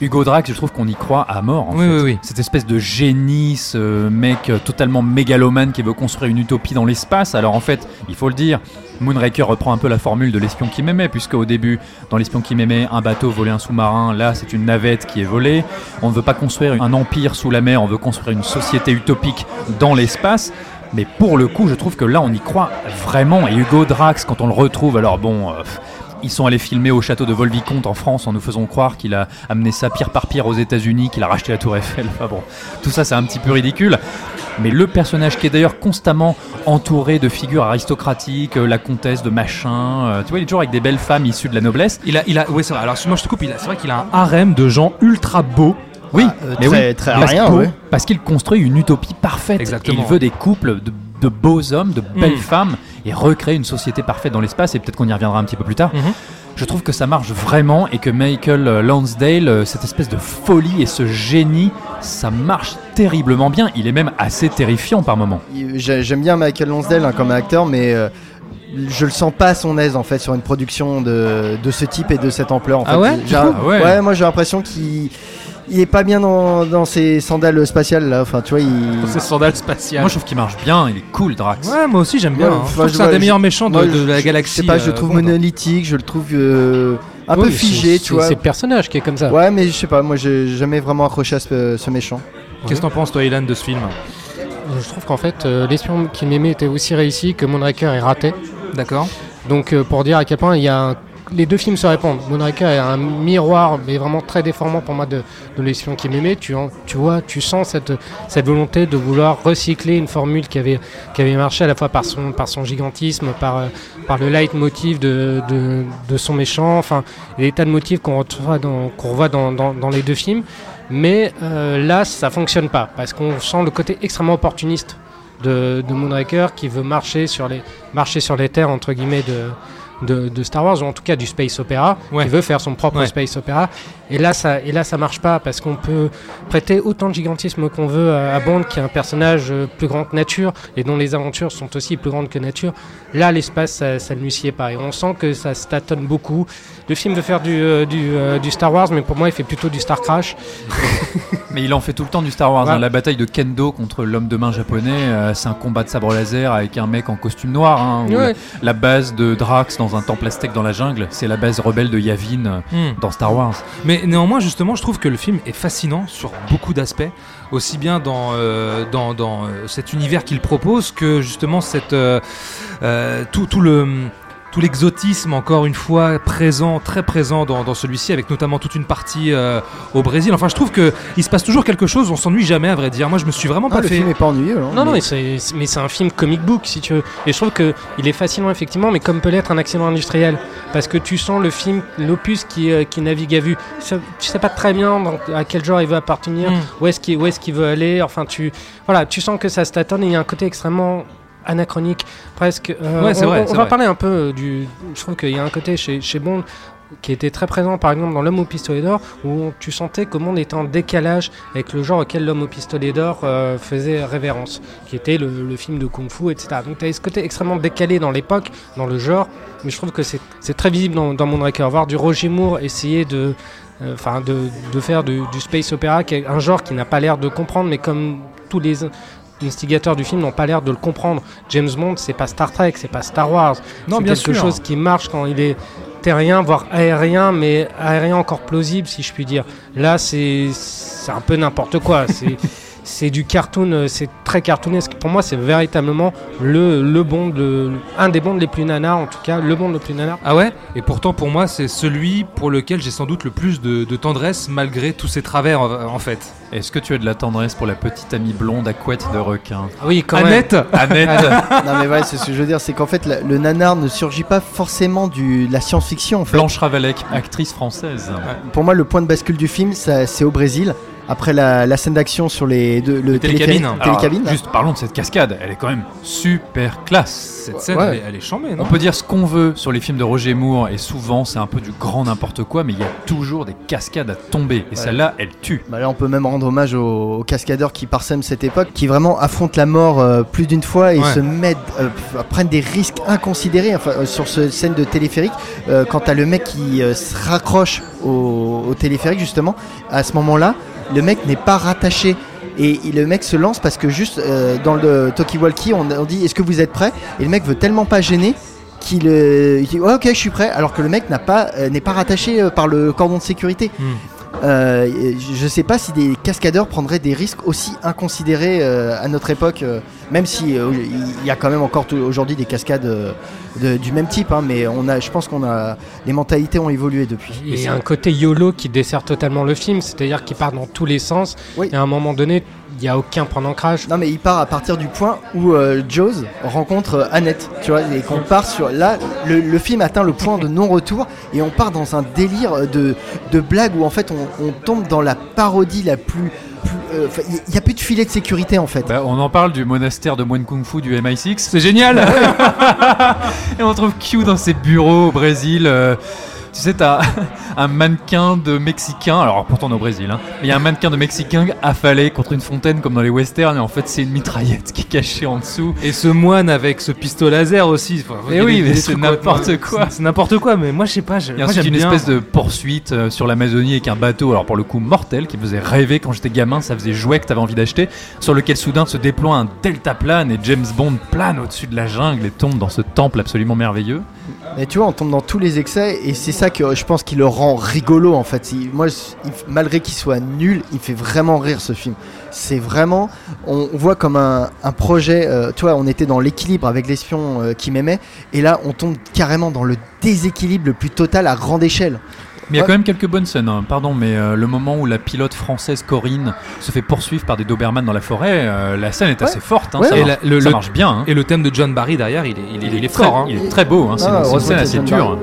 Hugo Drax, je trouve qu'on y croit à mort. En Oui, fait. oui, oui. Cette espèce de génie, ce mec euh, totalement mégalomane qui veut construire une utopie dans l'espace. Alors en fait, il faut le dire, Moonraker reprend un peu la formule de l'espion qui m'aimait, puisque au début, dans l'espion qui m'aimait, un bateau volait un sous-marin. Là, c'est une navette qui est volée. On ne veut pas construire un empire sous la mer, on veut construire une société utopique dans l'espace. Mais pour le coup, je trouve que là, on y croit vraiment. Et Hugo Drax, quand on le retrouve, alors bon. euh, ils sont allés filmer au château de Volvicomte en France en nous faisant croire qu'il a amené ça pierre par pierre aux États-Unis, qu'il a racheté la Tour Eiffel. Enfin bon, tout ça c'est un petit peu ridicule. Mais le personnage qui est d'ailleurs constamment entouré de figures aristocratiques, euh, la comtesse de machin, euh, tu vois, il est toujours avec des belles femmes issues de la noblesse. Il a, il a, oui, c'est vrai. Alors, moi, je te coupe. il a- C'est vrai qu'il a un harem de gens ultra beaux. Oui, euh, mais très- oui, très parce, ouais. parce qu'il construit une utopie parfaite. Exactement. Et il veut des couples de, de beaux hommes, de belles Mm. femmes, et recréer une société parfaite dans l'espace. Et peut-être qu'on y reviendra un petit peu plus tard. Mhm. Je trouve que ça marche vraiment et que Michael euh, Lansdale, euh, cette espèce de folie et ce génie, ça marche terriblement bien. Il est même assez terrifiant par j'ai- J'aime bien Michael Lonsdale hein, comme acteur, mais euh, je le sens pas à son aise en fait sur une production de, de ce type et de cette ampleur. En Ah fait. ouais Ah ouais. moi j'ai l'impression qu'il il est pas bien dans, dans ses sandales spatiales là. Enfin, tu vois, il. C'est sandales spatiales. Moi, je trouve qu'il marche bien. Il est cool, Drax. Ouais, moi aussi j'aime bien. Ouais, hein. enfin, je trouve je que c'est un des je- meilleurs méchants de, moi, de je- la je- galaxie. Je sais pas, je le euh, trouve Bond. monolithique, je le trouve euh, un Oui, peu figé, tu c'est- vois. C'est le personnage qui est comme ça. Ouais, mais je sais pas, moi j'ai jamais vraiment accroché à ce, ce méchant. Qu'est-ce que t'en penses, toi, Ilan, de ce film? Je trouve qu'en fait, euh, l'espion qui m'aimait était aussi réussi que Moonraker est raté. D'accord. Donc, euh, pour dire à quel point il y a un, les deux films se répondent. Moonraker est un miroir, mais vraiment très déformant pour moi de, de qui m'aimait. Tu, tu vois, tu sens cette, cette volonté de vouloir recycler une formule qui avait, qui avait marché à la fois par son, par son gigantisme, par, euh, par le leitmotiv de, de, de son méchant, enfin, les tas de motifs qu'on revoit dans, dans, dans, dans les deux films. Mais euh, là, ça fonctionne pas, parce qu'on sent le côté extrêmement opportuniste de, de Moonraker qui veut marcher sur les, marcher sur les terres, entre guillemets, de, de, de Star Wars, ou en tout cas du space opéra, Ouais. qui veut faire son propre Ouais. space opéra. Et là, ça, et là, ça marche pas parce qu'on peut prêter autant de gigantisme qu'on veut à, à Bond, qui est un personnage euh, plus grand que nature et dont les aventures sont aussi plus grandes que nature. Là, l'espace, ça, ça ne lui sied pas. Et on sent que ça se tâtonne beaucoup. Le film veut faire du, euh, du, euh, du Star Wars, mais pour moi, il fait plutôt du Star Crash. Mais il en fait tout le temps du Star Wars. Ouais. hein. La bataille de Kendo contre l'homme de main japonais, euh, c'est un combat de sabre laser avec un mec en costume noir. hein, Ouais. La base de Drax dans un temple aztèque dans la jungle, c'est la base rebelle de Yavin Hmm. dans Star Wars. Mais néanmoins, justement, je trouve que le film est fascinant sur beaucoup d'aspects, aussi bien dans, euh, dans, dans, cet univers qu'il propose que justement cette, euh, tout, tout le tout l'exotisme encore une fois présent, très présent dans, dans celui-ci, avec notamment toute une partie euh, au Brésil. Enfin, je trouve que il se passe toujours quelque chose. On s'ennuie jamais, à vrai dire. Moi, je me suis vraiment Ah, pas le fait. film est pas ennuyeux. hein, Non, non, mais- c'est- mais c'est un film comic book, si tu veux. Et je trouve que il est fascinant, effectivement, mais comme peut l'être un accident industriel. Parce que tu sens le film, l'opus qui, euh, qui navigue à vue. Tu sais, tu sais pas très bien dans- à quel genre il veut appartenir, Mm. où est-ce qu'il, où est-ce qu'il veut aller. Enfin, tu, voilà, tu sens que ça se tâtonne et il y a un côté extrêmement anachronique, presque. euh, Ouais, on, vrai, va vrai. parler un peu du. Je trouve qu'il y a un côté chez, chez Bond qui était très présent par exemple dans L'homme au pistolet d'or où tu sentais que Bond était en décalage avec le genre auquel L'homme au pistolet d'or euh, faisait révérence, qui était le, le film de Kung Fu, etc. Donc tu avais ce côté extrêmement décalé dans l'époque, dans le genre, mais je trouve que c'est très visible dans, dans Moonraker. Voir du Roger Moore essayer de, euh, de, de faire du, du space opéra, qui est un genre qui n'a pas l'air de comprendre, mais comme tous les instigateurs du film n'ont pas l'air de le comprendre. James Bond, c'est pas Star Trek, c'est pas Star Wars. Non, c'est bien quelque sûr. chose qui marche quand il est terrien, voire aérien, mais aérien encore plausible, si je puis dire. Là, c'est c'est un peu n'importe quoi. C'est c'est du cartoon, euh, c'est très cartoonesque. Pour moi, c'est véritablement le, le Bond, le- un des Bonds les plus nanars, en tout cas, le Bond le plus nanar. Ah ouais? Et pourtant, pour moi, c'est celui pour lequel j'ai sans doute le plus de, de tendresse, malgré tous ses travers, en, en fait. Est-ce que tu as de la tendresse pour la petite amie blonde à couette de requin? Ah Oui, quand Annette? Annette non mais ouais, c'est ce que je veux dire, c'est qu'en fait la- le nanar ne surgit pas forcément du, de la science-fiction en fait. Blanche Ravalec, actrice française. Pour moi, le point de bascule du film, c'est au Brésil. Après la, la scène d'action sur les deux, le Alors, télécabine, juste parlons de cette cascade, elle est quand même super classe. Cette scène, Ouais. elle, est- elle est chambée, non On peut dire ce qu'on veut sur les films de Roger Moore, et souvent c'est un peu du grand n'importe quoi, mais il y a toujours des cascades à tomber, et celle-là, elle tue. Bah là, on peut même rendre hommage aux, aux cascadeurs qui parsèment cette époque, qui vraiment affrontent la mort euh, plus d'une fois et Ouais. se mettent, euh, prennent des risques inconsidérés. Enfin, euh, sur cette scène de téléphérique, euh, quand t'as le mec qui euh, se raccroche au, au téléphérique justement, à ce moment-là, le mec n'est pas rattaché. Et le mec se lance parce que juste euh, dans le talkie-walkie, on, on dit est-ce que vous êtes prêt Et le mec veut tellement pas gêner qu'il euh, il dit Ouais, ok je suis prêt alors que le mec n'a pas euh, n'est pas rattaché par le cordon de sécurité. Hmm. Euh, je sais pas si des cascadeurs prendraient des risques aussi inconsidérés euh, à notre époque, euh, même si il y a quand même encore aujourd'hui des cascades de- du même type, hein, mais on a, je pense qu'on a les mentalités ont évolué depuis. Il y a un côté YOLO qui dessert totalement le film, c'est-à-dire qu'il part dans tous les sens, Oui. et à un moment donné, il n'y a aucun point d'ancrage. Non mais il part à partir du point où euh, Jaws rencontre euh, Annette, tu vois, et qu'on part sur là, le, le film atteint le point de non-retour et on part dans un délire euh, de, de blague où en fait on, on tombe dans la parodie la plus, plus, euh, il n'y a plus de filet de sécurité en fait. Bah, on en parle du monastère de moine kung fu du MI6. C'est génial Et on trouve Q dans ses bureaux au Brésil. euh, tu sais, t'as un mannequin de Mexicain, alors pourtant on est au Brésil, hein, mais il y a un mannequin de Mexicain affalé contre une fontaine comme dans les westerns, et en fait c'est une mitraillette qui est cachée en dessous. Et ce moine avec ce pistolet laser aussi. Enfin, Eh il y a oui, mais c'est n'importe quoi. C'est n'importe quoi, mais moi je sais pas. je- Et moi, ensuite une bien. espèce de poursuite euh, sur l'Amazonie avec un bateau, alors pour le coup mortel, qui me faisait rêver quand j'étais gamin, ça faisait jouet que t'avais envie d'acheter, sur lequel soudain se déploie un deltaplane et James Bond plane au-dessus de la jungle et tombe dans ce temple absolument merveilleux. Et tu vois, on tombe dans tous les excès et c'est ça que je pense qui le rend rigolo en fait. Il- moi, il- malgré qu'il soit nul, il fait vraiment rire ce film. C'est vraiment, on, on voit comme un, un projet. euh, tu vois, on était dans l'équilibre avec l'espion euh, qui m'aimait, et là, on tombe carrément dans le déséquilibre le plus total à grande échelle. Mais il y a quand même quelques bonnes scènes, hein. pardon, mais euh, le moment où la pilote française Corinne se fait poursuivre par des Doberman dans la forêt, euh, la scène est assez forte, hein, Ouais. ça, Et marche, la- le- ça le- marche bien. hein. Et le thème de John Barry derrière, il est, il est, il est très- fort. hein. Il est très beau, hein, c'est Ah, une- c'est une scène assez dure.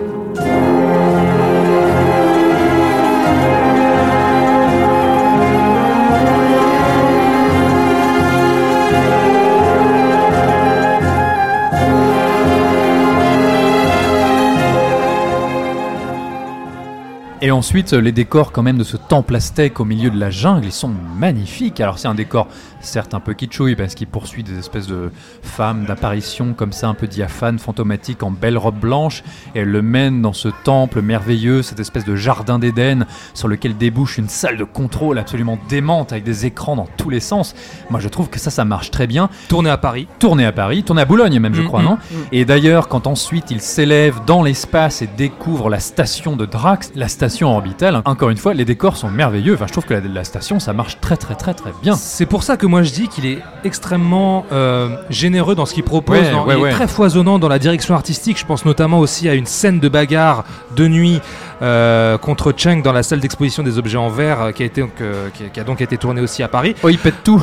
Et ensuite, les décors quand même de ce temple aztèque au milieu de la jungle, ils sont magnifiques. Alors c'est un décor certes un peu kitschouille parce qu'il poursuit des espèces de femmes d'apparition comme ça un peu diaphanes, fantomatiques en belle robe blanche et elle le mène dans ce temple merveilleux, cette espèce de jardin d'Éden sur lequel débouche une salle de contrôle absolument démente avec des écrans dans tous les sens. Moi je trouve que ça ça marche très bien. Tourné à Paris. Tourné à Paris, tourné à Boulogne même je Mm, crois, mm, non mm. Et d'ailleurs quand ensuite il s'élève dans l'espace et découvre la station de Drax, la station orbitale, encore une fois les décors sont merveilleux. Enfin je trouve que la, la station ça marche très très très très bien. C'est pour ça que moi je dis qu'il est extrêmement euh, généreux dans ce qu'il propose. Ouais, dans- ouais, il ouais. est très foisonnant dans la direction artistique. Je pense notamment aussi à une scène de bagarre de nuit euh, contre Cheng dans la salle d'exposition des objets en verre euh, qui, a été, donc, euh, qui, a, qui a donc été tournée aussi à Paris. Oh il pète tout.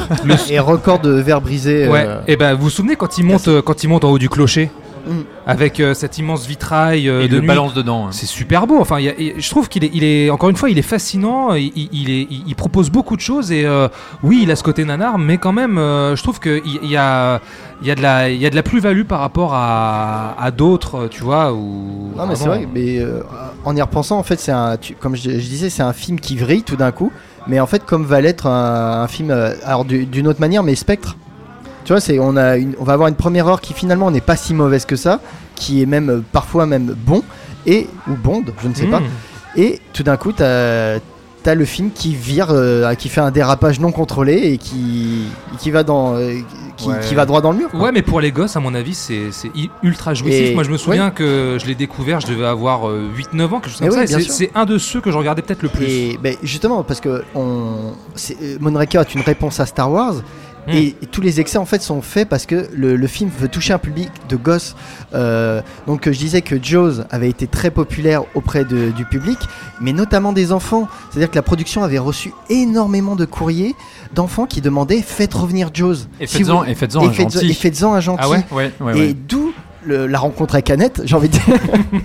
Et record de verre brisé. Ouais. euh, Et ben vous vous souvenez quand il monte, quand il monte en haut du clocher? Mm. avec euh, cet immense vitrail euh, Et de le nuit. balance dedans. hein. C'est super beau. Enfin, y a- je trouve qu'il est, il est, encore une fois, il est fascinant. Il, il- il est, il, il propose beaucoup de choses et euh, oui, il a ce côté nanar, mais quand même, euh, je trouve qu'il il y a, il y a de la, il y a de la plus-value par rapport à, à d'autres, tu vois. Ou Non mais c'est vrai, mais euh, en y repensant en fait c'est un, tu- comme je, je disais c'est un film qui vrille tout d'un coup, mais en fait comme va l'être un, un film, alors du- d'une autre manière mais Spectre. Tu vois c'est on a une, on va avoir une première heure qui finalement n'est pas si mauvaise que ça, qui est même euh, parfois même bon et ou Bond, je ne sais pas. Mm. Et tout d'un coup t'as as le film qui vire, euh, qui fait un dérapage non contrôlé et qui, qui va dans, euh, qui, Ouais. qui va droit dans le mur. quoi. Ouais, mais pour les gosses, à mon avis, c'est ultra jouissif. Et- Moi, je me souviens que je l'ai découvert, je devais avoir euh, 8-9 ans, quelque chose Eh comme ça. c'est- un de ceux que je regardais peut-être le plus. Et ben, justement, parce que on, Moonraker est une réponse à Star Wars. Et, et tous les excès en fait sont faits parce que le, le film veut toucher un public de gosses. Euh, donc je disais que Jaws avait été très populaire auprès de- du public, mais notamment des enfants. C'est-à-dire que la production avait reçu énormément de courriers d'enfants qui demandaient faites revenir Jaws. Et Si faites-en vous- et un faites- gentil. et faites-en un gentil. Ah ouais Ouais, ouais, Et d'où le- la rencontre avec Annette, j'ai envie de dire.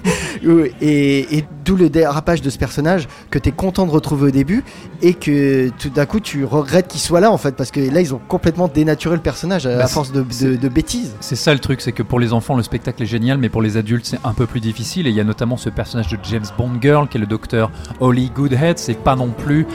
Et, et d'où le dérapage de ce personnage que tu es content de retrouver au début et que tout d'un coup tu regrettes qu'il soit là en fait parce que là ils ont complètement dénaturé le personnage à, Bah, force de, de- de bêtises. C'est ça le truc, c'est que pour les enfants le spectacle est génial, mais pour les adultes c'est un peu plus difficile. Et il y a notamment ce personnage de James Bond Girl qui est le docteur Holly Goodhead. C'est pas non plus.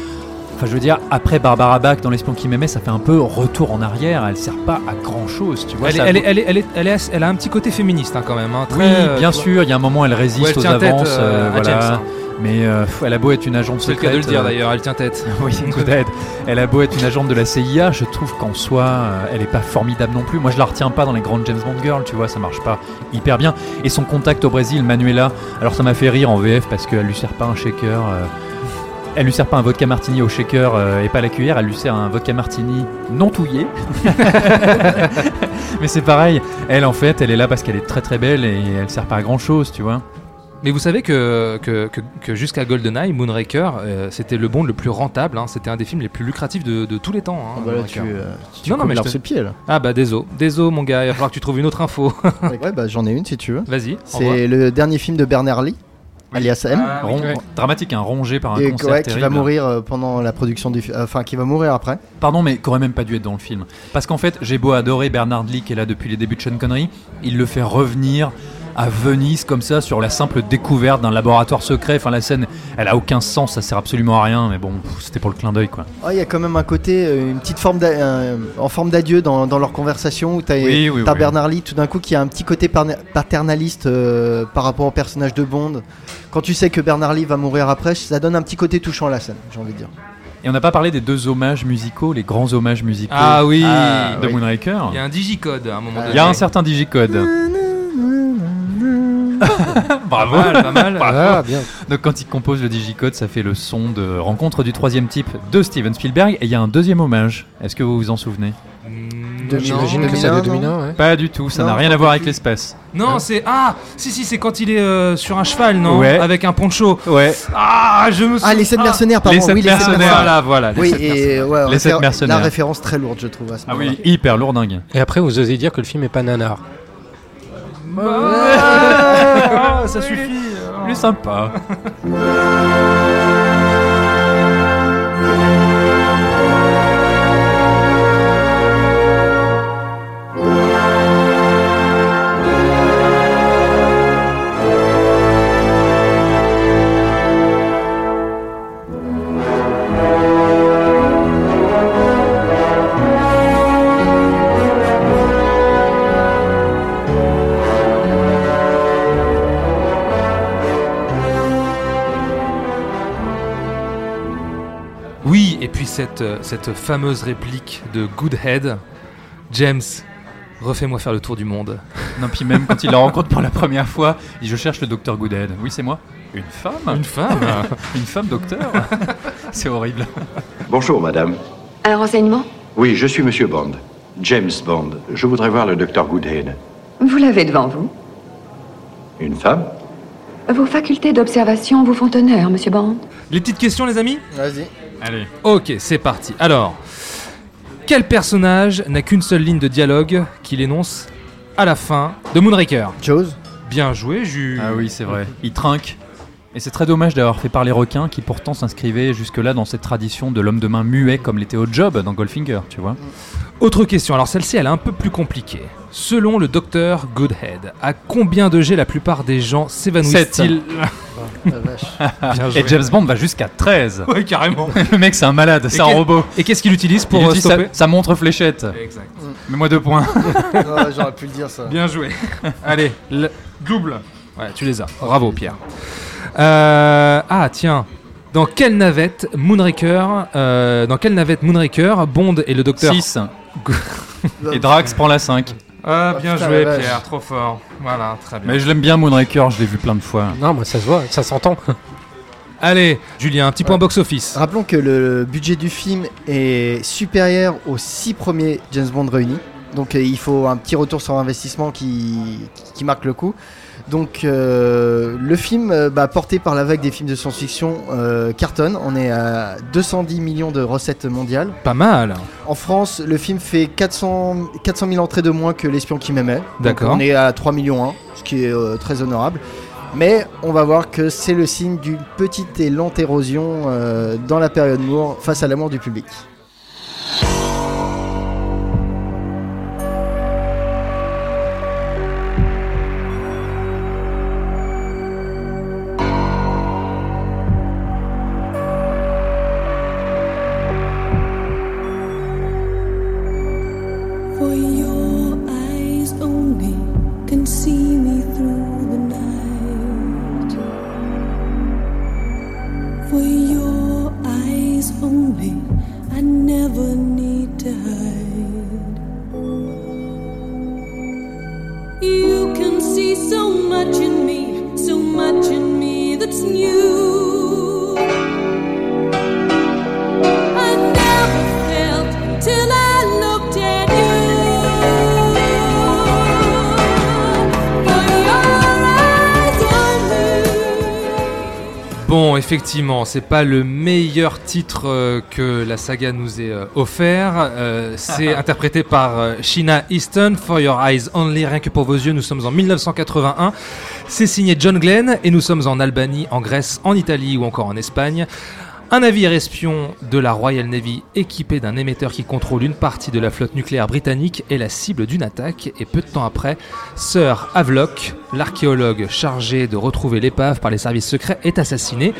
Enfin, je veux dire, après Barbara Bach dans L'espion qui m'aimait, ça fait un peu retour en arrière. Elle sert pas à grand chose, tu vois. elle, ça- a un petit côté féministe hein, quand même. hein, très, Oui, euh, bien sûr, il y a un moment elle résiste aux tête, avances, euh, euh, à voilà. James, hein. Mais euh, elle a beau être une agente C'est le secrète. cas de le dire d'ailleurs, elle tient tête. oui, peut-être. Elle a beau être une agente de la CIA, je trouve qu'en soi, euh, elle est pas formidable non plus. Moi, je la retiens pas dans les grandes James Bond Girls, tu vois, ça marche pas hyper bien. Et son contact au Brésil, Manuela, alors ça m'a fait rire en VF parce qu'elle lui sert pas un shaker. euh, elle lui sert pas un vodka martini au shaker euh, et pas à la cuillère, elle lui sert un vodka martini non touillé. Mais c'est pareil, elle en fait, elle est là parce qu'elle est très très belle et elle sert pas à grand chose, tu vois. Mais vous savez que, que, que, que jusqu'à GoldenEye, Moonraker, euh, c'était le Bond le plus rentable. hein. C'était un des films les plus lucratifs de, de tous les temps. hein, Ah bah là, tu, euh, tu Non, non, mais je te- pied là. Ah bah désolé, désolé mon gars, il va falloir que tu trouves une autre info. ouais, bah, j'en ai une si tu veux. Vas-y. C'est le dernier film de Bernard Lee, alias M. Ah, oui. Dramatique, un rongé par un et concert ouais, qui terrible. va mourir euh, pendant la production du film. Enfin, qui va mourir après. Pardon, mais qui aurait même pas dû être dans le film. Parce qu'en fait, j'ai beau adorer Bernard Lee qui est là depuis les débuts de Sean Connery, il le fait revenir à Venise comme ça sur la simple découverte d'un laboratoire secret. Enfin, la scène, elle a aucun sens, ça sert absolument à rien, mais bon, c'était pour le clin d'œil quoi. Ah, Il y a quand même un côté, euh, une petite forme euh, en forme d'adieu dans, dans leur conversation où tu as, Oui, oui, oui. Bernard Lee tout d'un coup qui a un petit côté paternaliste euh, par rapport au personnage de Bond. Quand tu sais que Bernard Lee va mourir après, ça donne un petit côté touchant à la scène, j'ai envie de dire. Et on n'a pas parlé des deux hommages musicaux, les grands hommages musicaux Ah oui, de Moonraker. Il y a un digicode à un moment Ah, donné. Il y a un certain digicode. Bravo, Pas mal, pas mal. Ah, bien. Donc quand il compose le digicode, ça fait le son de Rencontre du troisième type de Steven Spielberg. Et il y a un deuxième hommage. Est-ce que vous vous en souvenez? De- J'imagine que c'est de 2001, ouais. Pas du tout, ça n'a rien à voir avec l'espace. Non, c'est. Ah Si, si, c'est quand il est euh, sur un cheval, non Ouais. Avec un poncho. Ouais. Ah, je me Ah, souviens. les sept mercenaires, pardon. Les sept oui, les sept mercenaires. Voilà, voilà. les Oui, sept et mercenaires. ouais, Les sept réfé- mercenaires. La référence très lourde, je trouve, à ce Ah oui, hyper lourdingue. Et après, vous osez dire que le film est pas nanar. Ah, ça suffit. Plus sympa. Cette, cette fameuse réplique de Goodhead. James, refais-moi faire le tour du monde. Non, puis même quand il la rencontre pour la première fois, il dit Je cherche le docteur Goodhead. Oui, c'est moi. Une femme Une femme Une femme docteur C'est horrible. Bonjour, madame. Un renseignement? Oui, je suis monsieur Bond. James Bond. Je voudrais voir le docteur Goodhead. Vous l'avez devant vous. Une femme? Vos facultés d'observation vous font honneur, monsieur Bond. Les petites questions, les amis? Vas-y. Allez. Ok, c'est parti. Alors, quel personnage n'a qu'une seule ligne de dialogue qu'il énonce à la fin de Moonraker Jaws Bien joué, Jus. Ah oui, c'est vrai. Il trinque. Et c'est très dommage d'avoir fait parler requins qui pourtant s'inscrivaient jusque-là dans cette tradition de l'homme de main muet comme l'était Odd Job dans Goldfinger, tu vois. Autre question, alors celle-ci elle est un peu plus compliquée. Selon le docteur Goodhead, à combien de G la plupart des gens s'évanouissent-ils joué. Et James Bond va jusqu'à 13. Ouais, carrément. Le mec, c'est un malade, c'est un robot. Et qu'est-ce qu'il utilise pour Il euh, utilise stopper sa montre fléchette. Exact. Mets-moi deux points. Ouais, J'aurais pu le dire ça. Bien joué. Allez, le double. Ouais, tu les as. Bravo, Pierre. Euh, ah, tiens. Dans quelle navette Moonraker, euh, dans quelle navette Moonraker, Bond et le docteur 6. Et Drax prend la 5. Ah, Oh, bien putain, joué, la vache. Pierre, trop fort. Voilà, très bien. Mais je l'aime bien Moonraker, je l'ai vu plein de fois. Non, moi ça se voit, ça s'entend. Allez, Julien, un petit point box-office. Rappelons que le budget du film est supérieur aux six premiers James Bond réunis. Donc euh, il faut un petit retour sur investissement qui, qui marque le coup. Donc euh, le film, euh, bah, porté par la vague des films de science-fiction, euh, cartonne. On est à 210 millions de recettes mondiales. Pas mal. En France, le film fait 400, 400 000 entrées de moins que L'espion qui m'aimait. D'accord. On est à 3 millions 1, ce qui est euh, très honorable. Mais on va voir que c'est le signe d'une petite et lente érosion dans la période Moore face à l'amour du public. Effectivement, c'est pas le meilleur titre euh, que la saga nous ait euh, offert. Euh, c'est interprété par Sheena Easton, For Your Eyes Only, rien que pour vos yeux. Nous sommes en 1981. C'est signé John Glenn et nous sommes en Albanie, en Grèce, en Italie ou encore en Espagne. Un navire espion de la Royal Navy équipé d'un émetteur qui contrôle une partie de la flotte nucléaire britannique est la cible d'une attaque et peu de temps après, Sir Havelock, l'archéologue chargé de retrouver l'épave par les services secrets, est assassiné.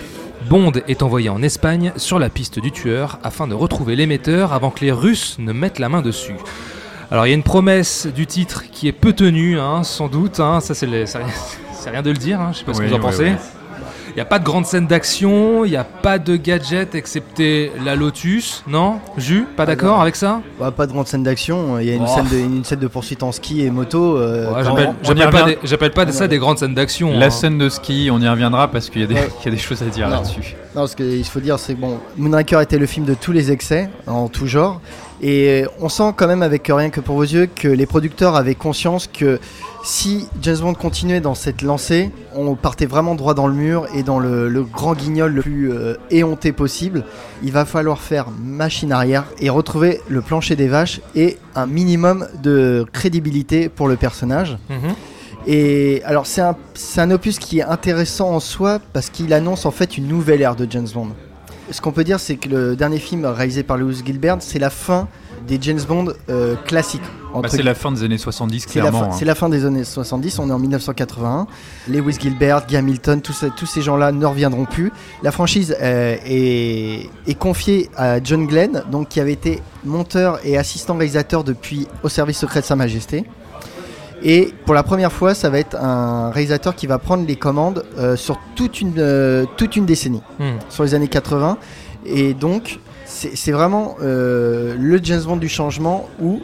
Bond est envoyé en Espagne sur la piste du tueur afin de retrouver l'émetteur avant que les Russes ne mettent la main dessus. Alors il y a une promesse du titre qui est peu tenue, hein, sans doute, hein, ça c'est rien- de le dire, hein, je sais pas ce que vous en oui, pensez. oui. Il n'y a pas de grande scène d'action, il n'y a pas de gadget excepté la Lotus, non? Jus, pas d'accord avec ça? Bah, pas de grande scène d'action, il y a une, Oh. scène de, une scène de poursuite en ski et moto. euh, Ouais, J'appelle on y j'appelle pas, des- ça des grandes scènes d'action. La hein. scène de ski, on y reviendra parce qu'il y, y a des choses à dire Non. là-dessus. Non, ce qu'il faut dire, c'est que bon, Moonraker était le film de tous les excès, en tout genre. Et on sent quand même, avec Rien que pour vos yeux, que les producteurs avaient conscience que si James Bond continuait dans cette lancée, on partait vraiment droit dans le mur et dans le, le grand guignol le plus euh, éhonté possible. Il va falloir faire machine arrière et retrouver le plancher des vaches et un minimum de crédibilité pour le personnage. Mhm. Et alors c'est un, c'est un opus qui est intéressant en soi parce qu'il annonce en fait une nouvelle ère de James Bond. Ce qu'on peut dire c'est que le dernier film réalisé par Lewis Gilbert c'est la fin des James Bond euh, classiques. Bah, entre c'est la fin des années 70, c'est la, clairement. fin, hein. c'est la fin des années 70, on est en 1981. Lewis Gilbert, Guy Hamilton, tous, ces- tous ces gens-là ne reviendront plus. La franchise euh, est, est confiée à John Glenn, donc, qui avait été monteur et assistant réalisateur depuis Au service secret de Sa Majesté. Et pour la première fois, ça va être un réalisateur qui va prendre les commandes euh, sur toute une, euh, toute une décennie, Hmm. sur les années 80. Et donc, c'est vraiment euh, le James Bond du changement où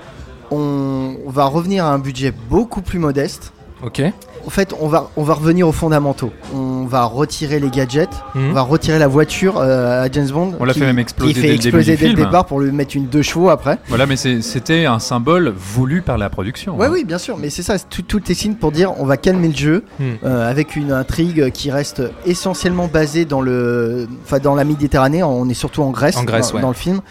on, on va revenir à un budget beaucoup plus modeste. Ok. En fait, on va, on va revenir aux fondamentaux. On va retirer les gadgets, Mhm. on va retirer la voiture euh, à James Bond. On l'a fait même exploser fait dès le début exploser du dès le film. départ pour lui mettre une deux chevaux après. Voilà, mais c'était un symbole voulu par la production. Ouais, hein. oui, bien sûr, mais c'est ça, c'est tout, tout est signe pour dire on va calmer le jeu Hmm. euh, avec une intrigue qui reste essentiellement basée dans le, dans la Méditerranée. On est surtout en Grèce, En Grèce, dans, ouais. dans le film.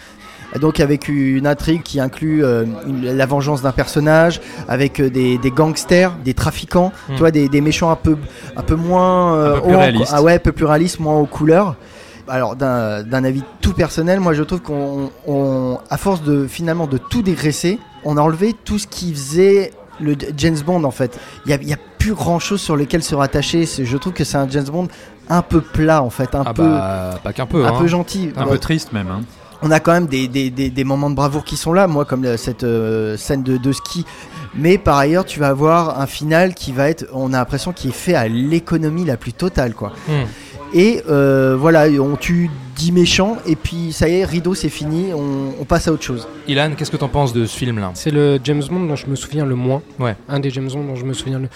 Donc avec une intrigue qui inclut euh, une- la vengeance d'un personnage, avec euh, des, des gangsters, des trafiquants, tu vois, des, des méchants un peu, un peu moins, euh, peu plus haut en- réalistes. ah ouais, un peu plus réalistes, moins aux couleurs. Alors d'un avis tout personnel, moi je trouve qu'on, on- à force de finalement de tout dégraisser, on a enlevé tout ce qui faisait le James Bond en fait. Il y a, plus grand chose sur lequel se rattacher. Je trouve que c'est un James Bond un peu plat en fait, un Ah peu, bah, pas qu'un peu. un hein. peu gentil. Un peu triste même. hein. On a quand même des, des, des, des moments de bravoure qui sont là, moi comme cette euh, scène de, de ski. Mais par ailleurs, tu vas avoir un final qui va être, on a l'impression qu'il est fait à l'économie la plus totale quoi. Hmm. Et euh, voilà, on tue 10 méchants et puis ça y est, rideau c'est fini, on, on passe à autre chose. Ilan, qu'est-ce que t'en penses de ce film-là? C'est le James Bond dont je me souviens le moins. Ouais. Un des James Bond dont je me souviens le,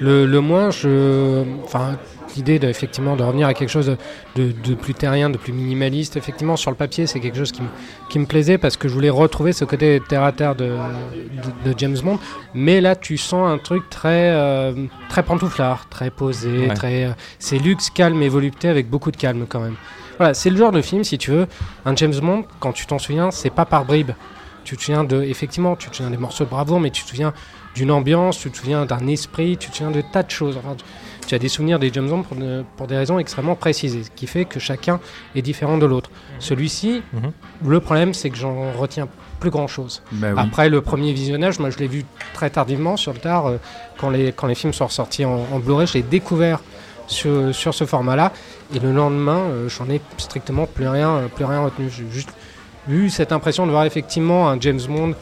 le, le moins. Je, enfin, l'idée de, effectivement de revenir à quelque chose de, de plus terrien, de plus minimaliste. Effectivement, sur le papier, c'est quelque chose qui me, qui me plaisait parce que je voulais retrouver ce côté terre à terre de, de, de James Bond. Mais là, tu sens un truc très, euh, très pantouflard, très posé, Ouais. très. euh, c'est luxe, calme et volupté avec beaucoup de calme quand même. Voilà, c'est le genre de film, si tu veux, un James Bond, quand tu t'en souviens, c'est pas par bribes. Tu te souviens de, effectivement, tu te souviens des morceaux de bravoure, mais tu te souviens d'une ambiance, tu te souviens d'un esprit, tu te souviens de tas de choses. Enfin, tu, tu as des souvenirs des James Bond pour, de- pour des raisons extrêmement précises, ce qui fait que chacun est différent de l'autre. Celui-ci, Mhm. le problème, c'est que j'en retiens plus grand chose. Bah oui. Après le premier visionnage, moi je l'ai vu très tardivement sur le tard, euh, quand, les, quand les films sont ressortis en, en Blu-ray, je l'ai découvert sur, sur ce format-là, et le lendemain, euh, j'en ai strictement plus rien, euh, plus rien retenu. J'ai juste eu cette impression de voir effectivement un James Bond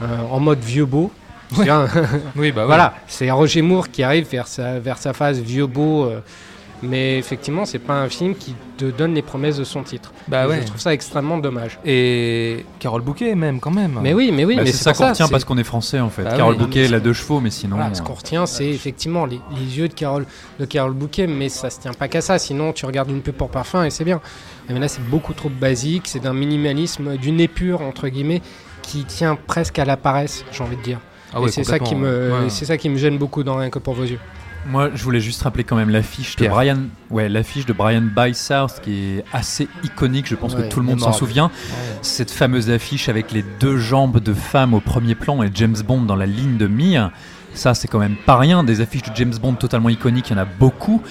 euh, en mode vieux beau. Ouais. Un- Oui, bah ouais. voilà, c'est Roger Moore qui arrive vers sa, vers sa phase vieux beau. euh, mais effectivement, c'est pas un film qui te donne les promesses de son titre. Bah ouais. Je trouve ça extrêmement dommage. Et Carole Bouquet, même, quand même. Mais oui, mais oui, Bah, mais c'est ça qu'on retient parce qu'on est français en fait. Bah Carole oui. Bouquet, elle a deux chevaux, mais sinon. Voilà, ce euh, qu'on retient, c'est effectivement les, les yeux de Carole, de Carole Bouquet, mais ça se tient pas qu'à ça. Sinon, tu regardes une pub pour parfum et c'est bien. Mais là, c'est beaucoup trop basique. C'est d'un minimalisme, d'une épure entre guillemets, qui tient presque à la paresse, j'ai envie de dire. Ah et c'est ça qui me, ouais. c'est ça qui me gêne beaucoup dans rien que pour vos yeux. Moi, je voulais juste rappeler quand même l'affiche de Pierre. Brian, ouais, l'affiche de Brian By South qui est assez iconique. Je pense Ouais, que tout le monde s'en souvient. Cette fameuse affiche avec les deux jambes de femme au premier plan et James Bond dans la ligne de mire. Ça, c'est quand même pas rien. Des affiches de James Bond totalement iconiques, il y en a beaucoup.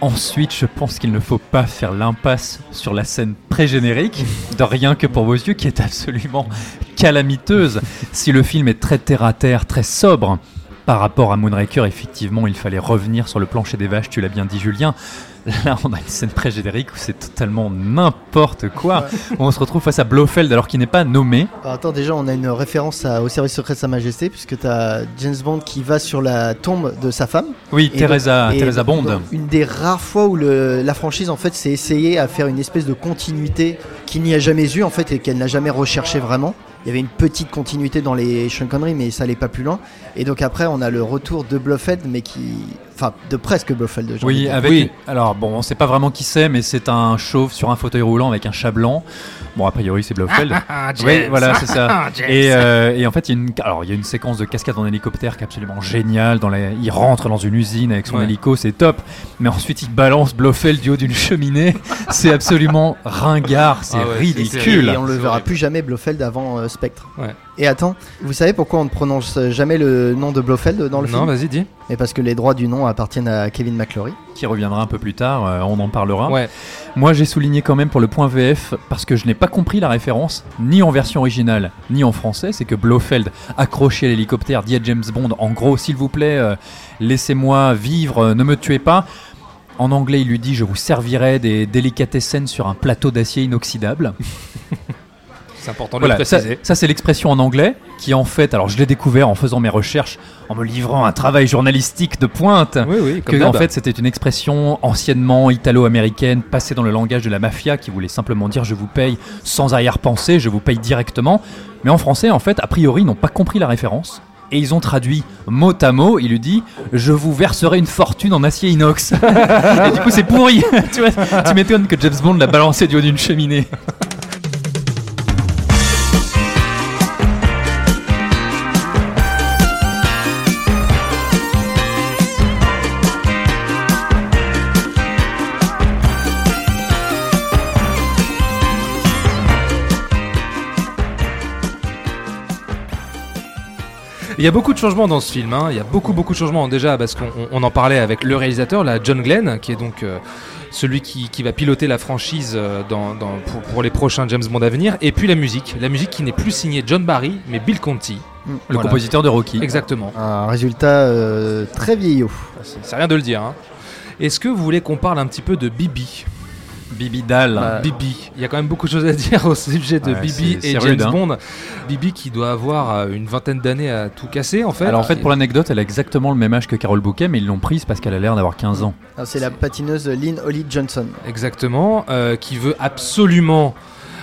Ensuite, je pense qu'il ne faut pas faire l'impasse sur la scène pré-générique de Rien que pour vos yeux, qui est absolument calamiteuse. Si le film est très terre à terre, très sobre, par rapport à Moonraker, effectivement, il fallait revenir sur le plancher des vaches, tu l'as bien dit Julien. Là, on a une scène pré-générique où c'est totalement n'importe quoi. On se retrouve face à Blofeld alors qu'il n'est pas nommé. Alors, attends, déjà, on a une référence à- au service secret de Sa Majesté, puisque tu as James Bond qui va sur la tombe de sa femme. Oui, Et Teresa- donc- et Teresa donc, Bond. Une des rares fois où le- la franchise, en fait, s'est essayée à faire une espèce de continuité qu'il n'y a jamais eu, en fait, et qu'elle n'a jamais recherché vraiment. Il y avait une petite continuité dans les Sean mais ça allait pas plus loin. Et donc après, on a le retour de Blofeld, mais qui... Enfin, de presque envie de Oui, dire. avec. Alors bon, on sait pas vraiment qui c'est, mais c'est un chauve sur un fauteuil roulant avec un chat blanc. Bon, a priori, c'est Blofeld. Ah, James. oui, voilà, c'est ça. Ah, et, euh, et en fait, il y a une, alors il y a une séquence de cascade en hélicoptère qui est absolument géniale. Dans la, il rentre dans une usine avec son Ouais. hélico, c'est top. Mais ensuite, il balance Blofeld du haut d'une cheminée. c'est absolument ringard, c'est Ah ouais, ridicule. Et on le verra plus jamais Blofeld avant euh, Spectre. Ouais. Et attends, vous savez pourquoi on ne prononce jamais le nom de Blofeld dans le Non, film vas-y, dis. Mais parce que les droits du nom appartiennent à Kevin McClory. Qui reviendra un peu plus tard, euh, on en parlera. Ouais. Moi, j'ai souligné quand même pour le point VF parce que je n'ai pas compris la référence, ni en version originale, ni en français. C'est que Blofeld, accroché à l'hélicoptère, dit à James Bond en gros, s'il vous plaît, euh, laissez-moi vivre, euh, ne me tuez pas. En anglais, il lui dit Je vous servirai des délicatessen sur un plateau d'acier inoxydable. C'est important de Voilà, le ça, préciser. ça, c'est l'expression en anglais qui en fait, alors je l'ai découvert en faisant mes recherches, en me livrant un travail journalistique de pointe. Oui, oui, comme que en fait c'était une expression anciennement italo-américaine passée dans le langage de la mafia qui voulait simplement dire je vous paye sans arrière-pensée, je vous paye directement. Mais en français, en fait, a priori, ils n'ont pas compris la référence. Et ils ont traduit mot à mot, il lui dit Je vous verserai une fortune en acier inox. et du coup, c'est pourri. tu vois, tu m'étonnes que James Bond l'a balancé du haut d'une cheminée. Il y a beaucoup de changements dans ce film. hein. Il y a beaucoup, beaucoup de changements. Déjà, parce qu'on on- on en parlait avec le réalisateur, là, John Glenn, qui est donc euh, celui qui, qui va piloter la franchise euh, dans, dans- pour, pour les prochains James Bond à venir. Et puis la musique. La musique qui n'est plus signée John Barry, mais Bill Conti. Le compositeur de Rocky. Exactement. Un résultat euh, très vieillot. C'est c'est rien de le dire. hein. Est-ce que vous voulez qu'on parle un petit peu de Bibi? Bibi Dal. Bah, Bibi. Il y a quand même beaucoup de choses à dire au sujet de Ouais, Bibi c'est- et c'est James rude, hein. Bond. Bibi qui doit avoir euh, une vingtaine d'années à tout casser en fait. Alors en fait, pour l'anecdote, elle a exactement le même âge que Carol Bouquet, mais ils l'ont prise parce qu'elle a l'air d'avoir 15 ans. Ah, C'est la patineuse Lynn Holly Johnson. Exactement, euh, qui veut absolument,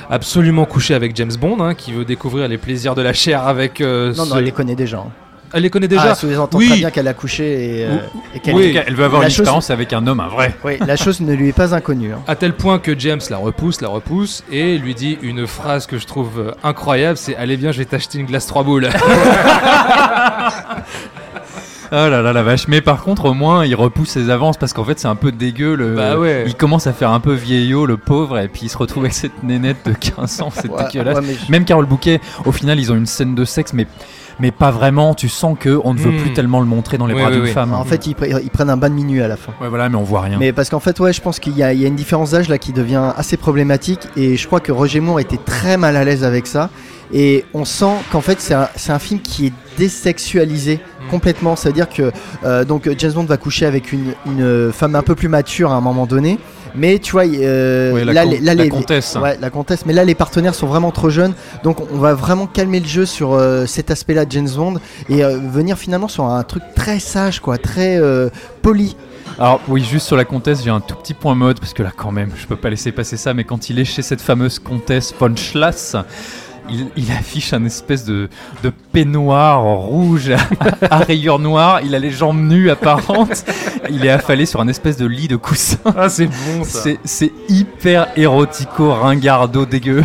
absolument coucher avec James Bond, hein, qui veut découvrir les plaisirs de la chair avec. euh, Non, ce- non, elle les connaît déjà. hein. Elle les connaît déjà. Ah, sous-entend Oui. très bien qu'elle a couché et, euh, et qu'elle Oui. Elle veut avoir La une chose- expérience avec un homme, un vrai. Oui, la chose ne lui est pas inconnue. hein. À tel point que James la repousse, la repousse, et lui dit une phrase que je trouve euh, incroyable, c'est Allez viens, je vais t'acheter une glace trois boules. Oh là là la vache. Mais par contre, au moins, il repousse ses avances parce qu'en fait, c'est un peu dégueu. Le... Bah ouais. Il commence à faire un peu vieillot, le pauvre, et puis il se retrouve avec cette nénette de 15 ans. C'est Ouais, dégueulasse. ouais, mais je- Même Carole Bouquet, au final, ils ont une scène de sexe, mais, mais pas vraiment. Tu sens que on ne veut Hmm. plus tellement le montrer dans les Oui, bras oui, d'une oui. femme. En fait, ils, pre- ils prennent un bain de minuit à la fin. Ouais, voilà, mais on voit rien. Mais parce qu'en fait, ouais, je pense qu'il y, y a une différence d'âge là qui devient assez problématique et je crois que Roger Moore était très mal à l'aise avec ça. Et on sent qu'en fait, c'est un, film qui est désexualisé Mm. complètement. C'est-à-dire que euh, donc James Bond va coucher avec une, une femme un peu plus mature à un moment donné. Mais tu vois, euh, Ouais, la là, les- là, la les- comtesse. ouais, la comtesse. Mais là, les partenaires sont vraiment trop jeunes. Donc, on va vraiment calmer le jeu sur euh, cet aspect-là de James Bond et euh, venir finalement sur un truc très sage, quoi, très euh, poli. Alors oui, juste sur la comtesse, j'ai un tout petit point mode parce que là quand même, je peux pas laisser passer ça. Mais quand il est chez cette fameuse comtesse von Schlass, il, il affiche un espèce de, de peignoir rouge à, à rayures noires. Il a les jambes nues apparentes. Il est affalé sur un espèce de lit de coussin. ah, c'est bon ça. C'est, c'est hyper érotico, ringardo, dégueu.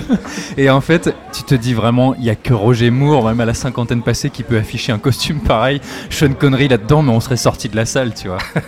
Et en fait, tu te dis vraiment, il y a que Roger Moore, même à la cinquantaine passée, qui peut afficher un costume pareil. Sean Connery là-dedans, mais on serait sorti de la salle, tu vois.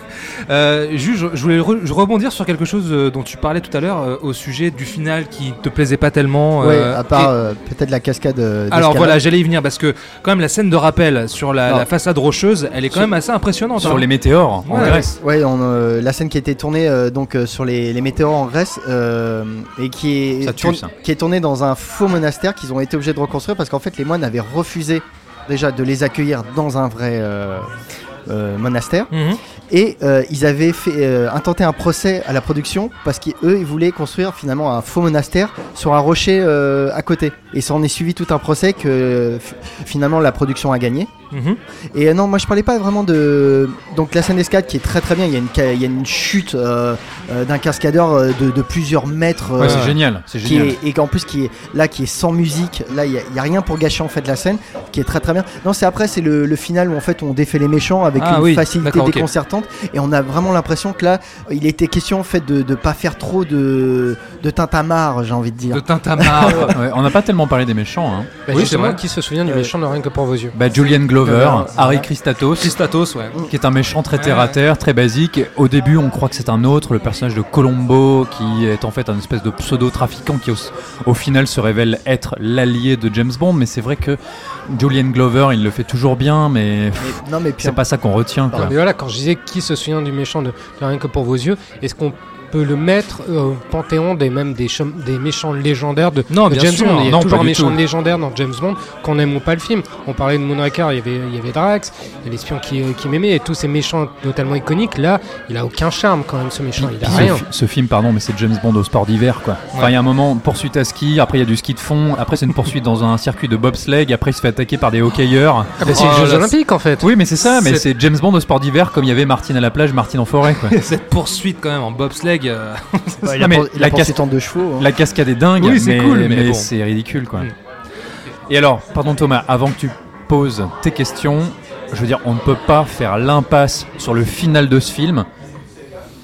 Euh, Jules, je, voulais re- je rebondir sur quelque chose euh, dont tu parlais tout à l'heure euh, au sujet du final qui te plaisait pas tellement. Ouais, à part et- peut-être la cascade. euh, Alors voilà, j'allais y venir parce que quand même la scène de rappel sur la, façade rocheuse, elle est quand Sur- même assez impressionnante. Sur hein. les météores en. Grèce. Ouais, on, euh, la scène qui a été tournée euh, donc euh, sur les, les météores en Grèce euh, et qui est, Ça tue, tourne- ça. qui est tournée dans un faux monastère qu'ils ont été obligés de reconstruire parce qu'en fait les moines avaient refusé déjà de les accueillir dans un vrai euh, monastère. Mhm. Et euh, ils avaient fait, euh, intenté un procès à la production parce qu'eux, ils voulaient construire finalement un faux monastère sur un rocher à côté. Et ça en est suivi tout un procès que finalement la production a gagné. Mhm. Et euh, non, moi je parlais pas vraiment de. Donc la scène d'escalade qui est très très bien. Il y a une, ca- il y a une chute euh, euh, d'un cascadeur de, de plusieurs mètres. Ouais, c'est génial, c'est génial. est- et qu'en plus qui est là, qui est sans musique. Là, il y, a- rien pour gâcher en fait la scène, qui est très très bien. Non, c'est après, c'est le, le final où en fait on défait les méchants avec Ah une oui, facilité déconcertante. Et on a vraiment l'impression que là, il était question en fait de ne pas faire trop de, de tintamarre, j'ai envie de dire. De tintamarre. Ouais, on n'a pas tellement parlé des méchants. Hein. Bah, Oui, justement, qui se souvient du Euh, méchant de rien que pour vos yeux Bah, Julian Glover, Glover, Harry. Christatos, Christatos, ouais. qui est un méchant très terre à terre, très basique. Au début, on croit que c'est un autre, le personnage de Colombo, qui est en fait un espèce de pseudo-trafiquant qui, au, au final, se révèle être l'allié de James Bond. Mais c'est vrai que Julian Glover, il le fait toujours bien, mais c'est pas ça qu'on retient. Quoi. mais voilà, quand je disais qui se souvient du méchant de, de rien que pour vos yeux, est-ce qu'on peut le mettre euh, au panthéon des même des, des méchants légendaires de, Non, de bien James sûr, Bond Il y a non, toujours pas un méchant tout. légendaire dans James Bond, qu'on aime ou pas le film. On parlait de Moonraker, il y avait, il y avait Drax, il y a l'espion qui, euh, qui m'aimait, et tous ces méchants totalement iconiques. Là, il a aucun charme quand même, ce méchant. Il a Ce, rien. ce film, pardon, mais c'est James Bond au sport d'hiver, quoi. Enfin, il y a un moment, poursuite à ski, après il y a du ski de fond, après c'est une poursuite dans un circuit de bobsleigh, après il se fait attaquer par des hockeyeurs. Ah, bah, c'est Oh, les Jeux là, Olympiques en fait. Oui, mais c'est ça, mais C'est- c'est James Bond au sport d'hiver, comme il y avait Martine à la plage, Martine en forêt, quoi. Cette poursuite quand même en bobsleigh. Ouais, il Non, a mais pour- il la chevaux. hein. La cascade est dingue, Oui, c'est mais, cool, mais bon. c'est ridicule, quoi. Mm. Et alors, pardon Thomas, avant que tu poses tes questions, je veux dire, on ne peut pas faire l'impasse sur le final de ce film.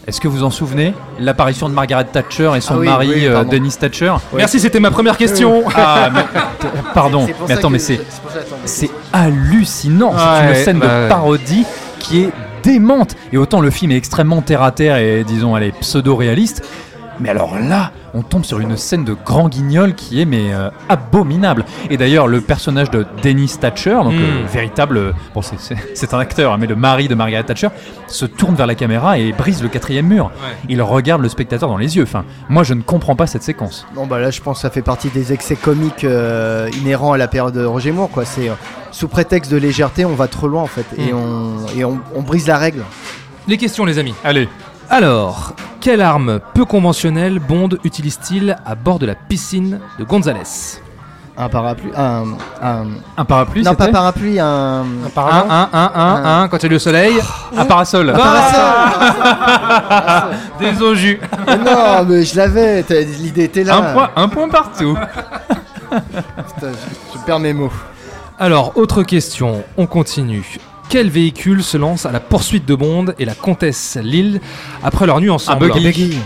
Est-ce que vous en souvenez? L'apparition de Margaret Thatcher et son Ah oui, mari oui, euh. Dennis Thatcher Merci, c'était ma première question. Ah, mais- pardon, mais attends, mais c'est hallucinant. c'est Ouais, une scène bah de parodie qui est démente. Et autant le film est extrêmement terre à terre et disons, elle est pseudo-réaliste. Mais alors là, on tombe sur une scène de grand guignol qui est mais euh, abominable. Et d'ailleurs, le personnage de Dennis Thatcher, donc Mm. le véritable, bon c'est- c'est c'est un acteur, hein, mais le mari de Margaret Thatcher, se tourne vers la caméra et brise le quatrième mur. Ouais. Il regarde le spectateur dans les yeux. Enfin, moi je ne comprends pas cette séquence. Non, bah là, je pense que ça fait partie des excès comiques euh, inhérents à la période de Roger Moore, quoi. C'est euh, sous prétexte de légèreté, on va trop loin en fait, et, Mm. on, et on, on brise la règle. Les questions, les amis. Allez, Alors, quelle arme peu conventionnelle Bond utilise-t-il à bord de la piscine de Gonzalez? Un parapluie, un, un- un parapluie, non pas parapluie, un, Un Un, paravent un, un, un, un, quand il y a le soleil. un parasol. un parasol. Des au jus. Mais non, mais je l'avais, l'idée était là. Un point, un point partout. Putain, je, je perds mes mots. Alors, autre question, on continue. Quel véhicule se lance à la poursuite de Bond et la comtesse Lille après leur nuit ensemble? Buggy.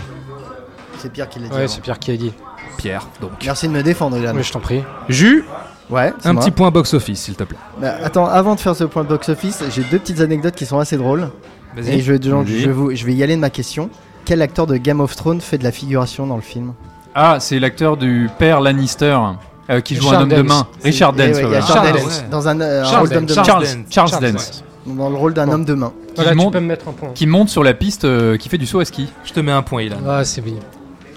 C'est Pierre qui l'a dit. Ouais, avant. c'est Pierre qui a dit. Pierre, donc. Merci de me défendre, Ilan. Oui, je t'en prie. Jus, Ouais, c'est un moi. petit point box-office, s'il te plaît. Bah, attends, avant de faire ce point box-office, j'ai deux petites anecdotes qui sont assez drôles. Et je, Vas-y. je, vais vous- je vais y aller de ma question. Quel acteur de Game of Thrones fait de la figuration dans le film? Ah, c'est l'acteur du père Lannister euh, qui joue Richard un homme de Dance. main. Richard Eh Dance. ouais, il y a voilà. Charles Charles Dance Dance. dans un, euh, Charles rôle d'homme de Dance. main. Charles, Charles Charles Dance. Dans le rôle d'un Bon. homme de main. Voilà, tu monte- peux me mettre un point. Qui monte sur la piste, euh, qui fait du saut à ski. Je te mets un point, Ilan. Ah, c'est bien.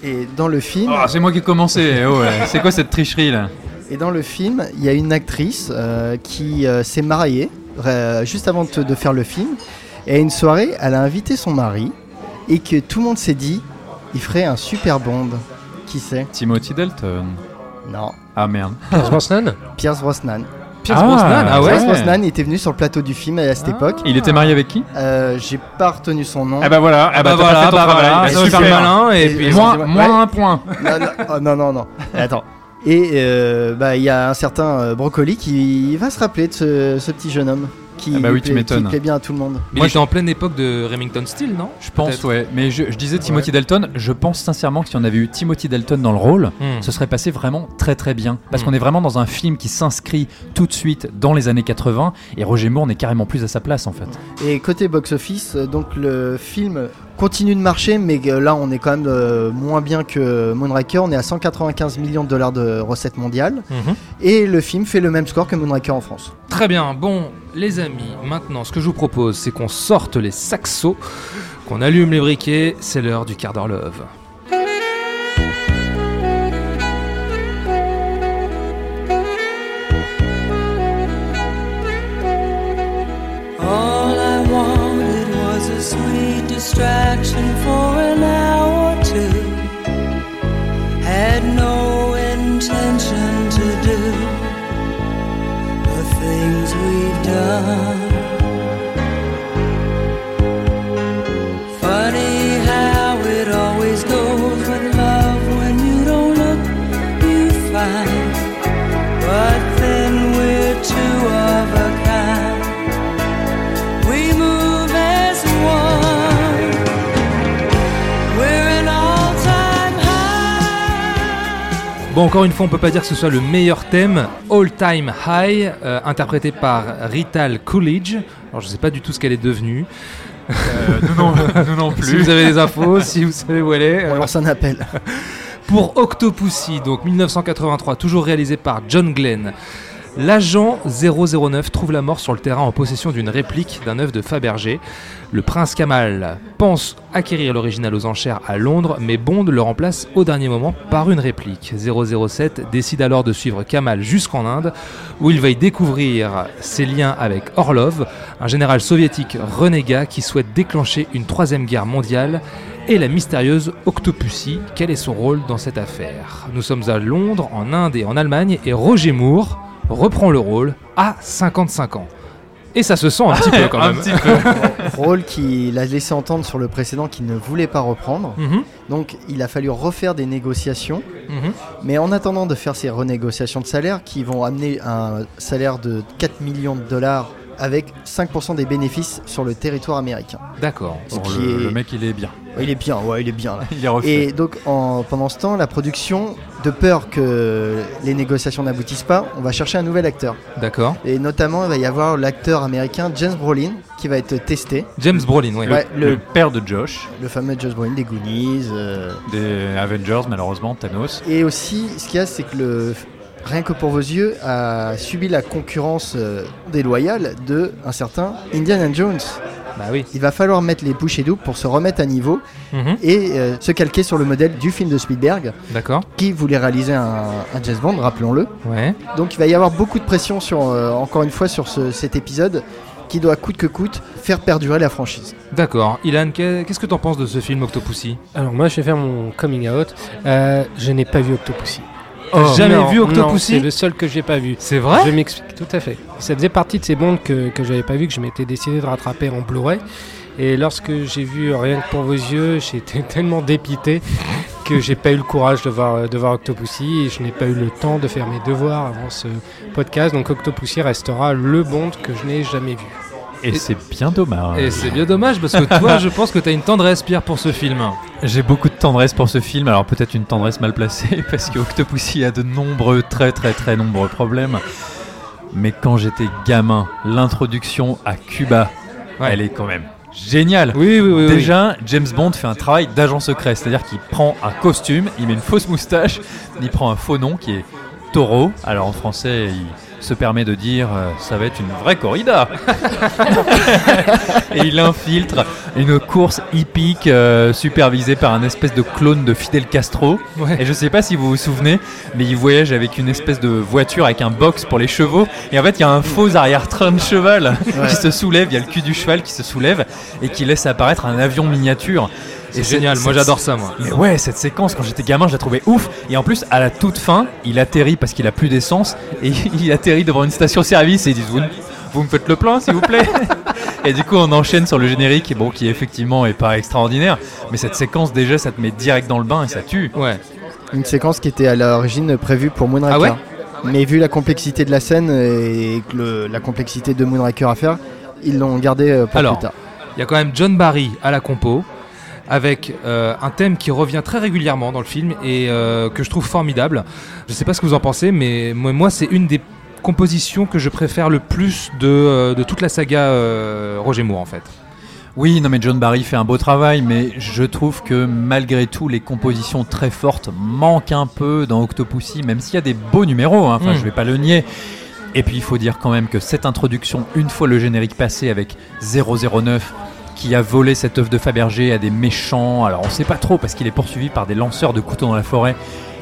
Et dans le film, Ah, c'est moi qui ai commencé. Oh, ouais. C'est quoi cette tricherie là? Et dans le film, il y a une actrice euh, qui euh, s'est mariée euh, juste avant de, de faire le film. Et à une soirée, elle a invité son mari et que tout le monde s'est dit, il ferait un super Bond. Qui c'est? Timothy Dalton. Non, Ah merde. Pierce Brosnan Pierce Brosnan. Pierce Ah, Brosnan, ah ouais Pierce Brosnan était venu sur le plateau du film à cette époque. Il était marié avec qui Euh, J'ai pas retenu son nom. Ah bah voilà. Ah bah t'as pas voilà, fait ton bah voilà, Bah, va super. malin et Et- puis... Moins, Ouais. un point. non, non, oh, non, non, non. Attends. Et euh, bah, il y a un certain euh, Brocoli qui va se rappeler de ce, ce petit jeune homme qui, Ah bah oui, plaît, m'étonnes. qui plaît bien à tout le monde. Mais Moi, il était en pleine époque de Remington Steele, non? Je pense, ouais. Mais je, je disais Timothy Dalton, je pense sincèrement que si on avait eu Timothy Dalton dans le rôle, Hmm. ce serait passé vraiment très très bien. Parce Mm. qu'on est vraiment dans un film qui s'inscrit tout de suite dans les années 80 et Roger Moore n'est carrément plus à sa place en fait. Et côté box-office, donc le film continue de marcher, mais euh, là on est quand même euh, moins bien que Moonraker. On est à 195 millions de dollars de recettes mondiales. Mhm. Et le film fait le même score que Moonraker en France. Très bien, bon, les amis, maintenant ce que je vous propose, c'est qu'on sorte les saxos, qu'on allume les briquets, c'est l'heure du quart d'heure love. Distraction for an hour or two. Had no intention to do the things we've done. Bon, encore une fois, on peut pas dire que ce soit le meilleur thème. All Time High, euh, interprété par Rital Coolidge. Alors, je sais pas du tout ce qu'elle est devenue. nous non- nous non Si plus. vous avez des infos, si vous savez où elle est. On lance un appel. Pour Octopussy, donc 1983, toujours réalisé par John Glenn. L'agent 009 trouve la mort sur le terrain en possession d'une réplique d'un œuf de Fabergé. Le prince Kamal pense acquérir l'original aux enchères à Londres, mais Bond le remplace au dernier moment par une réplique. 007 décide alors de suivre Kamal jusqu'en Inde, où il va y découvrir ses liens avec Orlov, un général soviétique renégat qui souhaite déclencher une troisième guerre mondiale, et la mystérieuse Octopussy. Quel est son rôle dans cette affaire? Nous sommes à Londres, en Inde et en Allemagne, et Roger Moore reprend le rôle à 55 ans. Et ça se sent un petit peu quand Un même. petit peu. Rôle qu'il a laissé entendre sur le précédent qu'il ne voulait pas reprendre. Mhm. Donc il a fallu refaire des négociations. Mhm. Mais en attendant de faire ces renégociations de salaire qui vont amener un salaire de 4 millions de dollars avec 5% des bénéfices sur le territoire américain. D'accord. Le, est- le mec, il est bien. Ouais, il est bien, ouais, il est bien là. Il est refait. Et donc en- pendant ce temps, la production, de peur que les négociations n'aboutissent pas, on va chercher un nouvel acteur. D'accord. Et notamment, il va y avoir l'acteur américain James Brolin qui va être testé. James Brolin, oui. Ouais, le, le, père de Josh, le fameux James Brolin des Goonies. euh, des Avengers, malheureusement, Thanos. Et aussi, ce qu'il y a, c'est que le Rien que pour vos yeux a subi la concurrence euh, déloyale de un certain Indiana Jones. Bah oui. Il va falloir mettre les bouchées doubles pour se remettre à niveau Mhm. et euh, se calquer sur le modèle du film de Spielberg D'accord. qui voulait réaliser un, un James Bond, rappelons-le. Ouais. Donc il va y avoir beaucoup de pression sur, euh, encore une fois sur ce- cet épisode qui doit coûte que coûte faire perdurer la franchise. D'accord. Ilan, qu'est- qu'est-ce que t'en penses de ce film Octopussy? Alors moi, je vais faire mon coming out. Euh, je n'ai pas vu Octopussy. T'as jamais Non, vu Octopussy C'est le seul que j'ai pas vu. C'est vrai Je m'explique tout à fait. Ça faisait partie de ces bondes que, que j'avais pas vu, que je m'étais décidé de rattraper en Blu-ray. Et lorsque j'ai vu Rien que pour vos yeux, j'étais tellement dépité que j'ai pas eu le courage de voir, de voir Octopussy et je n'ai pas eu le temps de faire mes devoirs avant ce podcast. Donc Octopussy restera le bond que je n'ai jamais vu. Et, c'est bien dommage. Et c'est bien dommage parce que toi, je pense que t'as une tendresse, Pierre, pour ce film. J'ai beaucoup de tendresse pour ce film, alors peut-être une tendresse mal placée, parce que Octopussy a de nombreux, très très très nombreux problèmes. Mais quand j'étais gamin, l'introduction à Cuba, Ouais. elle est quand même géniale. Oui, oui, oui. oui. Déjà, James Bond fait un travail d'agent secret, c'est-à-dire qu'il prend un costume, il met une fausse moustache, il prend un faux nom qui est Taureau. Alors en français, il se permet de dire euh, ça va être une vraie corrida. Et il infiltre une course hippique euh, supervisée par un espèce de clone de Fidel Castro. Ouais. Et je sais pas si vous vous souvenez, mais il voyage avec une espèce de voiture avec un box pour les chevaux. Et en fait, il y a un faux arrière-train de cheval Ouais. qui se soulève, il y a le cul du cheval qui se soulève et qui laisse apparaître un avion miniature. C'est génial. Moi, j'adore ça, moi. mais ouais, cette séquence, quand j'étais gamin, je la trouvais ouf. Et en plus, à la toute fin, il atterrit parce qu'il a plus d'essence. Et il atterrit devant une station-service et ils disent vous, vous me faites le plein, s'il vous plaît Et du coup, on enchaîne sur le générique, bon, qui effectivement est pas extraordinaire. Mais cette séquence, déjà, ça te met direct dans le bain et ça tue. Ouais. Une séquence qui était à l'origine prévue pour Moonraker. Ah ouais? Mais vu la complexité de la scène et le- la complexité de Moonraker à faire, ils l'ont gardé euh, pour Alors, plus tard. Il y a quand même John Barry à la compo, avec euh, un thème qui revient très régulièrement dans le film et euh, que je trouve formidable. Je sais pas ce que vous en pensez, mais moi, c'est une des compositions que je préfère le plus de, euh, de toute la saga Roger Moore en fait. Oui, non mais John Barry fait un beau travail, mais je trouve que malgré tout, les compositions très fortes manquent un peu dans Octopussy, même s'il y a des beaux numéros, hein, enfin Mm. je vais pas le nier. Et puis il faut dire quand même que cette introduction, une fois le générique passé avec 009, qui a volé cette œuvre de Fabergé à des méchants, alors on sait pas trop parce qu'il est poursuivi par des lanceurs de couteaux dans la forêt,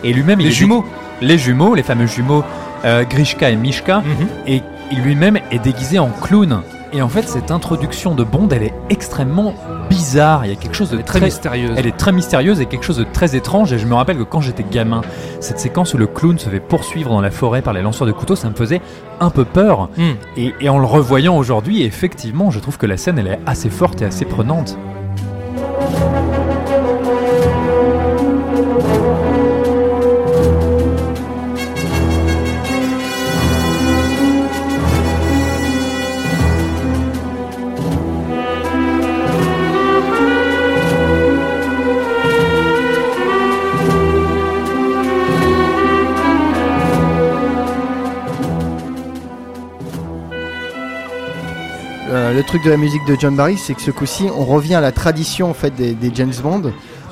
et lui-même il Les est jumeaux. les jumeaux, les fameux jumeaux euh, Grishka et Mishka, Mhm. et il lui-même est déguisé en clown. Et en fait, cette introduction de Bond, elle est extrêmement bizarre. Il y a quelque chose de très mystérieuse. Elle est très mystérieuse et quelque chose de très étrange. Et je me rappelle que quand j'étais gamin, cette séquence où le clown se fait poursuivre dans la forêt par les lanceurs de couteaux, ça me faisait un peu peur. Hmm. Et, et en le revoyant aujourd'hui, effectivement, je trouve que la scène, elle est assez forte et assez prenante. Le truc de la musique de John Barry, c'est que ce coup-ci, on revient à la tradition en fait des, des James Bond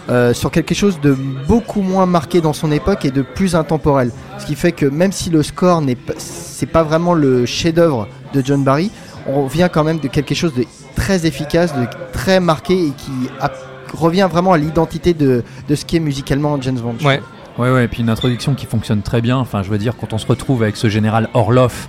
euh, sur quelque chose de beaucoup moins marqué dans son époque et de plus intemporel. Ce qui fait que même si le score n'est pas, c'est pas vraiment le chef-d'œuvre de John Barry, on revient quand même de quelque chose de très efficace, de très marqué et qui a- revient vraiment à l'identité de, de ce qu'est musicalement James Bond. Ouais. Ouais, ouais, et puis une introduction qui fonctionne très bien. Enfin, je veux dire, quand on se retrouve avec ce général Orloff,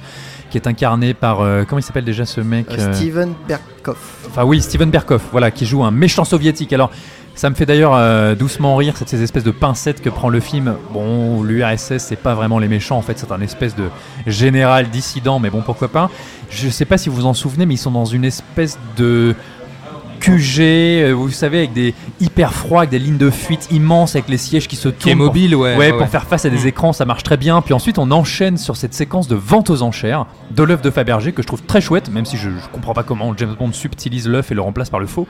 qui est incarné par. euh, comment il s'appelle déjà ce mec Euh, euh, Steven Berkoff. Enfin, oui, Steven Berkoff, voilà, qui joue un méchant soviétique. Alors, ça me fait d'ailleurs euh, doucement rire, c'est ces espèces de pincettes que prend le film. Bon, l'URSS, c'est pas vraiment les méchants, en fait, c'est un espèce de général dissident, mais bon, pourquoi pas. Je sais pas si vous vous en souvenez, mais ils sont dans une espèce de. QG, euh, vous savez, avec des hyper froids, avec des lignes de fuite immenses, avec les sièges qui se tournent. Pour- mobile, ouais, Ouais, ouais, pour faire face à des Mm. écrans, ça marche très bien. Puis ensuite, on enchaîne sur cette séquence de vente aux enchères de l'œuf de Fabergé que je trouve très chouette, même si je, je comprends pas comment James Bond subtilise l'œuf et le remplace par le faux.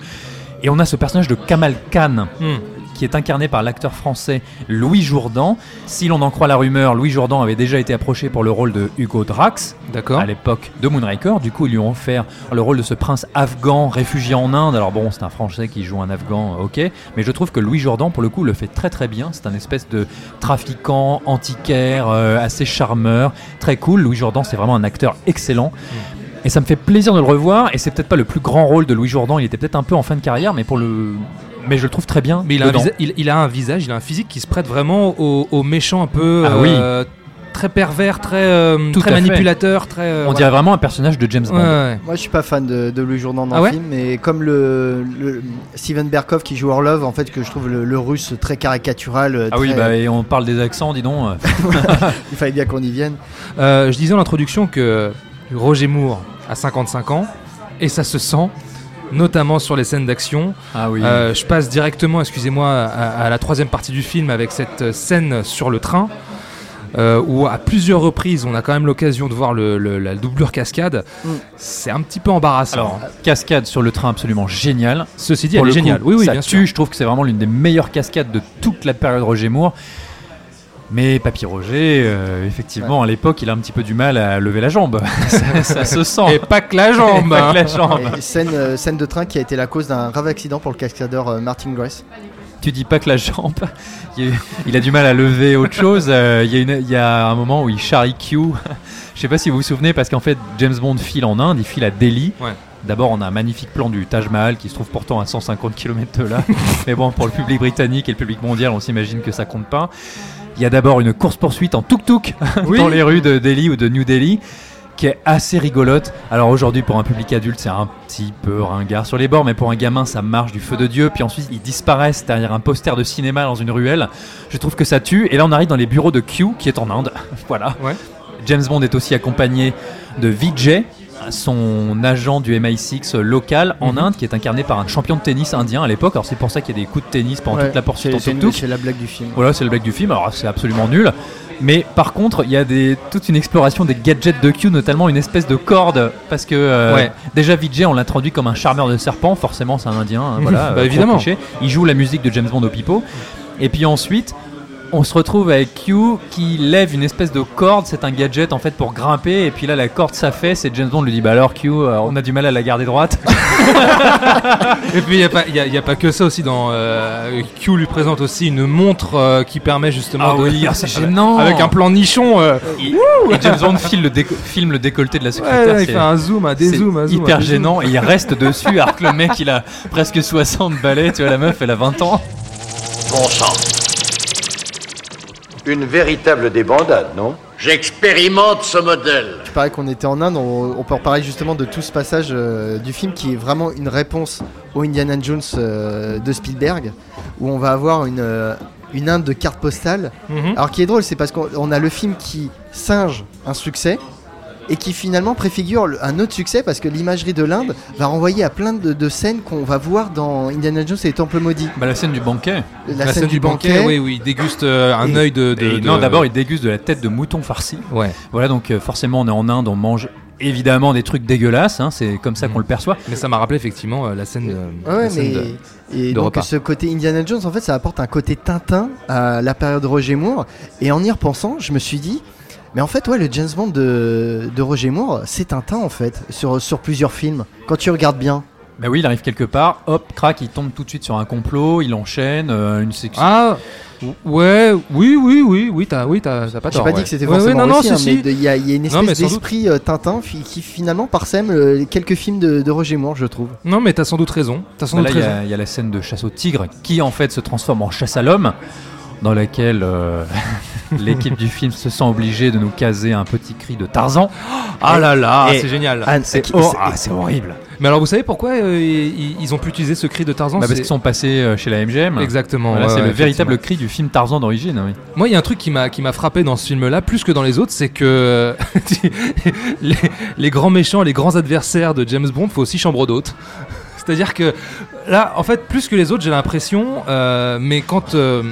Et on a ce personnage de Kamal Khan Hmm. Qui est incarné par l'acteur français Louis Jourdan. Si l'on en croit la rumeur, Louis Jourdan avait déjà été approché pour le rôle de Hugo Drax D'accord. à l'époque de Moonraker. Du coup, ils lui ont offert le rôle de ce prince afghan réfugié en Inde. Alors bon, c'est un Français qui joue un Afghan, euh, ok. Mais je trouve que Louis Jourdan, pour le coup, le fait très très bien. C'est un espèce de trafiquant antiquaire, euh, assez charmeur, très cool. Louis Jourdan, c'est vraiment un acteur excellent. Et ça me fait plaisir de le revoir. Et c'est peut-être pas le plus grand rôle de Louis Jourdan. Il était peut-être un peu en fin de carrière, mais pour le, mais je le trouve très bien. Mais il a, un dedans. visa- il, il a un visage, il a un physique qui se prête vraiment au, au méchant un peu Ah euh, très pervers, très, euh, très manipulateur, très. euh, On voilà. dirait vraiment un personnage de James Bond. Ouais, ouais. Moi, je suis pas fan de, de Louis Jourdan dans Ah le ouais film, mais comme le, le- Steven Berkoff qui joue Orlov, en fait, que je trouve le, le russe très caricatural. euh, Ah oui, bah, et on parle des accents, dis donc. il fallait bien qu'on y vienne. Euh, je disais en introduction que Roger Moore a 55 ans et ça se sent, notamment sur les scènes d'action. Ah oui. Euh, je passe directement, excusez-moi, à, à la troisième partie du film avec cette scène sur le train. euh, où à plusieurs reprises on a quand même l'occasion de voir le- le- la doublure cascade, Mm. c'est un petit peu embarrassant. Alors, cascade sur le train absolument génial. Ceci dit, Pour elle est géniale. Oui, oui, ça bien tue. sûr. Je trouve que c'est vraiment l'une des meilleures cascades de toute la période Roger Moore. Mais Papy Roger, euh, effectivement, à l'époque, il a un petit peu du mal à lever la jambe. ça, ça se sent. Et pas que la jambe. Pas que la hein. jambe. Et scène, euh, scène de train qui a été la cause d'un grave accident pour le cascadeur euh, Martin Grace. Tu dis pas que la jambe, il, il a du mal à lever autre chose. Euh, Il y, a une- il y a un moment où il charrie Q. Je sais pas si vous vous souvenez, parce qu'en fait, James Bond file en Inde, il file à Delhi. Ouais. D'abord, on a un magnifique plan du Taj Mahal qui se trouve pourtant à 150 km de là. Mais bon, pour le public britannique et le public mondial, on s'imagine que ça compte pas. Il y a d'abord une course-poursuite en tuk-tuk Oui. dans les rues de Delhi ou de New Delhi qui est assez rigolote. Alors aujourd'hui, pour un public adulte, c'est un petit peu ringard sur les bords, mais pour un gamin, ça marche du feu de Dieu. Puis ensuite, ils disparaissent derrière un poster de cinéma dans une ruelle. Je trouve que ça tue. Et là, on arrive dans les bureaux de Q, qui est en Inde. voilà. Ouais. James Bond est aussi accompagné de Vijay, son agent du MI6 local en Mhm. Inde, qui est incarné par un champion de tennis indien à l'époque. Alors c'est pour ça qu'il y a des coups de tennis pendant Ouais, toute la poursuite en tuk-tuk. c'est la blague du film. Voilà, c'est le blague du film. Alors c'est absolument nul. Mais par contre, il y a des, toute une exploration des gadgets de Q, notamment une espèce de corde. Parce que euh, Ouais. déjà, Vijay, on l'introduit comme un charmeur de serpent. Forcément, c'est un indien. hein, voilà, Bah, euh, évidemment. cliché. Il joue la musique de James Bond au pipeau. Et puis ensuite. On se retrouve avec Q qui lève une espèce de corde, c'est un gadget en fait pour grimper, et puis là la corde s'affaisse et James Bond lui dit Bah alors Q, euh, on a du mal à la garder droite. Et puis il n'y a, pas- y a- y a pas que ça aussi. Dans euh, Q lui présente aussi une montre euh, qui permet justement. Ah de- oui, ah, c'est gênant. Avec un plan nichon. euh, Et James Bond filme le, déco- filme le décolleté de la secrétaire. ouais, il fait un zoom, un dézoom, un zoom. hyper un gênant et il reste dessus alors que le mec il a presque 60 balais, tu vois la meuf elle a 20 ans. Bon sang. Une véritable débandade, non J'expérimente ce modèle. Je parlais qu'on était en Inde, on, on peut reparler justement de tout ce passage euh, du film qui est vraiment une réponse au Indiana Jones euh, de Spielberg, où on va avoir une, euh, une Inde de cartes postales. Mhm. Alors qui est drôle, c'est parce qu'on on a le film qui singe un succès et qui finalement préfigure un autre succès parce que l'imagerie de l'Inde va renvoyer à plein de, de scènes qu'on va voir dans Indiana Jones et les Temples maudits. Bah, la scène du banquet. La, scène, du banquet, oui, oui, il déguste euh, un Et- œil de, de- Et de- Non, d'abord, il déguste de la tête de mouton farci. Ouais. Voilà, donc euh, forcément, on est en Inde, on mange évidemment des trucs dégueulasses, hein, c'est comme ça qu'on le perçoit. Mais ça m'a rappelé effectivement euh, la scène de. Ouais, la scène mais de- et de donc repas. ce côté Indiana Jones, en fait, ça apporte un côté Tintin à la période Roger Moore. Et en y repensant, je me suis dit, mais en fait, ouais, le James Bond de, de Roger Moore, c'est Tintin en fait, sur, sur plusieurs films. Quand tu regardes bien. Bah oui, il arrive quelque part, hop, crac, il tombe tout de suite sur un complot, il enchaîne, euh, une section. Ah ouais, oui, oui, oui, oui, t'as, oui, t'as, pas J'ai tort. pas dit ouais. que c'était Ouais, forcément ouais, non, non, aussi, hein, si, mais il y, a il y a une Non, espèce doute. d'esprit euh, Tintin fi- qui finalement parsème euh, quelques films de, de Roger Moore, je trouve. Non, mais t'as sans doute raison. T'as sans Bah là, doute il y, raison. a- il y a la scène de chasse au tigre qui en fait se transforme en chasse à l'homme, dans laquelle euh, l'équipe du film se sent obligée de nous caser un petit cri de Tarzan. Ah là là, c'est génial. C'est hor- ah, c'est horrible. Mais alors, vous savez pourquoi euh, ils, ils ont pu utiliser ce cri de Tarzan? Bah, parce qu'ils sont passés euh, chez la MGM. Exactement. Voilà, ouais, c'est ouais, le véritable cri du film Tarzan d'origine. oui. Moi, il y a un truc qui m'a qui m'a frappé dans ce film-là, plus que dans les autres, c'est que les, les grands méchants, les grands adversaires de James Bond, faut aussi chambre d'hôte. C'est-à-dire que là, en fait, plus que les autres, j'ai l'impression, euh, mais quand euh,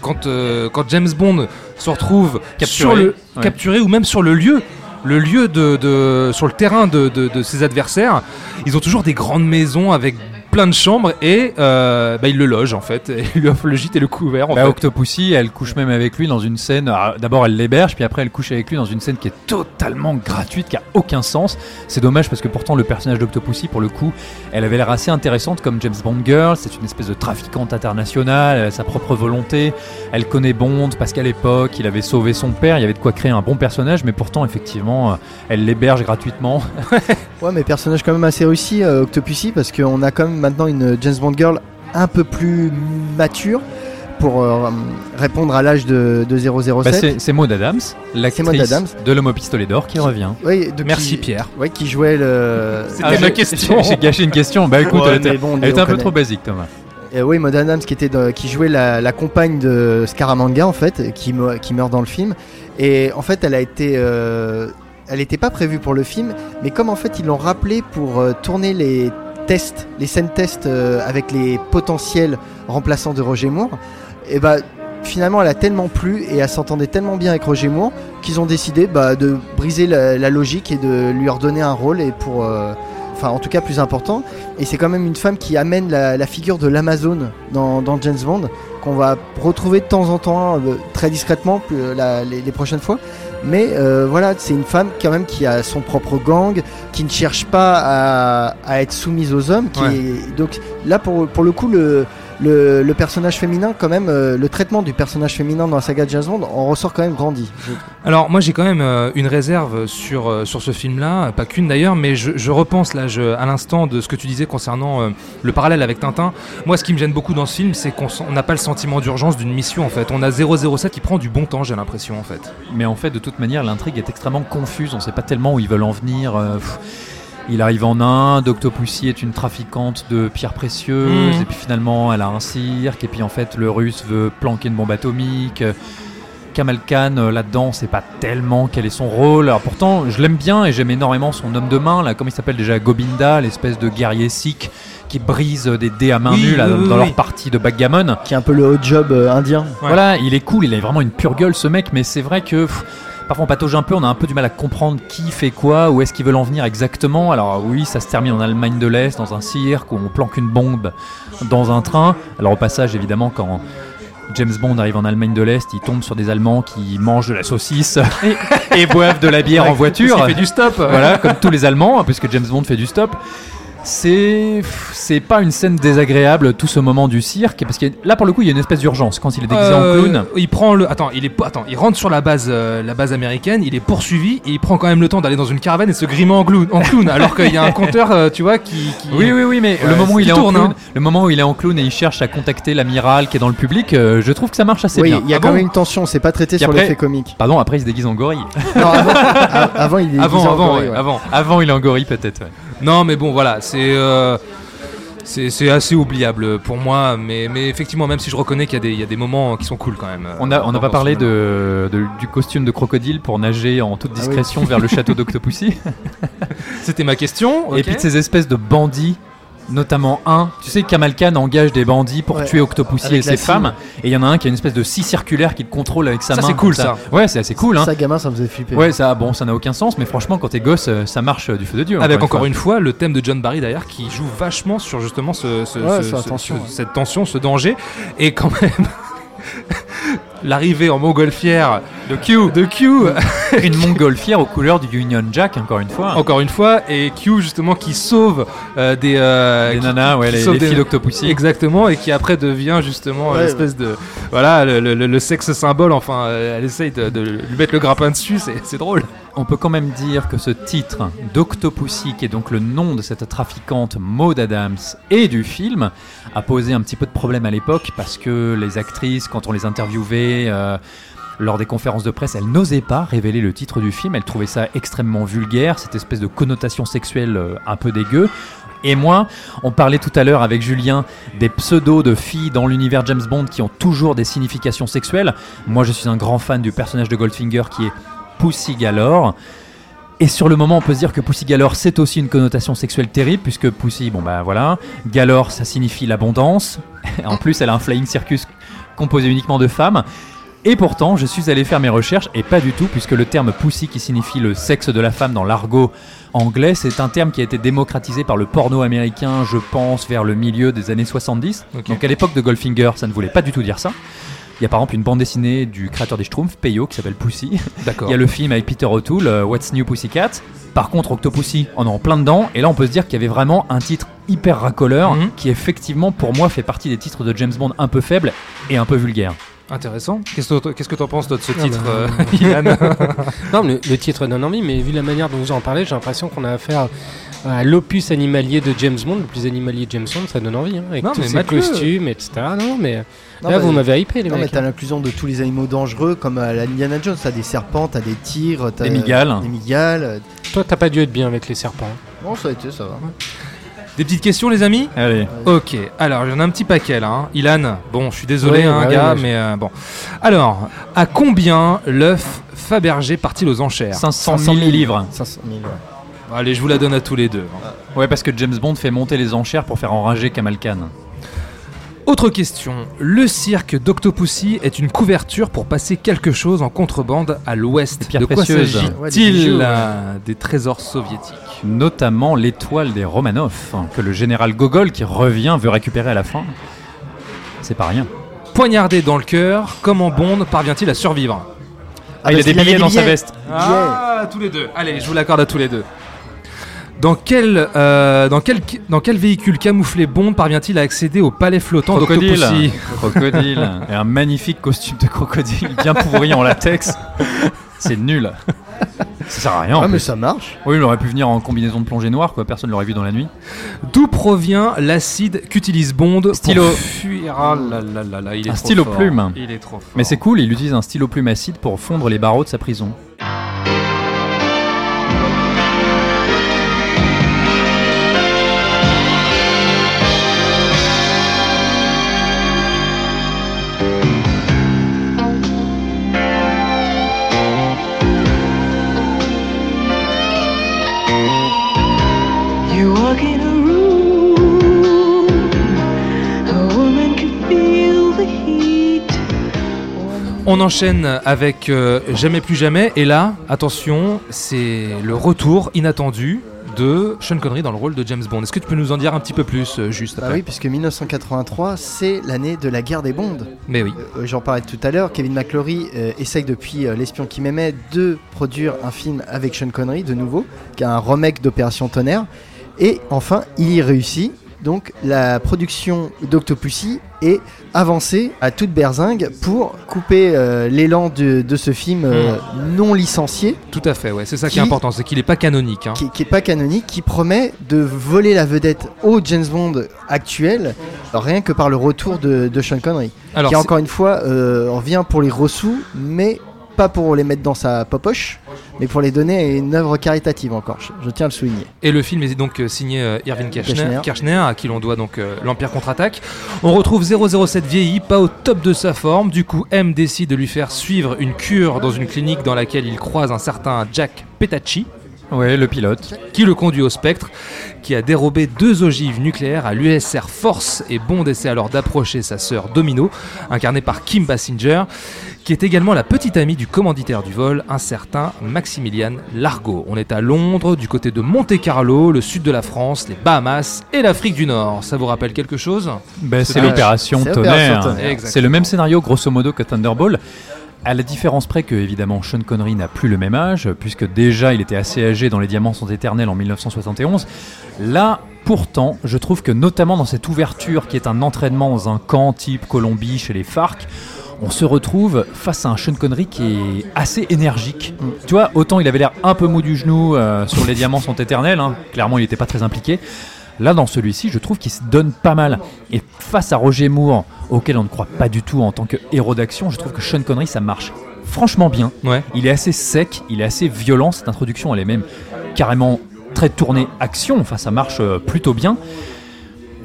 quand euh, quand James Bond se retrouve Capturé, sur le ouais. capturé ou même sur le lieu. Le lieu de, de- sur le terrain de, de- de ses adversaires, ils ont toujours des grandes maisons avec plein de chambres et euh, bah, ils le logent en fait. Et ils lui offrent le gîte et le couvert. En Bah, fait. Octopussy, elle couche même avec lui dans une scène. ah, D'abord, elle l'héberge, puis après, elle couche avec lui dans une scène qui est totalement gratuite, qui a aucun sens. C'est dommage parce que pourtant, le personnage d'Octopussy, pour le coup, elle avait l'air assez intéressante comme James Bond girl. C'est une espèce de trafiquante internationale, elle a sa propre volonté. Elle connaît Bond parce qu'à l'époque, il avait sauvé son père. Il y avait de quoi créer un bon personnage, mais pourtant, effectivement, euh, elle l'héberge gratuitement. Ouais, mais personnage quand même assez réussi, euh, Octopussy, parce qu'on a quand même maintenant une James Bond girl un peu plus mature pour euh, répondre à l'âge de, de 007. Bah, c'est Maud Adams, l'actrice Adams. de L'Homme au pistolet d'or, qui revient. Oui, Merci Pierre. Qui jouait le. C'était Ah, ma question. J'ai gâché une question. Bah écoute, Ouais, elle était, mais bon, on elle était un peu trop basique, Thomas. Et oui, Maud Adams qui, était qui jouait la, la compagne de Scaramanga en fait, qui meurt dans le film. Et en fait, elle a été, euh, elle n'était pas prévue pour le film, mais comme en fait ils l'ont rappelé pour euh, tourner les les scènes tests euh, avec les potentiels remplaçants de Roger Moore, et bah finalement elle a tellement plu et elle s'entendait tellement bien avec Roger Moore qu'ils ont décidé bah, de briser la, logique et de lui redonner un rôle et pour euh, enfin en tout cas plus important. Et c'est quand même une femme qui amène la, figure de l'Amazon dans, dans James Bond qu'on va retrouver de temps en temps euh, très discrètement les prochaines fois mais euh, voilà c'est une femme quand même qui a son propre gang qui ne cherche pas à, à être soumise aux hommes qui Ouais. est- donc là pour, pour le coup le le, le personnage féminin, quand même, euh, le traitement du personnage féminin dans la saga de James Bond, en ressort quand même grandi. Alors moi j'ai quand même euh, une réserve sur, euh, sur ce film-là, pas qu'une d'ailleurs, mais je, je repense là je- à l'instant de ce que tu disais concernant euh, le parallèle avec Tintin. Moi ce qui me gêne beaucoup dans ce film, c'est qu'on n'a pas le sentiment d'urgence d'une mission en fait. On a 007 qui prend du bon temps, j'ai l'impression en fait. Mais en fait, de toute manière, l'intrigue est extrêmement confuse. On ne sait pas tellement où ils veulent en venir. euh, pff. Il arrive en Inde, Octopussy est une trafiquante de pierres précieuses, Mhm. et puis finalement, elle a un cirque, et puis en fait, le russe veut planquer une bombe atomique. Kamal Khan, euh, là-dedans, sait pas tellement quel est son rôle. Alors pourtant, je l'aime bien et j'aime énormément son homme de main, là, comme il s'appelle déjà Gobinda, l'espèce de guerrier sikh qui brise euh, des dés à main Oui, nue là, oui, oui, dans oui. leur partie de backgammon. Qui est un peu le hot job euh, indien. Voilà, il est cool, il a vraiment une pure gueule ce mec, mais c'est vrai que pff, parfois on patauge un peu, on a un peu du mal à comprendre qui fait quoi, où est-ce qu'ils veulent en venir exactement. Alors oui, ça se termine en Allemagne de l'Est, dans un cirque, où on planque une bombe dans un train. Alors au passage, évidemment, quand James Bond arrive en Allemagne de l'Est, il tombe sur des Allemands qui mangent de la saucisse et, boivent de la bière en voiture. Qu'il fait du stop. Voilà, comme tous les Allemands, hein, puisque James Bond fait du stop. C'est c'est pas une scène désagréable tout ce moment du cirque parce que là pour le coup il y a une espèce d'urgence quand il est déguisé en Euh, clown. Il prend le. Attends, il est attends, il rentre sur la base, euh, la base américaine. Il est poursuivi et il prend quand même le temps d'aller dans une caravane et se grimer en clown, en clown alors qu'il y a un compteur, euh, tu vois, qui. qui- Oui oui oui mais Ouais, le moment où il est tourne, en clown, hein. le moment où il est en clown et il cherche à contacter l'amiral qui est dans le public, euh, je trouve que ça marche assez Oui, bien. il y a Ah quand bon même une tension, c'est pas traité sur l'effet comique. Pardon, après il se déguise en gorille. Non, avant, avant, il est Avant, déguisé en avant, gorille, ouais. avant. Avant il est en gorille peut-être. ouais. Non, mais bon, voilà, c'est. euh, C'est c'est assez oubliable pour moi, mais, mais effectivement, même si je reconnais qu'il y, a des- il y a des moments qui sont cool quand même. euh, On a, on n'a dans- pas parlé de, de- du costume de crocodile pour nager en toute Ah oui. discrétion vers le château d'Octopussy. C'était ma question. Et puis de ces espèces de bandits, notamment un. Tu sais, Kamal Khan engage des bandits pour Ouais. tuer Octopussy Avec et ses femmes. Et il y en a un qui a une espèce de scie circulaire qui le contrôle avec sa Ça, main. c'est cool, ça. Ouais, c'est assez cool. Hein. Ça, gamin, ça me faisait flipper. Ouais, ça, bon, ça n'a aucun sens, mais franchement, quand t'es gosse, euh, ça marche euh, du feu de Dieu. Avec encore fois. une fois le thème de John Barry d'ailleurs qui joue vachement sur justement ce, ce- Ouais, ce- sur la ce- tension, ce- ouais. cette tension, ce danger et quand même l'arrivée en montgolfière de Q. de Q Une montgolfière aux couleurs du Union Jack, encore une fois. encore une fois et Q justement qui sauve euh, des, euh, Les qui- nanas, ouais, qui les, des- filles d'Octopussy. Exactement, et qui après devient justement Ouais, l'espèce de. Voilà, le, le- le sexe symbole, enfin, euh, elle essaye de, de lui mettre le grappin dessus, c'est c'est drôle. On peut quand même dire que ce titre d'Octopussy, qui est donc le nom de cette trafiquante Maud Adams et du film, a posé un petit peu de problème à l'époque parce que les actrices, quand on les interviewait euh, lors des conférences de presse, elles n'osaient pas révéler le titre du film. Elles trouvaient ça extrêmement vulgaire, cette espèce de connotation sexuelle euh, un peu dégueu. Et moi, on parlait tout à l'heure avec Julien des pseudos de filles dans l'univers James Bond qui ont toujours des significations sexuelles. Moi, je suis un grand fan du personnage de Goldfinger qui est Pussy Galore. Et sur le moment, on peut se dire que Pussy Galore, c'est aussi une connotation sexuelle terrible, puisque Pussy, bon bah voilà, Galore, ça signifie l'abondance. en plus, elle a un flying circus composé uniquement de femmes. Et pourtant, je suis allé faire mes recherches, et pas du tout, puisque le terme Pussy, qui signifie le sexe de la femme dans l'argot anglais, c'est un terme qui a été démocratisé par le porno américain, je pense, vers le milieu des années 70. Ok. Donc à l'époque de Goldfinger, ça ne voulait pas du tout dire ça. Il y a par exemple une bande dessinée du créateur des Schtroumpfs, Peyo, qui s'appelle Pussy. D'accord. Il y a le film avec Peter O'Toole, euh, What's New Pussycat. Par contre, Octopussy, on est en plein dedans. Et là, on peut se dire qu'il y avait vraiment un titre hyper racoleur Mhm. qui, effectivement, pour moi, fait partie des titres de James Bond un peu faibles et un peu vulgaires. Intéressant. Qu'est-ce que qu'est-ce que t'en penses toi de ce Ah titre, bah, euh, Non, mais le, le titre donne envie, mais vu la manière dont vous en parlez, j'ai l'impression qu'on a affaire à l'opus animalier de James Bond, le plus animalier de James Bond, ça donne envie, hein, avec Non, tous mais ses costumes, etc. Non, mais Non, là, bah, vous m'avez hypé, les Non, mais mecs. t'as l'inclusion de tous les animaux dangereux comme à la Indiana Jones. T'as des serpents, t'as des tigres, t'as Des migales. Des migales. euh, Toi, t'as pas dû être bien avec les serpents. Non, ça a été, ça va. Des petites questions, les amis Allez. Ok, alors j'en ai un petit paquet là. hein. Ilan, bon, je suis désolé, Ouais, hein, ouais, gars, ouais, mais euh, bon. Alors, à combien l'œuf Fabergé part-il aux enchères 500 000 livres. 500 000, ouais. Allez, je vous la donne à tous les deux. hein. Ouais, parce que James Bond fait monter les enchères pour faire enrager Kamal Khan. Autre question. Le cirque d'Octopussy est une couverture pour passer quelque chose en contrebande à l'ouest. De quoi s'agit-il Ouais, des trésors soviétiques? Notamment l'étoile des Romanov, hein, que le général Gogol, qui revient, veut récupérer à la fin. C'est pas rien. Poignardé dans le cœur, comment Bond parvient-il à survivre? Ah, il a parce des billets dans sa veste. Ah, tous les deux. Allez, je vous l'accorde à tous les deux. Dans quel, euh, dans, quel, dans quel véhicule camouflé Bond parvient-il à accéder au palais flottant Crocodile. d'Octopussy Crocodile. Et un magnifique costume de crocodile bien pourri en latex. C'est nul. Ça sert à rien. en Ah, mais plus. ça marche. Oui, il aurait pu venir en combinaison de plongée noire, quoi. Personne l'aurait vu dans la nuit. D'où provient l'acide qu'utilise Bond pour Stylo. fuir? Ah là là là là, il est Un trop stylo fort. plume. Il est trop fort. Mais c'est cool, il utilise un stylo plume acide pour fondre les barreaux de sa prison. On enchaîne avec euh, Jamais plus jamais. Et là, attention, c'est le retour inattendu de Sean Connery dans le rôle de James Bond. Est-ce que tu peux nous en dire un petit peu plus, euh, juste Bah après oui, puisque 1983, c'est l'année de la guerre des Bondes. Mais oui. Euh, J'en parlais tout à l'heure, Kevin McClory essaye depuis L'espion qui m'aimait de produire un film avec Sean Connery de nouveau, qui est un remake d'Opération Tonnerre. Et enfin, il y réussit. Donc la production d'Octopussy est avancée à toute berzingue pour couper euh, l'élan de, de ce film euh, non licencié. Tout à fait, ouais. C'est ça qui, Qui- est important, c'est qu'il n'est pas canonique. hein. qui, qui est pas canonique, qui promet de voler la vedette au James Bond actuel, rien que par le retour de, de Sean Connery. Alors, qui encore une fois euh, revient pour les ressous, mais pas pour les mettre dans sa popoche, mais pour les donner à une œuvre caritative encore. Je, je tiens à le souligner. Et le film est donc euh, signé euh, Irving Kirchner, Kirchner. Kirchner, à qui l'on doit donc euh, l'Empire contre-attaque. On retrouve 007 vieilli, pas au top de sa forme. Du coup, M décide de lui faire suivre une cure dans une clinique dans laquelle il croise un certain Jack Petacci. Ouais, le pilote. Qui le conduit au Spectre, qui a dérobé deux ogives nucléaires à l'USR Force et Bond essaie alors d'approcher sa sœur Domino, incarnée par Kim Basinger, qui est également la petite amie du commanditaire du vol, un certain Maximilian Largo. On est à Londres, du côté de Monte-Carlo, le sud de la France, les Bahamas et l'Afrique du Nord. Ça vous rappelle quelque chose? Ben, c'est l'opération tonnerre. C'est le même scénario grosso modo que Thunderball. À la différence près que, évidemment, Sean Connery n'a plus le même âge, puisque déjà il était assez âgé dans Les Diamants sont éternels en 1971. Là, pourtant, je trouve que notamment dans cette ouverture qui est un entraînement dans un camp type Colombie chez les FARC, on se retrouve face à un Sean Connery qui est assez énergique. Tu vois, autant il avait l'air un peu mou du genou euh, sur Les Diamants sont éternels, hein. clairement il n'était pas très impliqué. Là, dans celui-ci, je trouve qu'il se donne pas mal. Et face à Roger Moore, auquel on ne croit pas du tout en tant que héros d'action, je trouve que Sean Connery, ça marche franchement bien. Ouais. Il est assez sec, il est assez violent. Cette introduction, elle est même carrément très tournée action. Enfin, ça marche euh, plutôt bien.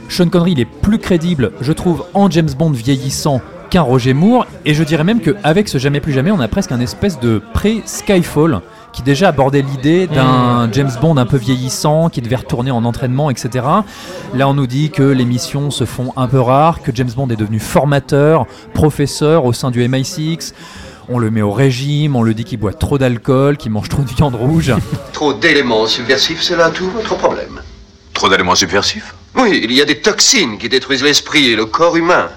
Sean Connery, il est plus crédible, je trouve, en James Bond vieillissant qu'un Roger Moore. Et je dirais même qu'avec ce Jamais plus jamais, on a presque un espèce de pré-Skyfall qui déjà abordait l'idée d'un James Bond un peu vieillissant, qui devait retourner en entraînement, etc. Là, on nous dit que les missions se font un peu rares, que James Bond est devenu formateur, professeur au sein du MI6. On le met au régime, on le dit qu'il boit trop d'alcool, qu'il mange trop de viande rouge. Trop d'éléments subversifs, c'est là tout votre problème. Trop d'éléments subversifs? Oui, il y a des toxines qui détruisent l'esprit et le corps humain.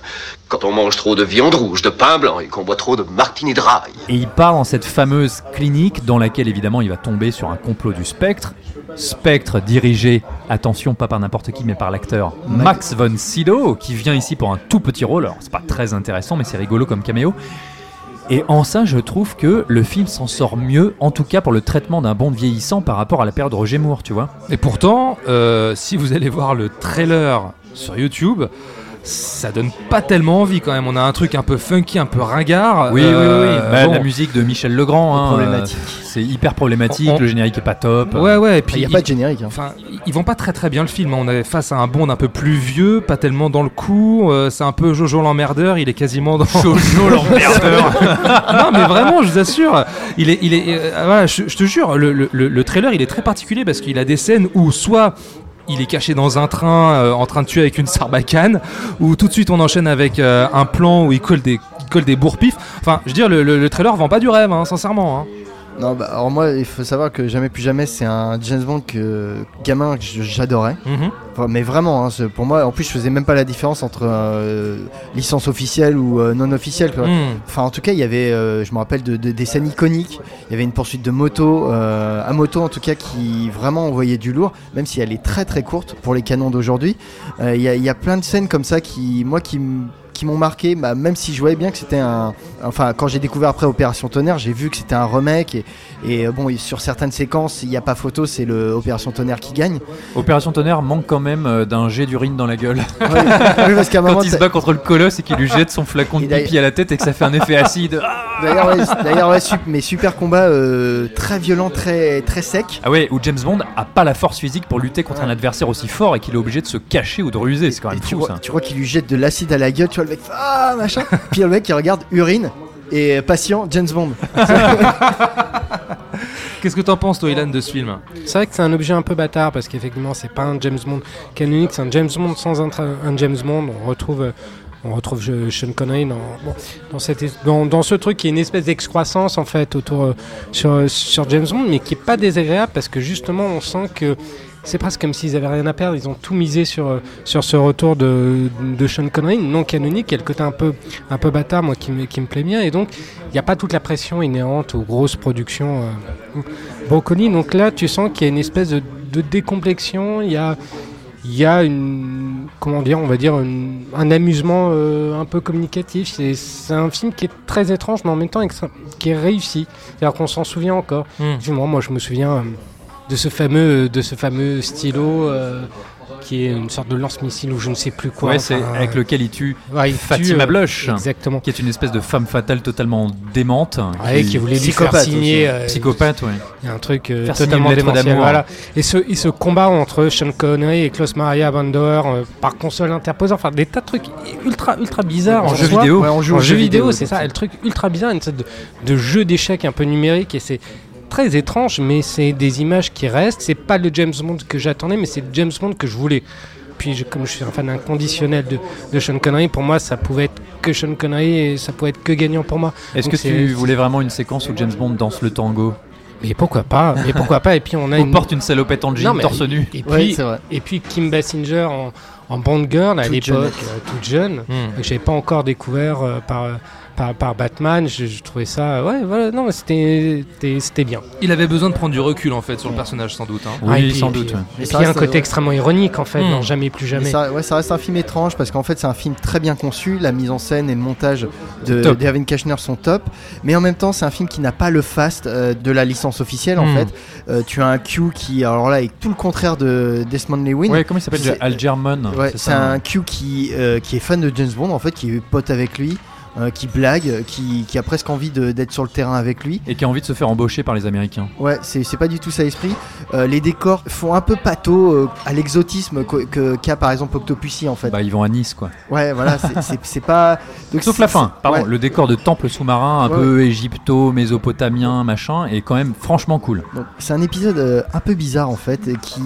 Quand on mange trop de viande rouge, de pain blanc et qu'on boit trop de martini dry. Et il part dans cette fameuse clinique dans laquelle évidemment il va tomber sur un complot du Spectre. Spectre dirigé, attention, pas par n'importe qui mais par l'acteur Max von Sydow qui vient ici pour un tout petit rôle. Alors c'est pas très intéressant mais c'est rigolo comme caméo. Et en ça, je trouve que le film s'en sort mieux, en tout cas pour le traitement d'un Bond vieillissant par rapport à la période Roger Moore, tu vois. Et pourtant, euh, si vous allez voir le trailer sur YouTube, ça donne pas tellement envie quand même. On a un truc un peu funky, un peu ringard. Oui, Euh, oui, oui. Bah, bon. La musique de Michel Legrand, hein, Problématique. euh, c'est hyper problématique. On- on- Le générique est pas top. Ouais, ouais, et puis Il n'y a pas de générique. hein. Enfin, ils vont pas très très bien le film. hein. On est face à un Bond un peu plus vieux, pas tellement dans le coup. euh, c'est un peu Jojo l'emmerdeur. Il est quasiment dans. Jojo l'emmerdeur. non, mais vraiment, je vous assure. Il est, il est. euh, voilà, je, je te jure, le, le- le- le trailer, il est très particulier parce qu'il a des scènes où soit il est caché dans un train euh, en train de tuer avec une sarbacane, ou tout de suite on enchaîne avec euh, un plan où il colle des, il colle. Enfin, je veux dire, le, le- le trailer vend pas du rêve, hein, sincèrement. hein. Non, bah, alors moi, il faut savoir que Jamais plus jamais, c'est un James Bond que gamin que j'adorais. Mhm. Mais vraiment, hein, pour moi, en plus, je faisais même pas la différence entre euh, licence officielle ou euh, non officielle. quoi. Mm. Enfin, en tout cas, il y avait, euh, je me rappelle de, de- des scènes iconiques. Il y avait une poursuite de moto, à moto en tout cas, qui vraiment envoyait du lourd, même si elle est très très courte pour les canons d'aujourd'hui. Il y, y a plein de scènes comme ça qui, moi, qui m- qui m'ont marqué, bah, même si je voyais bien que c'était un. Enfin, quand j'ai découvert après Opération Tonnerre, j'ai vu que c'était un remake. Et, et, euh, bon, sur certaines séquences, il n'y a pas photo, c'est le Opération Tonnerre qui gagne. Opération Tonnerre manque quand même euh, d'un jet d'urine dans la gueule. oui, parce qu'à un moment, Quand il se bat contre le colosse et qu'il lui jette son flacon de pipi à la tête et que ça fait un effet acide. D'ailleurs, ouais, d'ailleurs, ouais, mais super combat euh, très violent, très, très sec. Ah ouais, où James Bond a pas la force physique pour lutter contre un adversaire aussi fort et qu'il est obligé de se cacher ou de ruser. C'est quand même tu, fou vois, ça. tu vois qu'il lui jette de l'acide à la gueule, tu vois le mec, ah machin. Puis le mec qui regarde urine et patient James Bond. Qu'est-ce que t'en penses, toi, Ilan, de ce film? C'est vrai que c'est un objet un peu bâtard parce qu'effectivement, c'est pas un James Bond canonique, c'est un James Bond sans un, James Bond. On retrouve, on retrouve Sean Connery dans, bon, dans, cette, dans, dans ce truc qui est une espèce d'excroissance en fait autour euh, sur, sur James Bond, mais qui est pas désagréable parce que justement, on sent que c'est presque comme s'ils avaient rien à perdre. Ils ont tout misé sur, euh, sur ce retour de, de Sean Connery, non canonique. Y a le côté un peu, un peu bâtard, moi, qui me, qui me plaît bien. Et donc, il n'y a pas toute la pression inhérente aux grosses productions euh, broccoli. Donc là, tu sens qu'il y a une espèce de de décomplexion, il y a, y a une, comment dire, on va dire une- un amusement euh, un peu communicatif. C'est, un film qui est très étrange, mais en même temps qui est réussi. C'est-à-dire qu'on s'en souvient encore. Mm. Effectivement, moi, je me souviens euh, de ce fameux, de ce fameux stylo. euh, qui est une sorte de lance-missile ou je ne sais plus quoi. Ouais, c'est enfin, avec lequel il tue Ouais, il tue, Fatima euh, Blush, Exactement. qui est une espèce de femme fatale totalement démente. Ouais, qui voulait lui faire signer. euh, Psychopathe, ouais. Il y a un truc euh, totalement démentiel. Voilà. Et ce, et ce combat entre Sean Connery et Klaus Maria Bandauer euh, par console interposée, enfin des tas de trucs ultra ultra bizarres En en, jeu soi. vidéo. Ouais, en jeu, en jeu vidéo, vidéo, c'est ça. le truc ultra bizarre, une sorte de, de jeu d'échecs un peu numérique et c'est très étrange, mais c'est des images qui restent. C'est pas le James Bond que j'attendais, mais c'est le James Bond que je voulais. Puis je- comme je suis un fan inconditionnel de, de Sean Connery, pour moi ça pouvait être que Sean Connery et ça pouvait être que gagnant pour moi. Est-ce que tu voulais vraiment une séquence où James Bond danse le tango? Mais pourquoi pas Mais pourquoi pas? Et puis on a une porte une salopette en jean, torse nu Et Ouais, puis, vrai. et puis Kim Basinger en, en Bond Girl à Toute l'époque, euh, toute jeune, Hmm. que j'avais pas encore découvert euh, par, par, par Batman. Je, je trouvais ça, ouais, voilà, non, c'était bien. Il avait besoin de prendre du recul en fait sur le personnage sans doute. hein. Oui, Ah, et puis- sans et puis- doute. ouais. Et ça puis il y a un côté ouais. extrêmement ironique en fait, Hmm. non jamais plus Mais jamais. ça, ouais, ça reste un film étrange parce qu'en fait c'est un film très bien conçu, la mise en scène et le montage de. Devin Kashner sont top, mais en même temps c'est un film qui n'a pas le fast euh, de la licence officielle en Hmm. fait. Euh, tu as un Q qui, alors là, est tout le contraire de Desmond Lewin. Ouais, comment il s'appelle C'est- déjà Al German Ouais, c'est ça, hein. un Q qui, euh, qui est fan de James Bond en fait, qui est pote avec lui, euh, qui blague, qui, qui a presque envie d'être sur le terrain avec lui. Et qui a envie de se faire embaucher par les Américains. Ouais, c'est pas du tout ça l'esprit. Euh, les décors font un peu pâteau euh, à l'exotisme qu'o- que- qu'a par exemple Octopussy en fait. Bah, ils vont à Nice, quoi. Ouais, voilà, c'est- pas. donc Sauf la fin, pardon. ouais. Le décor de temple sous-marin, un Ouais, peu égypto, mésopotamien, machin, est quand même franchement cool. C'est un épisode euh, un peu bizarre en fait, et qui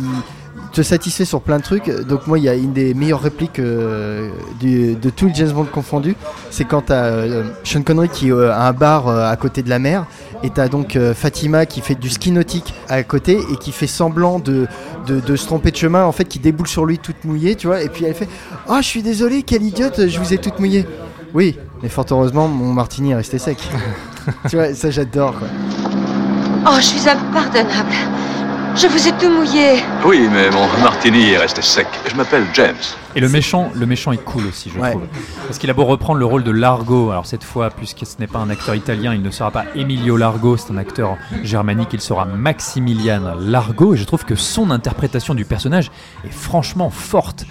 te satisfait sur plein de trucs. Donc moi, il y a une des meilleures répliques euh, du- de tout le James Bond confondu, c'est quand t'as euh, Sean Connery qui euh, à un bar euh, à côté de la mer, et t'as donc euh, Fatima qui fait du ski nautique à côté et qui fait semblant de, de, de se tromper de chemin, en fait, qui déboule sur lui toute mouillée, tu vois, et puis elle fait « Oh, je suis désolé, quelle idiote, je vous ai toute mouillée !» Oui, mais fort heureusement, mon martini est resté sec. tu vois, ça j'adore quoi. Oh, je suis impardonnable. Je vous ai tout mouillé. Oui, mais mon martini est resté sec. Je m'appelle James. Et le méchant, le méchant est cool aussi, je Ouais. trouve. Parce qu'il a beau reprendre le rôle de Largo, alors cette fois, puisque ce n'est pas un acteur italien, il ne sera pas Emilio Largo, c'est un acteur germanique, il sera Maximilian Largo, et je trouve que son interprétation du personnage est franchement forte.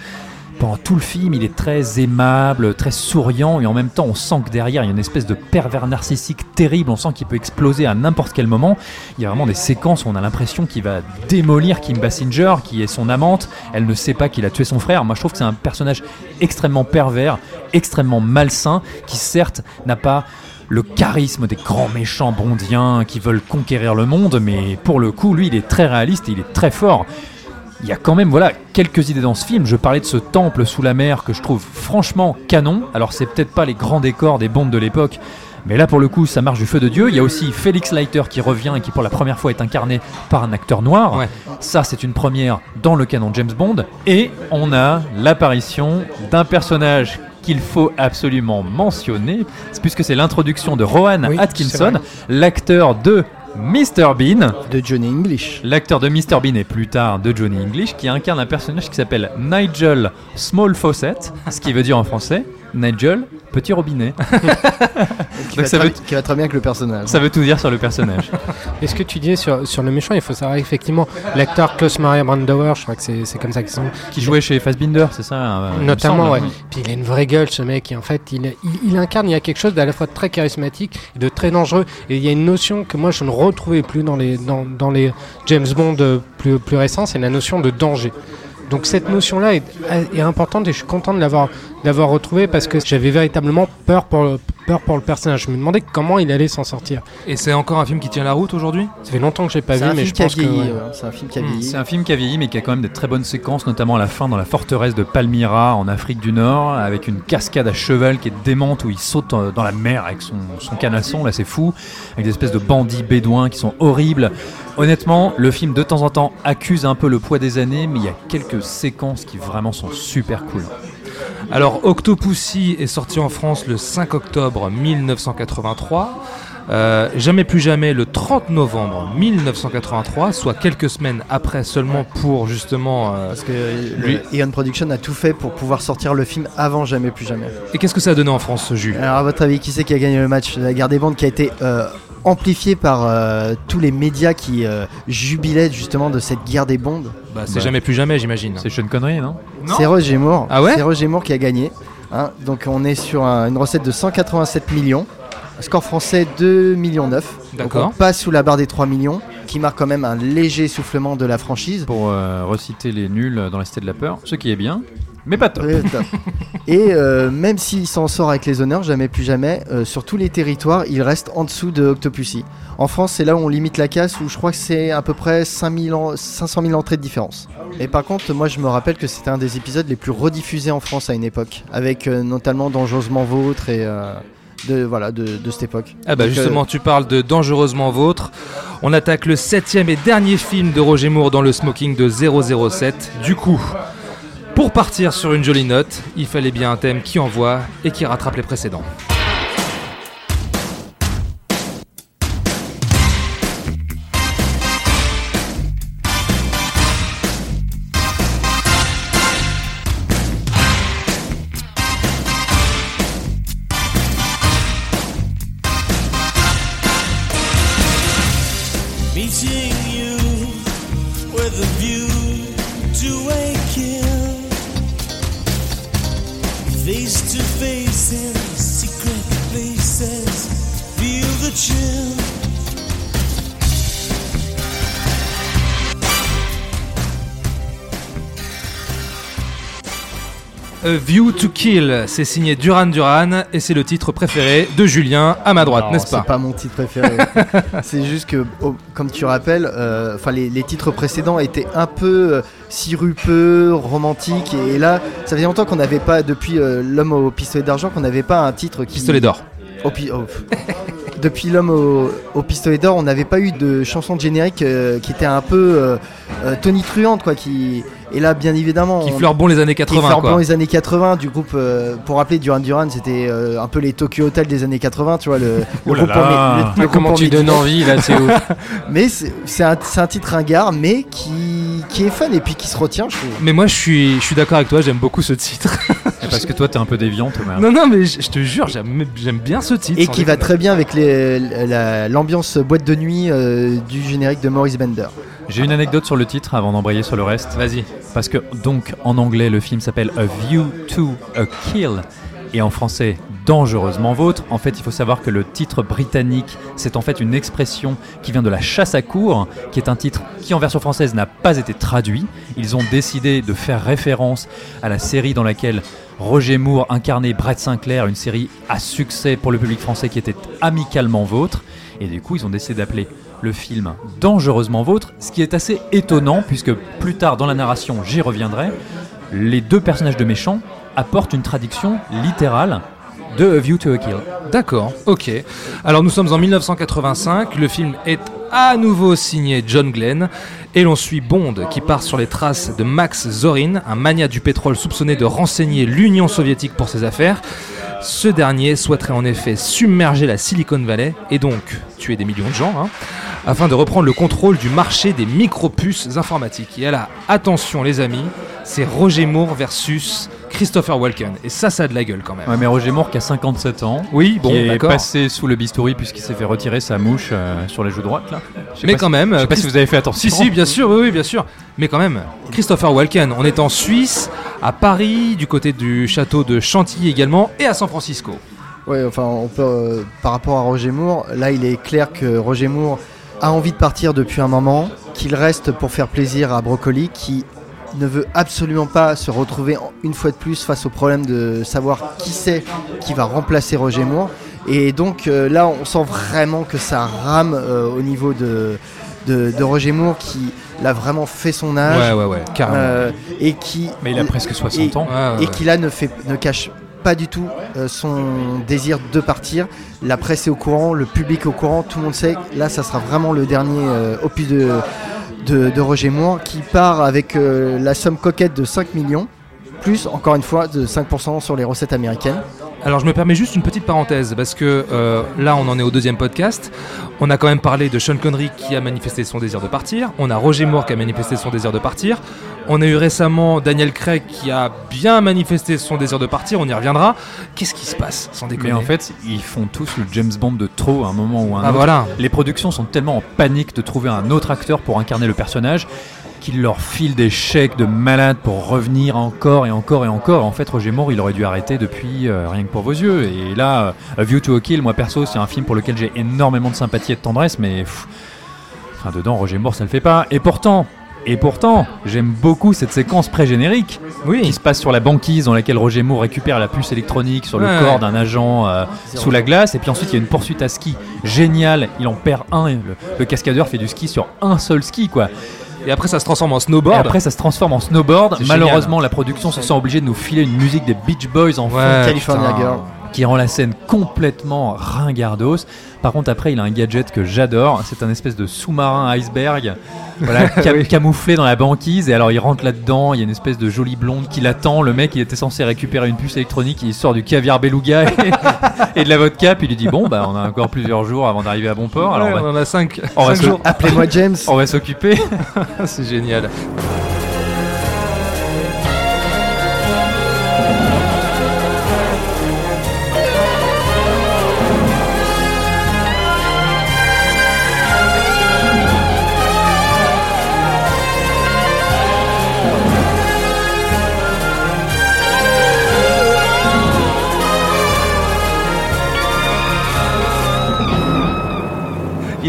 Pendant tout le film, il est très aimable, très souriant, et en même temps, on sent que derrière, il y a une espèce de pervers narcissique terrible, on sent qu'il peut exploser à n'importe quel moment. Il y a vraiment des séquences où on a l'impression qu'il va démolir Kim Basinger, qui est son amante. Elle ne sait pas qu'il a tué son frère. Moi, je trouve que c'est un personnage extrêmement pervers, extrêmement malsain, qui certes n'a pas le charisme des grands méchants bondiens qui veulent conquérir le monde, mais pour le coup, lui, il est très réaliste et il est très fort. Il y a quand même voilà quelques idées dans ce film. Je parlais de ce temple sous la mer que je trouve franchement canon. Alors c'est peut-être pas les grands décors des bombes de l'époque, mais là pour le coup ça marche du feu de dieu. Il y a aussi Félix Leiter qui revient et qui pour la première fois est incarné par un acteur noir. Ouais. Ça c'est une première dans le canon James Bond. Et on a l'apparition d'un personnage qu'il faut absolument mentionner, puisque c'est l'introduction de Rowan Oui, Atkinson, l'acteur de Mr Bean. De Johnny English. L'acteur de Mr Bean et plus tard de Johnny English qui incarne un personnage qui s'appelle Nigel Small Faucet, ce qui veut dire en français Nigel Petit Robinet. Qui, Donc va ça très, veut, qui va très bien avec le personnage. ça veut tout dire sur le personnage. Et ce que tu disais sur, sur le méchant, il faut savoir effectivement l'acteur Klaus Maria Brandauer, je crois que c'est c'est comme ça qu'ils sont. Qui jouait chez Fassbinder, c'est ça euh, Notamment, semble. ouais. Puis il a une vraie gueule, ce mec. Et en fait, il, il, il incarne, il y a quelque chose d'à la fois de très charismatique et de très dangereux. Et il y a une notion que moi, je ne retrouvais plus dans les, dans, dans les James Bond euh, plus, plus récents, c'est la notion de danger. Donc cette notion-là est, est importante et je suis content de l'avoir d'avoir retrouvé parce que j'avais véritablement peur pour, le, peur pour le personnage. Je me demandais comment il allait s'en sortir. Et c'est encore un film qui tient la route aujourd'hui? Ça fait longtemps que j'ai pas vu, mais je pense que... vieilli. ouais. ouais, C'est un film qui a Hmm, vieilli. C'est un film qui a vieilli mais qui a quand même des très bonnes séquences, notamment à la fin dans la forteresse de Palmyra en Afrique du Nord, avec une cascade à cheval qui est démente où il saute euh, dans la mer avec son, son canasson, là c'est fou, avec des espèces de bandits bédouins qui sont horribles. Honnêtement, le film de temps en temps accuse un peu le poids des années, mais il y a quelques séquences qui vraiment sont super cool. Alors, Octopussy est sorti en France le 5 octobre 1983. Euh, jamais plus jamais le 30 novembre 1983, soit quelques semaines après seulement pour justement. euh, Parce que lui- le Eon Production a tout fait pour pouvoir sortir le film avant Jamais plus jamais. Et qu'est-ce que ça a donné en France, ce jus Alors à votre avis, qui c'est qui a gagné le match? La guerre des bandes qui a été euh, amplifiée par euh, tous les médias qui euh, jubilaient justement de cette guerre des bandes. Bah, c'est jamais plus jamais, j'imagine. C'est Sean Connery, non? C'est Roger Moore. Ah ouais? C'est Roger Moore qui a gagné. hein. donc on est sur un- une recette de 187 millions. Score français 2 millions 9. D'accord. on passe sous la barre des 3 millions, qui marque quand même un léger soufflement de la franchise. Pour euh, reciter les nuls dans la Cité de la Peur, ce qui est bien, mais pas top. Et euh, même s'il s'en sort avec les honneurs, jamais plus jamais, euh, sur tous les territoires, il reste en dessous de Octopussy. En France, c'est là où on limite la casse, où je crois que c'est à peu près 5000 en- 500 000 entrées de différence. Et par contre, moi je me rappelle que c'était un des épisodes les plus rediffusés en France à une époque, avec euh, notamment Dangereusement Vôtre et euh, de, voilà, de, de cette époque. Ah bah Donc, euh, justement, tu parles de Dangereusement Vôtre. On attaque le septième et dernier film de Roger Moore dans le smoking de 007. Du coup, pour partir sur une jolie note, il fallait bien un thème qui envoie et qui rattrape les précédents. Kill, c'est signé Duran Duran et c'est le titre préféré de Julien à ma droite, n'est-ce pas C'est pas mon titre préféré. c'est juste que, oh, comme tu rappelles, euh, les, les titres précédents étaient un peu euh, sirupeux, romantiques, et, là, ça faisait longtemps qu'on n'avait pas, depuis euh, l'homme au pistolet d'argent, qu'on n'avait pas un titre qui. Pistolet d'or. Au pi- oh. Depuis l'homme au, au pistolet d'or, on n'avait pas eu de chanson de générique euh, qui était un peu euh, euh, tonitruante, quoi. Qui et là, bien évidemment, Qui fleure bon les années 80, Qui quoi. bon les années 80 du groupe. euh, pour rappeler, Duran Duran, c'était euh, un peu les Tokyo Hotel des années 80, tu vois le. le Oh là groupe là. en mé- le- le Ah, groupe comment en tu donnes envie, là, c'est ouf. mais c'est un, un titre ringard, mais qui, qui est fun et puis qui se retient, je trouve. Mais moi je suis, je suis d'accord avec toi, j'aime beaucoup ce titre. Parce que toi, t'es un peu déviant, Thomas. non, non, mais je, te jure, j'aime bien ce titre. Et qui va très bien avec l'ambiance boîte de nuit euh, du générique de Maurice Bender. J'ai une anecdote sur le titre avant d'embrayer sur le reste. Vas-y. Parce que, donc, en anglais, le film s'appelle A View to a Kill. Et en français, Dangereusement Vôtre. En fait, il faut savoir que le titre britannique, c'est en fait une expression qui vient de la chasse à cour, qui est un titre qui, en version française, n'a pas été traduit. Ils ont décidé de faire référence à la série dans laquelle Roger Moore incarnait Brett Sinclair, une série à succès pour le public français qui était amicalement vôtre. Et du coup, ils ont décidé d'appeler le film Dangereusement Vôtre, ce qui est assez étonnant puisque plus tard dans la narration, j'y reviendrai, les deux personnages de méchants apportent une traduction littérale de A View to a Kill. D'accord, ok. Alors nous sommes en 1985, le film est à nouveau signé John Glenn et l'on suit Bond qui part sur les traces de Max Zorin, un magnat du pétrole soupçonné de renseigner l'Union soviétique pour ses affaires. Ce dernier souhaiterait en effet submerger la Silicon Valley et donc tuer des millions de gens hein, afin de reprendre le contrôle du marché des micropuces informatiques. Et là, attention les amis, c'est Roger Moore versus Christopher Walken. Et ça, ça a de la gueule quand même. Ouais, mais Roger Moore qui a 57 ans, Oui, bon, qui est passé sous le bistouri puisqu'il s'est fait retirer sa mouche euh, sur la joue droite là. Mais quand si- même. Je sais pas si vous avez fait attention. Si, si, bien sûr, oui, oui, bien sûr. Mais quand même, Christopher Walken, on est en Suisse, à Paris, du côté du château de Chantilly également, et à San Francisco. Ouais, enfin, on peut, euh, par rapport à Roger Moore, là, il est clair que Roger Moore a envie de partir depuis un moment, qu'il reste pour faire plaisir à Brocoli, qui ne veut absolument pas se retrouver une fois de plus face au problème de savoir qui c'est qui va remplacer Roger Moore. Et donc euh, là, on sent vraiment que ça rame euh, au niveau de, de, de Roger Moore qui l'a vraiment fait son âge. Ouais, ouais, ouais, carrément. Euh, et qui, Mais il a presque 60 et- ans. Et qui là ne, fait, ne cache pas du tout son désir de partir. La presse est au courant, le public est au courant, tout le monde sait. Là, ça sera vraiment le dernier opus de, de, Roger Moore qui part avec euh, la somme coquette de 5 millions, plus encore une fois de 5% sur les recettes américaines. Alors je me permets juste une petite parenthèse parce que euh, là on en est au deuxième podcast. On a quand même parlé de Sean Connery qui a manifesté son désir de partir. On a Roger Moore qui a manifesté son désir de partir. On a eu récemment Daniel Craig qui a bien manifesté son désir de partir. On y reviendra. Qu'est-ce qui se passe sans déconner Mais en fait, ils font tous le James Bond de trop à un moment ou à un Ah, autre. voilà. Les productions sont tellement en panique de trouver un autre acteur pour incarner le personnage qu'ils leur filent des chèques de malade pour revenir encore et encore et encore. En fait, Roger Moore, il aurait dû arrêter depuis euh, Rien que pour vos yeux. Et là, euh, A View to a Kill, moi perso, c'est un film pour lequel j'ai énormément de sympathie et de tendresse, mais pff, enfin, dedans, Roger Moore, ça le fait pas. Et pourtant, et pourtant, j'aime beaucoup cette séquence pré-générique qui se passe sur la banquise dans laquelle Roger Moore récupère la puce électronique sur le Ouais. corps d'un agent euh, sous la glace. Et puis ensuite, il y a une poursuite à ski géniale. Il en perd un. et Le, le cascadeur fait du ski sur un seul ski, quoi. Et après, ça se transforme en snowboard. Et après, ça se transforme en snowboard. Malheureusement, la production se sent obligée de nous filer une musique des Beach Boys en fond. Ouais, California putain. Girl. Qui rend la scène complètement ringardos. Par contre, après, il a un gadget que j'adore. C'est un espèce de sous-marin iceberg, voilà, cam- camouflé dans la banquise. Et alors, il rentre là-dedans. Il y a une espèce de jolie blonde qui l'attend. Le mec, il était censé récupérer une puce électronique. Il sort du caviar beluga et, et de la vodka. Puis il lui dit Bon, bah, on a encore plusieurs jours avant d'arriver à bon port. Alors, Ouais, on va- on en a 5 on va se- jours. Appelez-moi James. on va s'occuper. C'est génial.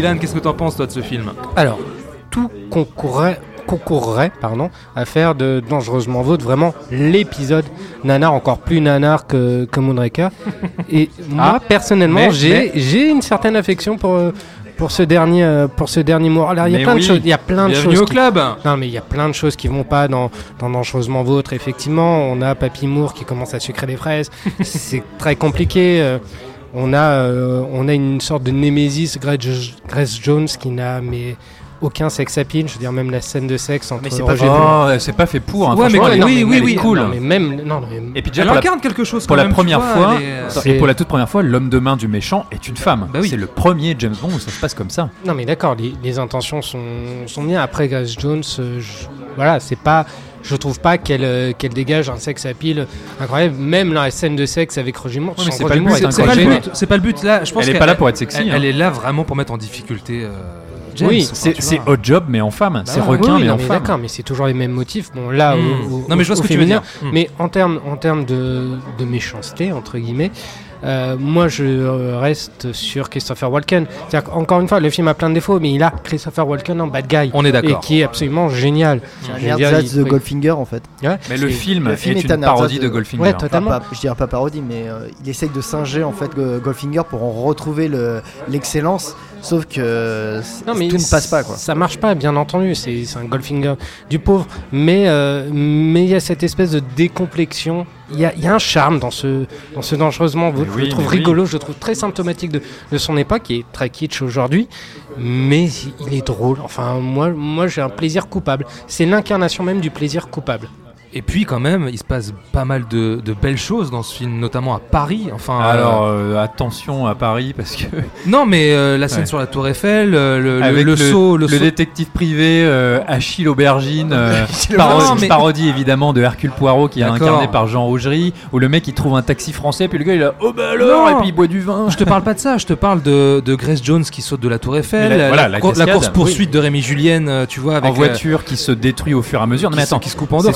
Ilan, qu'est-ce que t'en penses toi de ce film? Alors, tout concourrait, concourrait pardon, à faire de Dangereusement Vôtre vraiment l'épisode nanar, encore plus nanar que, que Moonraker. Et moi, Ah, personnellement, mais- j'ai j'ai une certaine affection pour. euh, pour ce dernier, euh, pour ce dernier mot. Alors, il y a Mais plein de choses. Il y a plein de Bienvenue choses. au qui- club. Non, mais il y a plein de choses qui vont pas dans, dans Dangereusement Vôtre. Effectivement, on a Papy Moore qui commence à sucrer les fraises. C'est très compliqué. Euh, On a, euh, on a une sorte de némésis, Grace, Jones, qui n'a mais aucun sex appeal. Je veux dire, même la scène de sexe entre Mais c'est pas, Roger oh, c'est pas fait pour. hein. Ouais, mais oui, oui, oui. cool. Non, mais même, non, mais Et puis déjà, Elle pour la- incarne quelque chose pour quand la même, première vois, fois, est, euh, et C'est- pour la toute première fois, l'homme de main du méchant est une femme. Bah oui. C'est le premier James Bond où ça se passe comme ça. Non mais d'accord, les, les intentions sont, sont bien. Après Grace Jones, euh, je- voilà, c'est pas, je trouve pas qu'elle euh, qu'elle dégage un sex appeal incroyable. Même dans la scène de sexe avec Roger Moore, Ouais, c'est pas C'est pas, le gêné. but, c'est pas le but là. Je pense Elle est pas là pour être sexy, Elle, hein. elle est là vraiment pour mettre en difficulté. euh, James, Oui, C'est c'est hot job, mais en femme. c'est ouais. requin, Oui, mais non, en mais femme. D'accord, mais c'est toujours les mêmes motifs. Bon, là, Hmm. au, au- Non, mais je vois ce que tu veux dire. Hmm. Mais en termes, en termes de, de méchanceté entre guillemets, euh, moi je reste sur Christopher Walken. C'est-à-dire qu'encore une fois, le film a plein de défauts, mais il a Christopher Walken en bad guy. On est d'accord. Et qui est absolument génial. C'est un ersatz il- de Goldfinger en fait. Ouais. Mais le C'est- film, le film est, est un une parodie de de- Goldfinger. Ouais, Enfin, totalement. pas- je dirais pas parodie, mais euh, il essaye de singer en fait Go- Goldfinger pour en retrouver le- l'excellence. Sauf que Non, mais tout ne passe pas quoi. Ça marche pas, bien entendu. C'est c'est un Goldfinger du pauvre. Mais euh, mais il y a cette espèce de décomplexion. Il y a, il y a un charme dans ce, dans ce dangereusement. Je le trouve oui. rigolo, je le trouve très symptomatique de, de son époque, qui est très kitsch aujourd'hui. Mais il est drôle. Enfin, moi, moi j'ai un plaisir coupable. C'est l'incarnation même du plaisir coupable. Et puis quand même, il se passe pas mal de, de belles choses dans ce film, notamment à Paris. Enfin, euh, Alors euh, attention à Paris parce que non, mais euh, la scène Ouais. sur la Tour Eiffel, le, le, avec le saut, le, le saut- détective privé Achille Aubergine. Mais- parodie évidemment de Hercule Poirot qui est incarné par Jean Rougerie, où le mec il trouve un taxi français puis le gars il a oh bah alors Non. et puis il boit du vin. Je te parle pas de ça, je te parle de, de Grace Jones qui saute de la Tour Eiffel, la- la, voilà, course poursuite de Rémi Julienne, tu vois, avec en voiture qui se détruit au fur et à mesure. Non mais attends, qui se coupe en deux.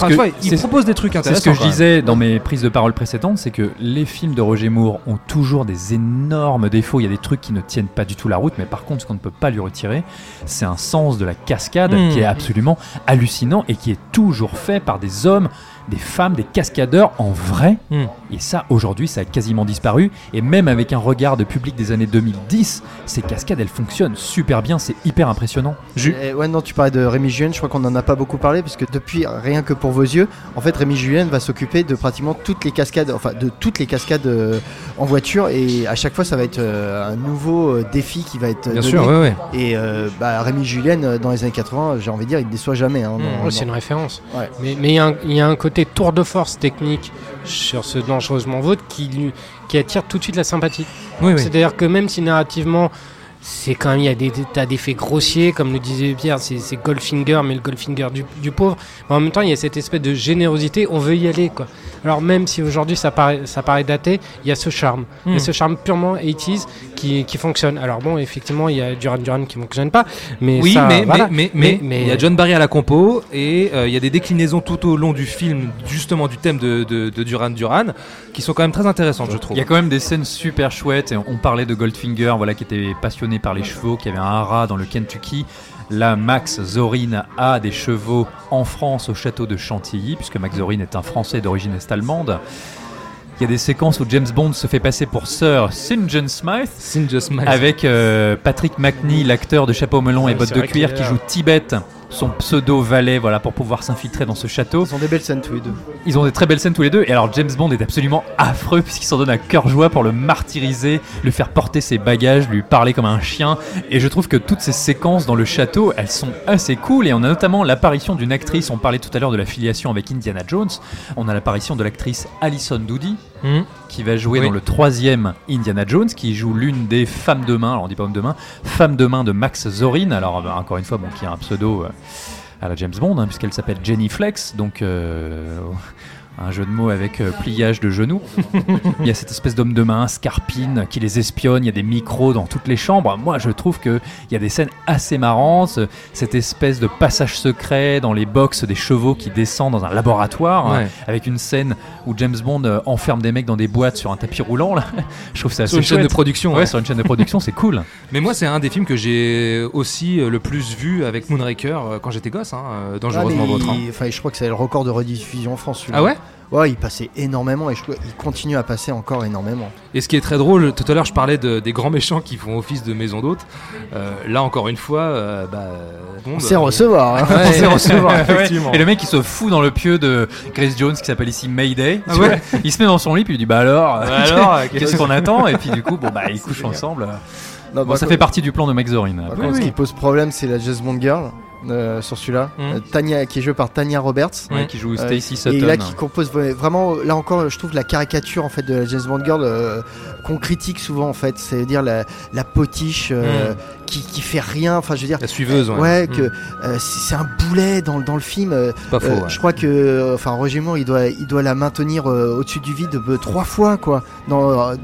Il c'est- propose des trucs intéressants. C'est ce que je disais dans mes prises de parole précédentes, c'est que les films de Roger Moore ont toujours des énormes défauts. Il y a des trucs qui ne tiennent pas du tout la route, mais par contre, ce qu'on ne peut pas lui retirer, c'est un sens de la cascade Mm. qui est absolument hallucinant et qui est toujours fait par des hommes, des femmes, des cascadeurs en vrai. Mm. Et ça, aujourd'hui, ça a quasiment disparu. Et même avec un regard de public des années 2010, ces cascades, elles fonctionnent super bien. C'est hyper impressionnant. Et ouais, non, tu parlais de Rémi Julien, je crois qu'on en a pas beaucoup parlé parce que depuis Rien que pour vos yeux, en fait, Rémi Julien va s'occuper de pratiquement toutes les cascades, enfin de toutes les cascades euh, en voiture et à chaque fois, ça va être euh, un nouveau euh, défi qui va être Bien donné. sûr, ouais, ouais. Et euh, bah, Rémi Julien, dans les années 80, j'ai envie de dire, il ne déçoit jamais. hein, Oh, c'est une référence. Ouais. Mais mais il y, a un- il y a un côté côté tour de force technique sur ce dangereusement vôtre qui, qui attire tout de suite la sympathie. Oui, oui. C'est-à-dire que même si narrativement, c'est quand même, il y a des, des tas d'effets grossiers, comme le disait Pierre, c'est Goldfinger, mais le Goldfinger du, du pauvre. Mais en même temps, il y a cette espèce de générosité, on veut y aller, quoi. Alors même si aujourd'hui ça paraît, ça paraît daté, il y a ce charme. Il y Mm. a ce charme purement 80s qui, qui fonctionne. Alors bon, effectivement, il y a Duran Duran qui fonctionne pas, mais oui, ça, mais, voilà. mais, mais, mais il y a John Barry à la compo et euh, il y a des déclinaisons tout au long du film, justement du thème de, de, de Duran Duran, qui sont quand même très intéressantes, je trouve. Il y a quand même des scènes super chouettes. Et on parlait de Goldfinger, voilà, qui était passionné par les chevaux, qui avait un haras dans le Kentucky. Là, Max Zorin a des chevaux en France au château de Chantilly, puisque Max Zorin est un Français d'origine est-allemande. Il y a des séquences où James Bond se fait passer pour Sir St. John Smith, Smith. avec euh, Patrick McNee, l'acteur de Chapeau melon et bottes de cuir, qui joue Tibet, son pseudo valet, voilà, pour pouvoir s'infiltrer dans ce château. Ils ont des belles scènes tous les deux. Ils ont des très belles scènes tous les deux. Et alors James Bond est absolument affreux puisqu'il s'en donne à cœur joie pour le martyriser, lui faire porter ses bagages, lui parler comme un chien. Et je trouve que toutes ces séquences dans le château, elles sont assez cool. Et on a notamment l'apparition d'une actrice. On parlait tout à l'heure de la filiation avec Indiana Jones. On a l'apparition de l'actrice Alison Doody. Mhm. Qui va jouer Oui. dans le troisième Indiana Jones, qui joue l'une des femmes de main, alors on dit pas homme de main, femme de main de Max Zorin, alors euh, encore une fois, bon, qui a un pseudo euh, à la James Bond, hein, puisqu'elle s'appelle Jenny Flex, donc euh, un jeu de mots avec euh, pliage de genoux. il y a cette espèce d'homme de main, Scarpine, qui les espionne, il y a des micros dans toutes les chambres. Moi, je trouve qu'il y a des scènes assez marrantes, cette espèce de passage secret dans les box des chevaux qui descendent dans un laboratoire, hein, avec une scène où James Bond euh, enferme des mecs dans des boîtes sur un tapis roulant. Là. je trouve ça assez Sur une chaîne de production, Ouais, ouais. sur une chaîne de production, c'est cool. Mais moi, c'est un des films que j'ai aussi euh, le plus vu avec Moonraker quand j'étais gosse, hein, euh, dangereusement Ah, votre. hein. il- Enfin, je crois que c'est le record de rediffusion en France. Ah ouais? Ouais, il passait énormément et je crois qu'il continue à passer encore énormément. Et ce qui est très drôle, tout à l'heure je parlais de- des grands méchants qui font office de maison d'hôte. Euh, là encore une fois, euh, bah, Bond, On sait euh, recevoir, hein. Ouais, On sait recevoir, effectivement. Et le mec il se fout dans le pieu de Grace Jones qui s'appelle ici Mayday. Ah ouais il se met dans son lit puis il dit bah alors, Bah alors, euh, qu'est-ce qu'on attend? Et puis du coup bon bah ils couchent ensemble. Non, bon, bah, ça quoi- fait partie du plan de Max Zorin. Par contre, ce qui pose problème, c'est la Jazz Bond Girl. Euh, sur celui-là, Mm. Euh, Tanya, qui est jouée par Tanya Roberts, Ouais, qui joue Euh, Stacey Et Sutton. là, qui compose vra- vraiment, là encore, je trouve la caricature en fait de la James Bond Girl euh, qu'on critique souvent en fait, c'est-à-dire la, la potiche euh, qui, qui fait rien. Enfin, je veux dire, La suiveuse, ouais. ouais, Mm. que euh, c'est un boulet dans, le- dans le film. euh, Pas faux, euh, ouais. Je crois que, enfin, Roger Moore, il doit, il doit la maintenir euh, au-dessus du vide euh, trois fois, quoi, dans, euh,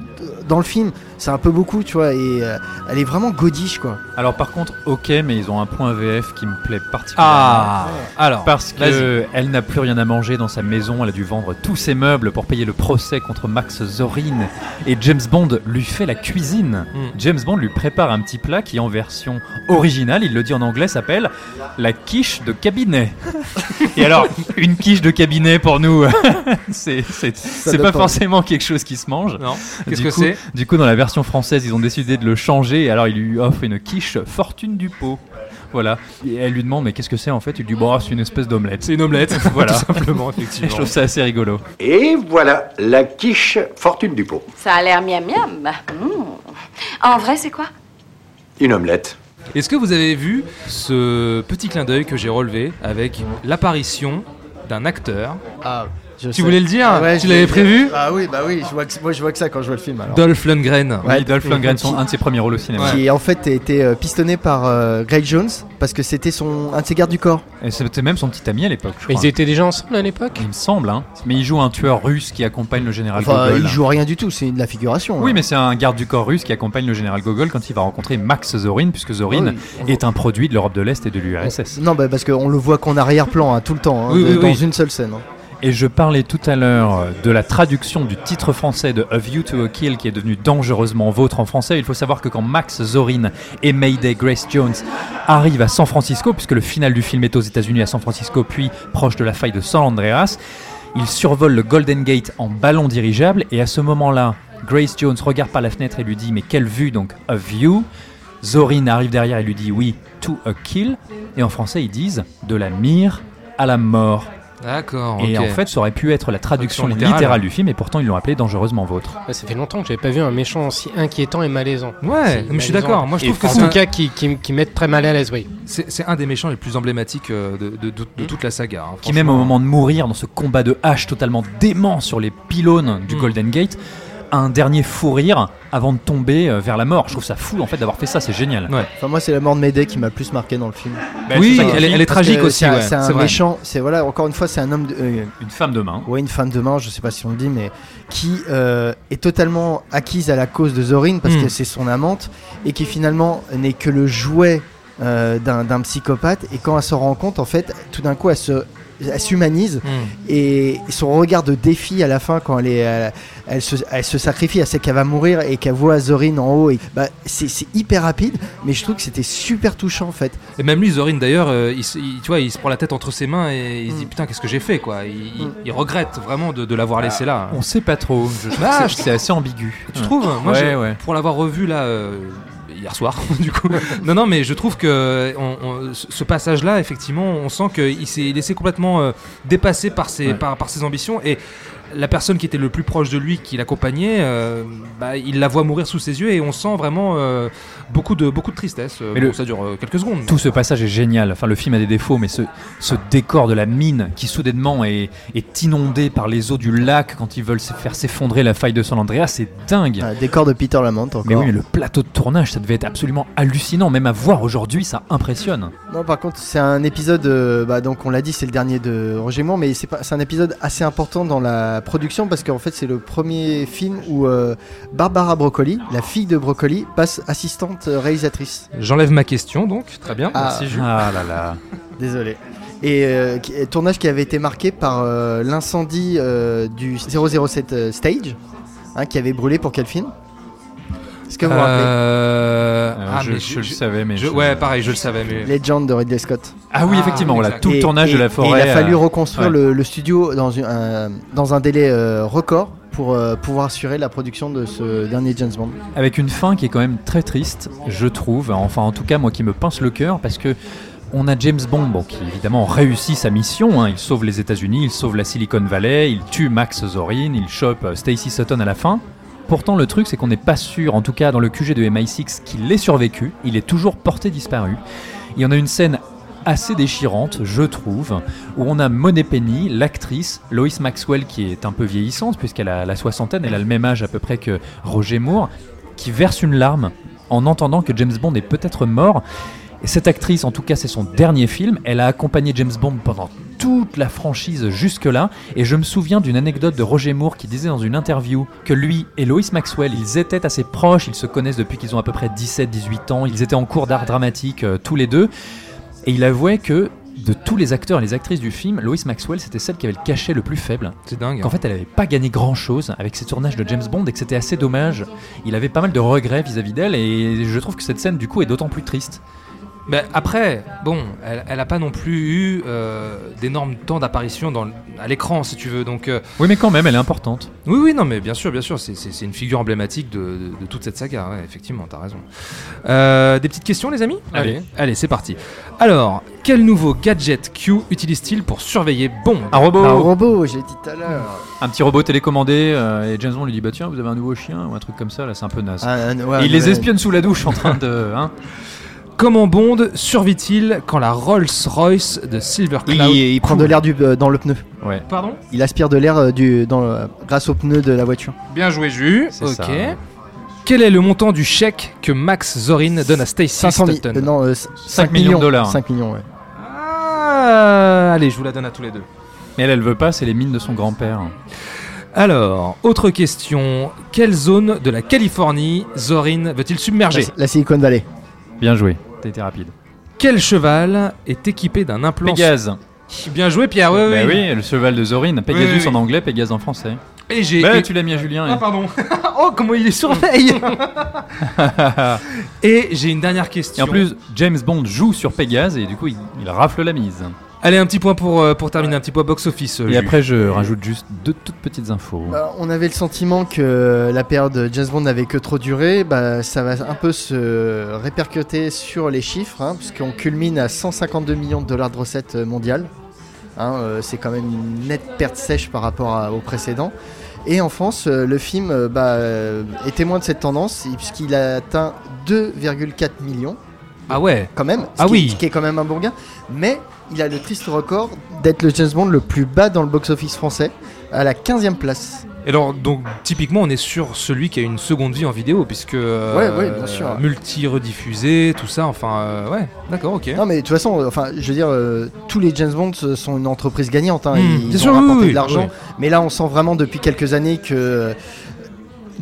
dans le film. C'est un peu beaucoup, tu vois, et euh, elle est vraiment godiche, quoi. Alors par contre, ok, mais ils ont un point VF qui me plaît particulièrement. Ah, alors, parce que vas-y. elle n'a plus rien à manger dans sa maison, elle a dû vendre tous ses meubles pour payer le procès contre Max Zorin et James Bond lui fait la cuisine. Mm. James Bond lui prépare un petit plat qui en version originale, il le dit en anglais, s'appelle la quiche de cabinet. et alors, une quiche de cabinet pour nous, c'est pas forcément quelque chose qui se mange. Non. Qu'est-ce Du que coup- c'est? Du coup, dans la version française, ils ont décidé de le changer. Et alors, il lui offre une quiche fortune du pot. Voilà. Et elle lui demande, mais qu'est-ce que c'est en fait? Il lui dit, bon, c'est une espèce d'omelette. C'est une omelette, voilà. tout simplement, effectivement. Je trouve ça assez rigolo. Et voilà, la quiche fortune du pot. Ça a l'air miam miam. Mmh. En vrai, c'est quoi? Une omelette. Est-ce que vous avez vu ce petit clin d'œil que j'ai relevé avec l'apparition d'un acteur? Ah, je Tu sais. voulais le dire Ah ouais, Tu je l'avais prévu Ah oui, bah oui, je vois que, moi je vois que ça quand je vois le film. Alors. Dolph Lundgren. Ouais. Oui, Dolph Lundgren, son- un de ses premiers rôles au cinéma. Qui en fait a été euh, pistonné par euh, Greg Jones parce que c'était son un de ses gardes du corps. Et c'était même son petit ami à l'époque, ils étaient déjà ensemble à l'époque Il me semble, hein. Mais il joue un tueur russe qui accompagne le général Enfin, Gogol. il joue rien du tout, c'est de la figuration. Oui, hein. mais c'est un garde du corps russe qui accompagne le général Gogol quand il va rencontrer Max Zorin, puisque Zorin Oui. est un produit de l'Europe de l'Est et de l'URSS. Non, bah, parce qu'on le voit qu'en arrière-plan hein, tout le temps, hein, Oui, de- oui, dans oui. une seule scène. Et je parlais tout à l'heure de la traduction du titre français de A View to a Kill qui est devenu dangereusement vôtre en français. Il faut savoir que quand Max Zorin et Mayday Grace Jones arrivent à San Francisco, puisque le final du film est aux États-Unis à San Francisco, puis proche de la faille de San Andreas, ils survolent le Golden Gate en ballon dirigeable et à ce moment-là, Grace Jones regarde par la fenêtre et lui dit Mais quelle vue donc A View Zorin arrive derrière et lui dit Oui, to a kill. Et en français, ils disent De la mire à la mort. D'accord. Et en fait, ça aurait pu être la traduction littérale. littérale. du film, et pourtant ils l'ont appelé Dangereusement Vôtre. Ouais, ça fait longtemps que j'avais pas vu un méchant aussi inquiétant et malaisant. Ouais, C'est mais je suis d'accord. Moi, je Et trouve que en c'est tout un- cas qui, qui, qui met très mal à l'aise, oui. c'est un des méchants les plus emblématiques euh, de, de- de- de toute la saga. hein, Qui même au moment de mourir dans ce combat de hache totalement dément sur les pylônes du Mm. Golden Gate, a un dernier fou rire avant de tomber euh, vers la mort. Je trouve ça fou en fait d'avoir fait ça, c'est génial. Ouais. Enfin, moi, c'est la mort de Médée qui m'a plus marqué dans le film. Bah, Oui, elle, est- elle tragique que aussi. C'est un, ouais, c'est un c'est vrai. méchant. C'est voilà, encore une fois, c'est un homme, de, euh, Une femme de main. ouais, une femme de main, je sais pas si on le dit, mais qui euh, est totalement acquise à la cause de Zorin parce Mm. que c'est son amante et qui finalement n'est que le jouet euh, d'un d'un psychopathe. Et quand elle se rend compte, en fait, tout d'un coup, elle se elle s'humanise Mm. et son regard de défi à la fin quand elle est elle, elle se, elle se sacrifie elle sait qu'elle va mourir et qu'elle voit Zorin en haut et bah, c'est c'est hyper rapide mais je trouve que c'était super touchant en fait Et même lui, Zorin d'ailleurs, euh, il, tu vois, il se prend la tête entre ses mains et il se dit putain, qu'est-ce que j'ai fait quoi. Il, il- il regrette vraiment de, de l'avoir laissé là. On sait pas trop. Je Ah, c'est- c'est assez ambigu. Tu trouves Moi, Ouais, j'ai- ouais. pour l'avoir revu là euh, hier soir, du coup. non, non, mais je trouve que on- on- ce passage-là, effectivement, on sent qu'il s'est laissé complètement euh, dépasser par ses, Ouais. par, par ses ambitions et la personne qui était le plus proche de lui, qui l'accompagnait, euh, bah, il la voit mourir sous ses yeux et on sent vraiment euh, beaucoup de beaucoup de tristesse. Euh, Mais bon, le- ça dure euh, quelques secondes. Tout ce passage est génial. Enfin, le film a des défauts, mais ce, ce décor de la mine qui soudainement est, est inondé par les eaux du lac quand ils veulent se faire s'effondrer la faille de San Andreas, c'est dingue. Un décor de Peter Lamont encore Mais oui, mais le plateau de tournage, ça devait être absolument hallucinant. Même à voir aujourd'hui, ça impressionne. non par contre c'est un épisode euh, bah, donc on l'a dit c'est le dernier de Roger Moore mais c'est un épisode assez important dans la production parce qu'en fait c'est le premier film où euh, Barbara Broccoli la fille de Broccoli passe assistante réalisatrice J'enlève ma question donc, très bien. Ah. Merci Jules. Ah là là. Désolé. Et euh, qui- euh, tournage qui avait été marqué par euh, l'incendie euh, du 007 euh, Stage, hein, qui avait brûlé pour quel film? Est-ce que vous vous rappelez Euh, Euh, ah, je, mais je le savais, mais je- je- ouais, pareil, je le savais, mais. Legend de Ridley Scott. Ah oui, Ah, effectivement, voilà, exact. tout le Et- tournage et- de la et forêt. il a fallu euh, reconstruire ouais. le, le studio dans, une- un, dans un délai euh, record pour euh, pouvoir assurer la production de ce dernier James Bond. Avec une fin qui est quand même très triste, je trouve. Enfin, en tout cas, moi qui me pince le cœur, parce que on a James Bond, bon, qui évidemment réussit sa mission. hein. Il sauve les États-Unis, il sauve la Silicon Valley, il tue Max Zorin, il chope euh, Stacy Sutton à la fin. Pourtant, le truc, c'est qu'on n'est pas sûr, en tout cas dans le QG de MI6, qu'il ait survécu. Il est toujours porté disparu. Il y en a une scène assez déchirante, je trouve, où on a Monet Penny, l'actrice, Lois Maxwell, qui est un peu vieillissante, puisqu'elle a la soixantaine, elle a le même âge à peu près que Roger Moore, qui verse une larme en entendant que James Bond est peut-être mort. Et cette actrice, en tout cas, c'est son dernier film. Elle a accompagné James Bond pendant toute la franchise jusque-là. Et je me souviens d'une anecdote de Roger Moore qui disait dans une interview que lui et Lois Maxwell, ils étaient assez proches, ils se connaissent depuis qu'ils ont à peu près 17-18 ans, ils étaient en cours d'art dramatique euh, tous les deux. Et il avouait que de tous les acteurs et les actrices du film, Lois Maxwell, c'était celle qui avait le cachet le plus faible. C'est dingue. Qu'en fait, elle n'avait pas gagné grand-chose avec ses tournages de James Bond et que c'était assez dommage. Il avait pas mal de regrets vis-à-vis d'elle et je trouve que cette scène, du coup, est d'autant plus triste. Ben, après, bon, elle, elle a pas non plus eu euh, d'énormes temps d'apparition à l'écran, si tu veux. Donc, euh, Oui, mais quand même, elle est importante. oui, oui, non, mais bien sûr, bien sûr, c'est- une figure emblématique de, de- de toute cette saga. ouais, effectivement, t'as raison. Euh, des petites questions, les amis? Allez. allez, c'est parti. Alors, quel nouveau gadget Q utilise-t-il pour surveiller Bond? Un robot Un robot, j'ai dit tout à l'heure. Un petit robot télécommandé euh, et James Bond lui dit Bah tiens, vous avez un nouveau chien ou un truc comme ça, là c'est un peu naze. Ah, ouais, Et il les espionne sous la douche en train de. hein. Comment Bond survit-il quand la Rolls-Royce de Silver Il, Cloud il prend de l'air du- euh, dans le pneu. Ouais. Pardon Il aspire de l'air euh, du, dans, le- grâce au pneu de la voiture. Bien joué, Jus. C'est Ok. ça. Quel est le montant du chèque que Max Zorin donne à Stacy 500 000, Sutton euh, non, euh, 5 millions de dollars. 5 millions, ouais. Ah, Allez, je vous la donne à tous les deux. Mais elle, elle veut pas, c'est les mines de son grand-père. Alors, autre question. Quelle zone de la Californie Zorin veut-il submerger? La, la Silicon Valley. Bien joué, t'as été rapide. Quel cheval est équipé d'un implant Pégase. Bien joué, Pierre. Ouais, Bah oui. oui, le cheval de Zorin. Pegasus Oui, oui, oui. en anglais, Pégase en français. Et j'ai. Bah, et- tu l'as mis à Julien. Ah, et- pardon. oh, comment il les surveille Et j'ai une dernière Et question. en plus, James Bond joue sur Pégase et du coup, il, il rafle la mise. Allez, un petit point pour, euh, pour terminer, un petit point box-office. euh, Et Jus. après, je rajoute juste deux toutes petites infos. Bah, on avait le sentiment que la période de James Bond n'avait que trop duré. Bah, ça va un peu se répercuter sur les chiffres, hein, puisqu'on culmine à 152 millions de dollars de recettes mondiales. Hein, euh, c'est quand même une nette perte sèche par rapport à- au précédent. Et en France, euh, le film euh, bah, euh, est témoin de cette tendance, puisqu'il a atteint 2,4 millions. Ah ouais Quand même. ce Ah qui oui. qui est quand même un bon gain. Mais il a le triste record d'être le James Bond le plus bas dans le box-office français, à la 15e place. Et alors, donc, typiquement, on est sur celui qui a une seconde vie en vidéo, puisque. euh, Ouais, ouais, bien sûr. Multi-rediffusé, tout ça, enfin, euh, ouais, d'accord, ok. Non mais de toute façon, euh, enfin, je veux dire, euh, tous les James Bond sont une entreprise gagnante. hein, Hmm, ils ont sûr, rapporté oui, de l'argent. oui. Mais là, on sent vraiment depuis quelques années que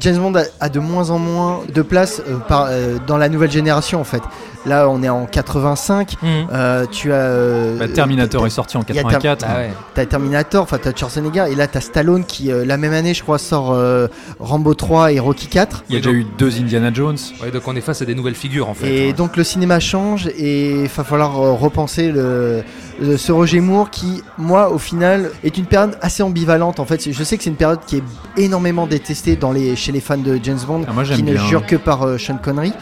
James Bond a, a de moins en moins de place par- dans la nouvelle génération en fait. Là, on est en 85. Hmm. euh, tu as euh, Bah, Terminator est sorti en il y a 84. Ter- Ah ouais. T'as Terminator, enfin t'as Schwarzenegger, et là t'as Stallone qui euh, la même année, je crois, sort euh, Rambo 3 et Rocky 4. Il y a déjà eu deux Indiana Jones. Ouais, donc on est face à des nouvelles figures, en fait. Et Ouais. donc le cinéma change et il va falloir euh, repenser le, le- ce Roger Moore qui, moi, au final, est une période assez ambivalente. En fait, je sais que c'est une période qui est énormément détestée dans les, chez les fans de James Bond, Ah, moi, qui ne jurent que par euh, Sean Connery.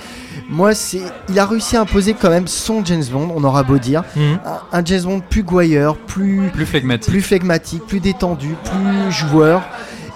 Moi, c'est, il a réussi à imposer quand même son James Bond, on aura beau dire, Mhm. un, un James Bond plus gouailleur, plus Plus flegmatique. plus flegmatique, plus détendu, plus joueur.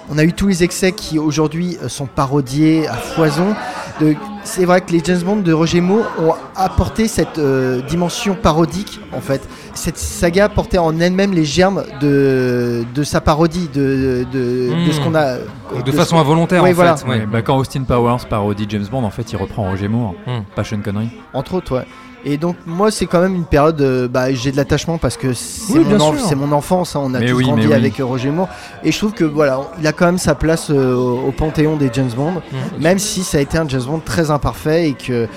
On a eu tous les excès qui aujourd'hui euh, sont parodiés à foison. De- C'est vrai que les James Bond de Roger Moore ont apporté cette euh, dimension parodique en fait. Cette saga portait en elle-même les germes de, de sa parodie, de, de, de ce Hmm. qu'on a. De façon involontaire, Oui, en voilà. fait. ouais. Ouais, bah, quand Austin Powers parodie James Bond, en fait, il reprend Roger Moore, Hmm. pas Sean Connery. Entre autres, ouais. Et donc moi c'est quand même une période, euh, bah, j'ai de l'attachement parce que c'est Oui, mon, enfance, hein, on a Mais tous oui, grandi oui. avec euh, Roger Moore et je trouve que voilà, il a quand même sa place euh, au, panthéon des James Bond, Mmh. même si ça a été un James Bond très imparfait et que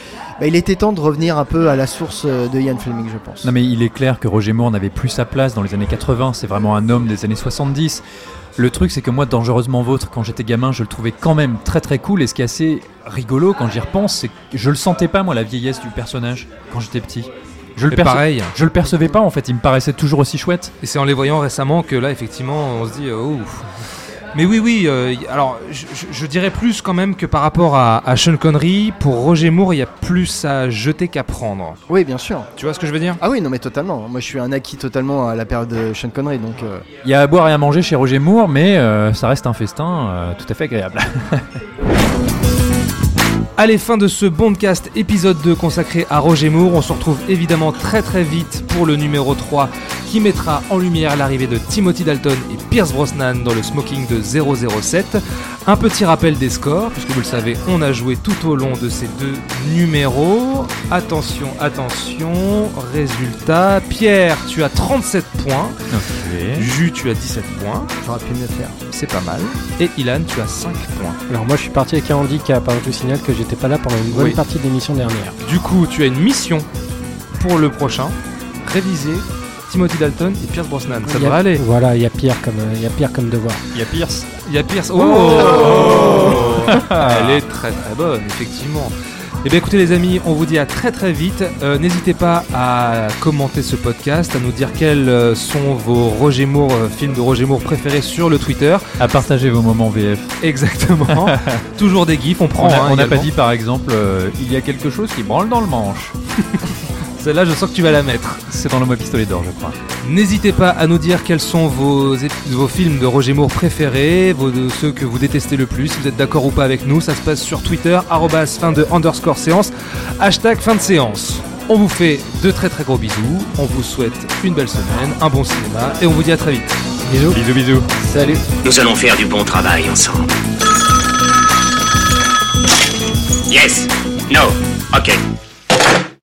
bah, il était temps de revenir un peu à la source de Ian Fleming je pense. Non mais il est clair que Roger Moore n'avait plus sa place dans les années 80, c'est vraiment un homme des années 70. Le truc c'est que moi Dangereusement Vôtre quand j'étais gamin je le trouvais quand même très très cool et ce qui est assez rigolo quand j'y repense c'est que je le sentais pas moi la vieillesse du personnage quand j'étais petit. Je le, pareil. je le percevais pas en fait, il me paraissait toujours aussi chouette. Et c'est en les voyant récemment que là, effectivement, on se dit, ouf. Mais oui, oui, euh, alors je, je- je dirais plus quand même que par rapport à, à Sean Connery, pour Roger Moore, il y a plus à jeter qu'à prendre. Oui bien sûr. Tu vois ce que je veux dire? Ah oui non mais totalement. Moi je suis un acquis totalement à la période de Sean Connery donc. euh, Il y a à boire et à manger chez Roger Moore mais euh, ça reste un festin euh, tout à fait agréable. Allez, fin de ce Bondcast épisode 2 consacré à Roger Moore. On se retrouve évidemment très très vite pour le numéro 3 qui mettra en lumière l'arrivée de Timothy Dalton et Pierce Brosnan dans le smoking de 007. Un petit rappel des scores, puisque vous le savez, on a joué tout au long de ces deux numéros. Attention, attention, résultat. Pierre, tu as 37 points. Jus, tu as 17 points. J'aurais pu mieux faire. C'est pas mal. Et Ilan, tu as 5 points. Alors moi je suis parti avec un handicap, hein. je vous signale que j'étais pas là pendant une bonne Oui. partie de l'émission dernière. Du coup, tu as une mission pour le prochain. Réviser Timothy Dalton et Pierce Brosnan. Ça devrait aller. Voilà, il y a pire comme, euh, il y a pire comme devoir. Il y a Pierce. Il y a Pierce. Oh. Oh Elle est très très bonne, effectivement. Eh bien écoutez les amis, on vous dit à très très vite. Euh, N'hésitez pas à commenter ce podcast, à nous dire quels euh, sont vos Roger Moore, films de Roger Moore préférés sur le Twitter. À partager vos moments VF. Exactement. Toujours des gifs, on prend. On hein, n'a pas dit par exemple euh, il y a quelque chose qui branle dans le manche. Celle-là, je sens que tu vas la mettre. C'est dans le mot pistolet d'or, je crois. N'hésitez pas à nous dire quels sont vos, films de Roger Moore préférés, vos, de ceux que vous détestez le plus, si vous êtes d'accord ou pas avec nous. Ça se passe sur Twitter, arrobas fin de underscore séance, hashtag fin de séance. On vous fait de très très gros bisous, on vous souhaite une belle semaine, un bon cinéma, et on vous dit à très vite. Bisous. Bisous, bisous. Salut. Nous allons faire du bon travail ensemble. Yes. No. Ok.